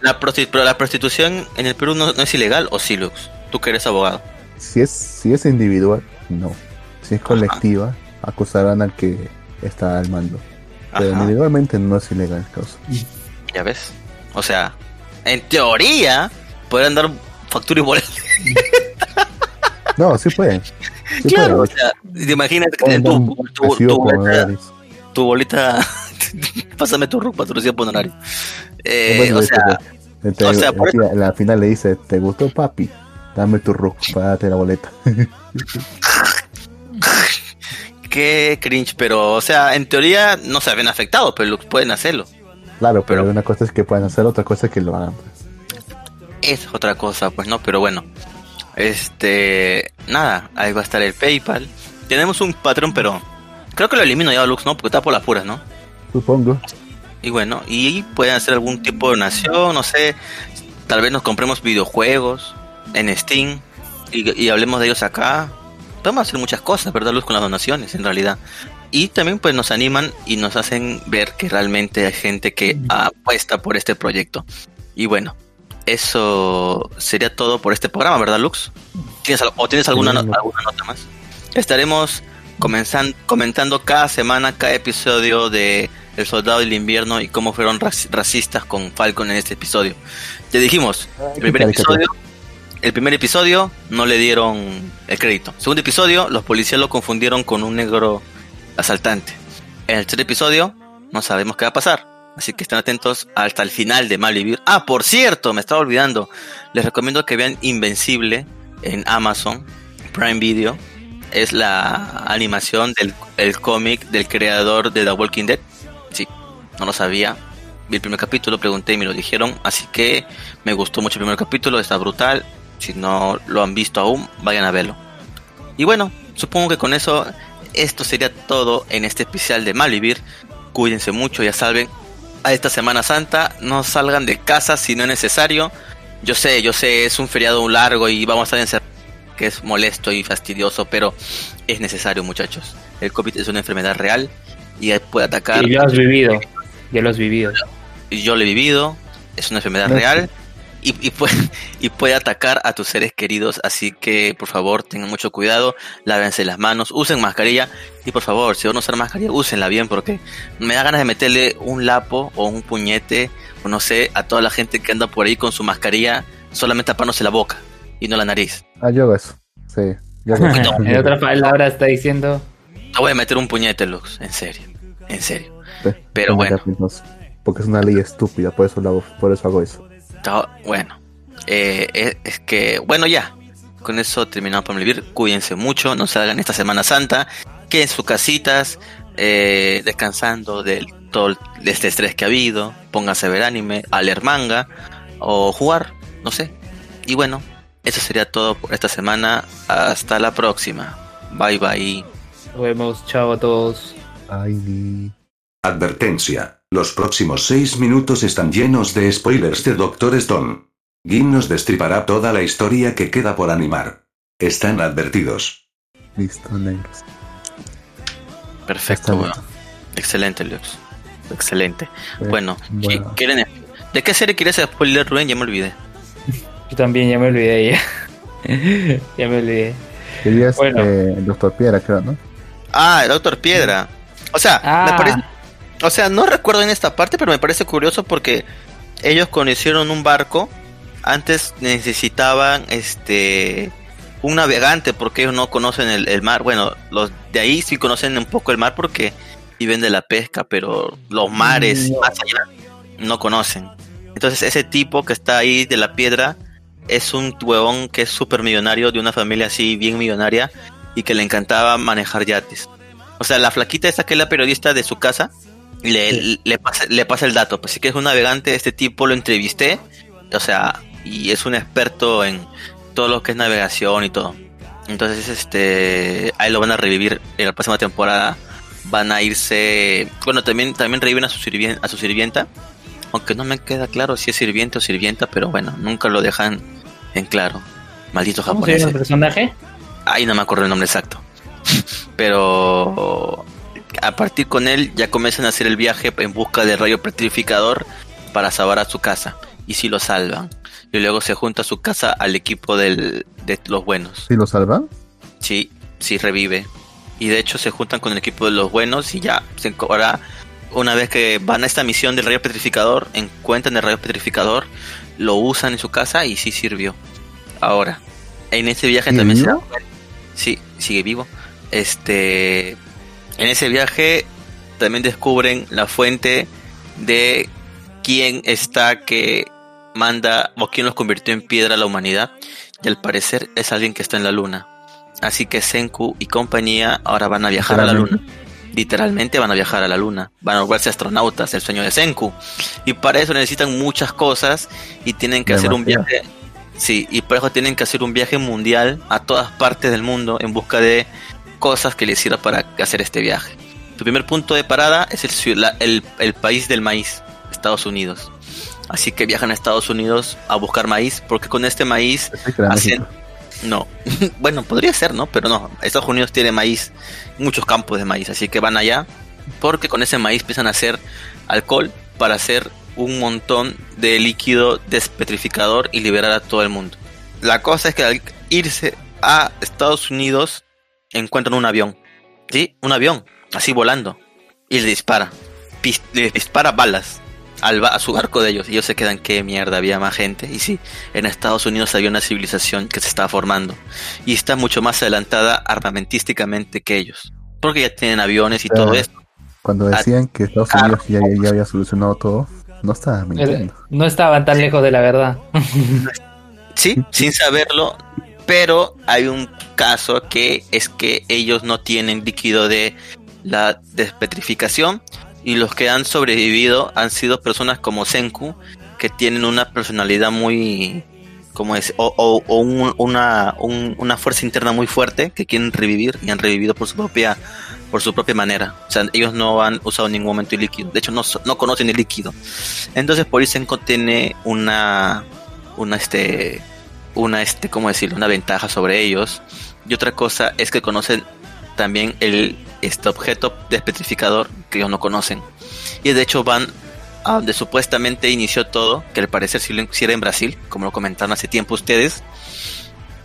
la, pero la prostitución en el Perú no, es ilegal, ¿o sí, Lux? Tú que eres abogado. Si es, si es individual, no. Si es colectiva, acusarán al que está al mando. Pero individualmente no es ilegal causa. Ya ves. O sea, en teoría, pueden dar factura y boleto. <laughs> no, sí pueden. claro, o sea, imagínate que tu, tu, tu, bolita, tu bolita <laughs> pásame tu ropa, tu por honorario. Eh, o sea, o sea por la final le dice, ¿te gustó papi? Dame tu para darte la boleta. <laughs> qué cringe, pero, o sea, en teoría no se ven afectados, pero pueden hacerlo. Claro, pero, una cosa es que puedan hacer, otra cosa es que lo hagan. Es otra cosa, pues no, pero bueno. Este, nada, ahí va a estar el PayPal. Tenemos un patrón, pero creo que lo elimino ya Lux, ¿no? Porque está por las puras, ¿no? Supongo. Y bueno, y pueden hacer algún tipo de donación, no sé, tal vez nos compremos videojuegos en Steam y, y hablemos de ellos acá podemos hacer muchas cosas, ¿verdad, Luz? Con las donaciones, en realidad. Y también pues nos animan y nos hacen ver que realmente hay gente que apuesta por este proyecto. Y bueno, eso sería todo por este programa, ¿verdad, Lux? ¿Tienes, ¿O tienes alguna, alguna nota más? Estaremos comenzando, comentando cada semana, cada episodio de El Soldado del Invierno y cómo fueron racistas con Falcon en este episodio. Ya dijimos, el primer episodio el primer episodio no le dieron el crédito. Segundo episodio, los policías lo confundieron con un negro asaltante. En el tercer episodio, no sabemos qué va a pasar. Así que estén atentos hasta el final de Malvivir. Ah, por cierto, me estaba olvidando. Les recomiendo que vean Invencible en Amazon Prime Video. Es la animación del cómic del creador de The Walking Dead. Sí, no lo sabía. Vi el primer capítulo, pregunté y me lo dijeron. Así que me gustó mucho el primer capítulo, está brutal. Si no lo han visto aún, vayan a verlo. Y bueno, supongo que con eso esto sería todo en este especial de Malvivir. Cuídense mucho, ya saben. A esta Semana Santa no salgan de casa si no es necesario. Yo sé, yo sé, es un feriado largo y vamos a estar que es molesto y fastidioso, pero es necesario, muchachos. El COVID es una enfermedad real y puede atacar. Y lo has vivido, ya lo has vivido. Yo lo he vivido, es una enfermedad real y, puede, <laughs> y puede atacar a tus seres queridos. Así que por favor tengan mucho cuidado, lávense las manos, usen mascarilla y por favor, si van a usar mascarilla, úsenla bien porque me da ganas de meterle un lapo o un puñete o no sé a toda la gente que anda por ahí con su mascarilla solamente tapándose la boca y no la nariz. Ah, yo eso. Sí. en otra palabra está diciendo. Te voy a meter un puñete, Lux, en serio, en serio. Pero bueno. Porque es una ley estúpida, por eso, por eso hago eso bueno, eh, es, que, bueno, ya. Con eso terminamos por vivir. Cuídense mucho, no salgan esta Semana Santa. Que en sus casitas, eh, descansando del todo de este estrés que ha habido. Pónganse a ver anime, a leer manga o jugar, no sé. Y bueno, eso sería todo por esta semana. Hasta la próxima. Bye bye. Nos vemos, chao a todos. Advertencia. Los próximos seis minutos están llenos de spoilers de Doctor Stone. Gim nos destripará toda la historia que queda por animar. Están advertidos. Listo, negros. Perfecto, weón. Excelente, Lux. Excelente. Eh, Bueno, ¿qué- bueno. quieren- ¿de qué serie quieres spoiler, Rubén? Ya me olvidé. <laughs> Yo también ya me olvidé ya. <laughs> ya me olvidé. Querías Bueno. eh, el Doctor Piedra, creo, ¿no? Ah, el Doctor Piedra. O sea, Ah. me parece. O sea, no recuerdo en esta parte, pero me parece curioso porque ellos cuando hicieron un barco, antes necesitaban este un navegante porque ellos no conocen el, el mar. Bueno, los de ahí sí conocen un poco el mar porque viven de la pesca, pero los mares No. más allá no conocen. Entonces ese tipo que está ahí de la piedra es un huevón que es súper millonario de una familia así bien millonaria y que le encantaba manejar yates. O sea, la flaquita esta que es la periodista de su casa le, Sí. le, pasa, le pasa el dato. Pues sí que es un navegante, este tipo lo entrevisté, o sea, y es un experto en todo lo que es navegación y todo. Entonces, este, ahí lo van a revivir en la próxima temporada. Van a irse, bueno, también también reviven a su sirvien- a su sirvienta, aunque no me queda claro si es sirviente o sirvienta, pero bueno, nunca lo dejan en claro. Malditos ¿Cómo se llama japoneses. el personaje? Ahí no me acuerdo el nombre exacto. <laughs> Pero a partir con él ya comienzan a hacer el viaje en busca del rayo petrificador para salvar a su casa. Y si lo salvan. Y luego se junta a su casa al equipo del, de los buenos. ¿Sí lo salvan? Sí, sí revive. Y de hecho se juntan con el equipo de los buenos y ya se ahora una vez que van a esta misión del rayo petrificador, encuentran el rayo petrificador, lo usan en su casa y sí sirvió. Ahora, en ese viaje ¿Sigue también se vivo? da- Sí, sigue vivo. Este, en ese viaje también descubren la fuente de quién está que manda o quién los convirtió en piedra a la humanidad. Y al parecer es alguien que está en la luna. Así que Senku y compañía ahora van a viajar a la luna. Literalmente van a viajar a la luna. Van a volverse astronautas, el sueño de Senku. Y para eso necesitan muchas cosas y tienen que hacer un viaje. Sí, y por eso tienen que hacer un viaje mundial a todas partes del mundo en busca de cosas que les sirva para hacer este viaje. Tu primer punto de parada es el, la- el, el país del maíz, Estados Unidos. Así que viajan a Estados Unidos a buscar maíz, porque con este maíz hacen... No, <laughs> bueno, podría ser, ¿no? Pero no, Estados Unidos tiene maíz, muchos campos de maíz, así que van allá, porque con ese maíz empiezan a hacer alcohol para hacer un montón de líquido despetrificador y liberar a todo el mundo. La cosa es que al irse a Estados Unidos encuentran un avión, ¿sí? Un avión, así volando, y le dispara, pis- le dispara balas al ba- a su barco de ellos, y ellos se quedan, qué mierda, había más gente, y sí, en Estados Unidos había una civilización que se estaba formando, y está mucho más adelantada armamentísticamente que ellos, porque ya tienen aviones y todo esto. Cuando decían que Estados Ah. Unidos ya, ya había solucionado todo, no estaba mintiendo. No estaban tan lejos de la verdad. Sí, sin saberlo, pero hay un caso que es que ellos no tienen líquido de la despetrificación y los que han sobrevivido han sido personas como Senku que tienen una personalidad muy como es o, o- o un- una, un- una fuerza interna muy fuerte que quieren revivir y han revivido por su propia por su propia manera. O sea ellos no han usado en ningún momento el líquido. De hecho no, no conocen el líquido. Entonces por eso Senku tiene una una este una este cómo decirlo una ventaja sobre ellos. Y otra cosa es que conocen también el este objeto despetrificador que ellos no conocen. Y de hecho van a donde supuestamente inició todo que al parecer sí, lo- era en Brasil como lo comentaron hace tiempo ustedes.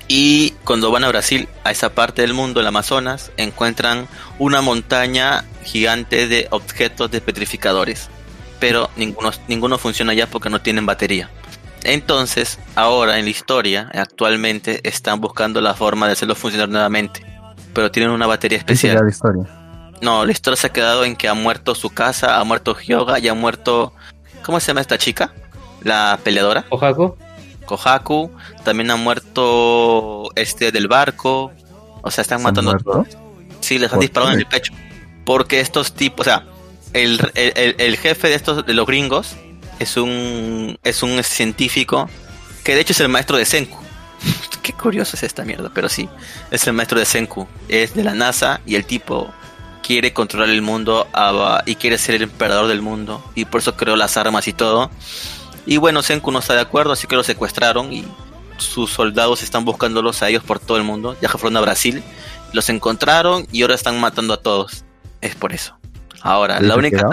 Y cuando van a Brasil a esa parte del mundo el Amazonas encuentran una montaña gigante de objetos despetrificadores. Pero ninguno ninguno funciona ya porque no tienen batería entonces, ahora en la historia, actualmente están buscando la forma de hacerlo funcionar nuevamente. Pero tienen una batería especial. la historia. No, la historia se ha quedado en que ha muerto su casa, ha muerto Hyoga y ha muerto. ¿Cómo se llama esta chica? La peleadora, Ojaku. Kohaku. También ha muerto este del barco. O sea, están ¿Se han matando a muerto? todos. Sí, les han ¿Por disparado en el pecho. Porque estos tipos, o sea, el, el- el- el jefe de estos, de los gringos, es un, es un científico que de hecho es el maestro de Senku. <laughs> Qué curioso es esta mierda, pero sí, es el maestro de Senku. Es de la NASA y el tipo quiere controlar el mundo y quiere ser el emperador del mundo y por eso creó las armas y todo. Y bueno, Senku no está de acuerdo, así que lo secuestraron y sus soldados están buscándolos a ellos por todo el mundo. Ya fueron a Brasil los encontraron y ahora están matando a todos. Es por eso. Ahora, ¿Ahí la única...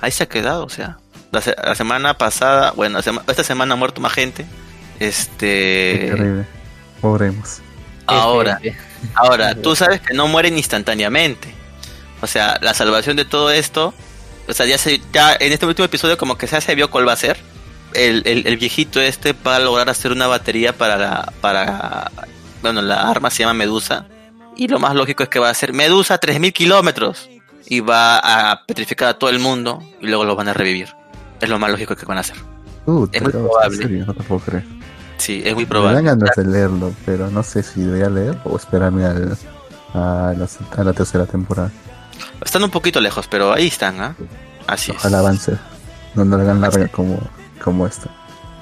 Ahí se ha quedado, o sea. La, se- la semana pasada, bueno, sema- esta semana ha muerto más gente. Qué Este... terrible. Pobremos. Ahora, ahora, tú sabes que no mueren instantáneamente. O sea, la salvación de todo esto, o sea, ya se, ya en este último episodio como que ya se vio cuál va a ser. El, el, el viejito este va a lograr hacer una batería para la, para, bueno, la arma se llama Medusa. Y lo más lógico es que va a ser Medusa a 3000 kilómetros. Y va a petrificar a todo el mundo y luego lo van a revivir. Es lo más lógico que van a hacer. Uh, Es muy probable. serio, no te puedo creer. Sí, es muy Me dan probable. ganas de leerlo, pero no sé si debería leer o esperarme al, a, la, a la tercera temporada. Están un poquito lejos, pero ahí están, ¿ah? Así es. Ojalá avance. No no la hagan larga como, como esta.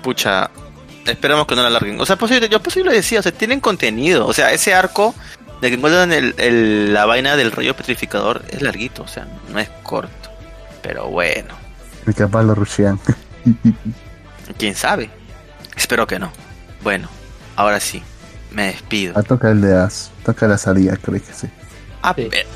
pucha, esperamos que no la alarguen. O sea, posible, yo posible decía, o sea, tienen contenido. O sea, ese arco de que encuentran el, el- la vaina del rollo petrificador es larguito, o sea, no es corto. Pero bueno, Y capaz lo rushean. <laughs> quién sabe. Espero que no. Bueno, ahora sí, me despido. Ah, toca el de As. Toca la salida, creo que sí. A Sí. ver,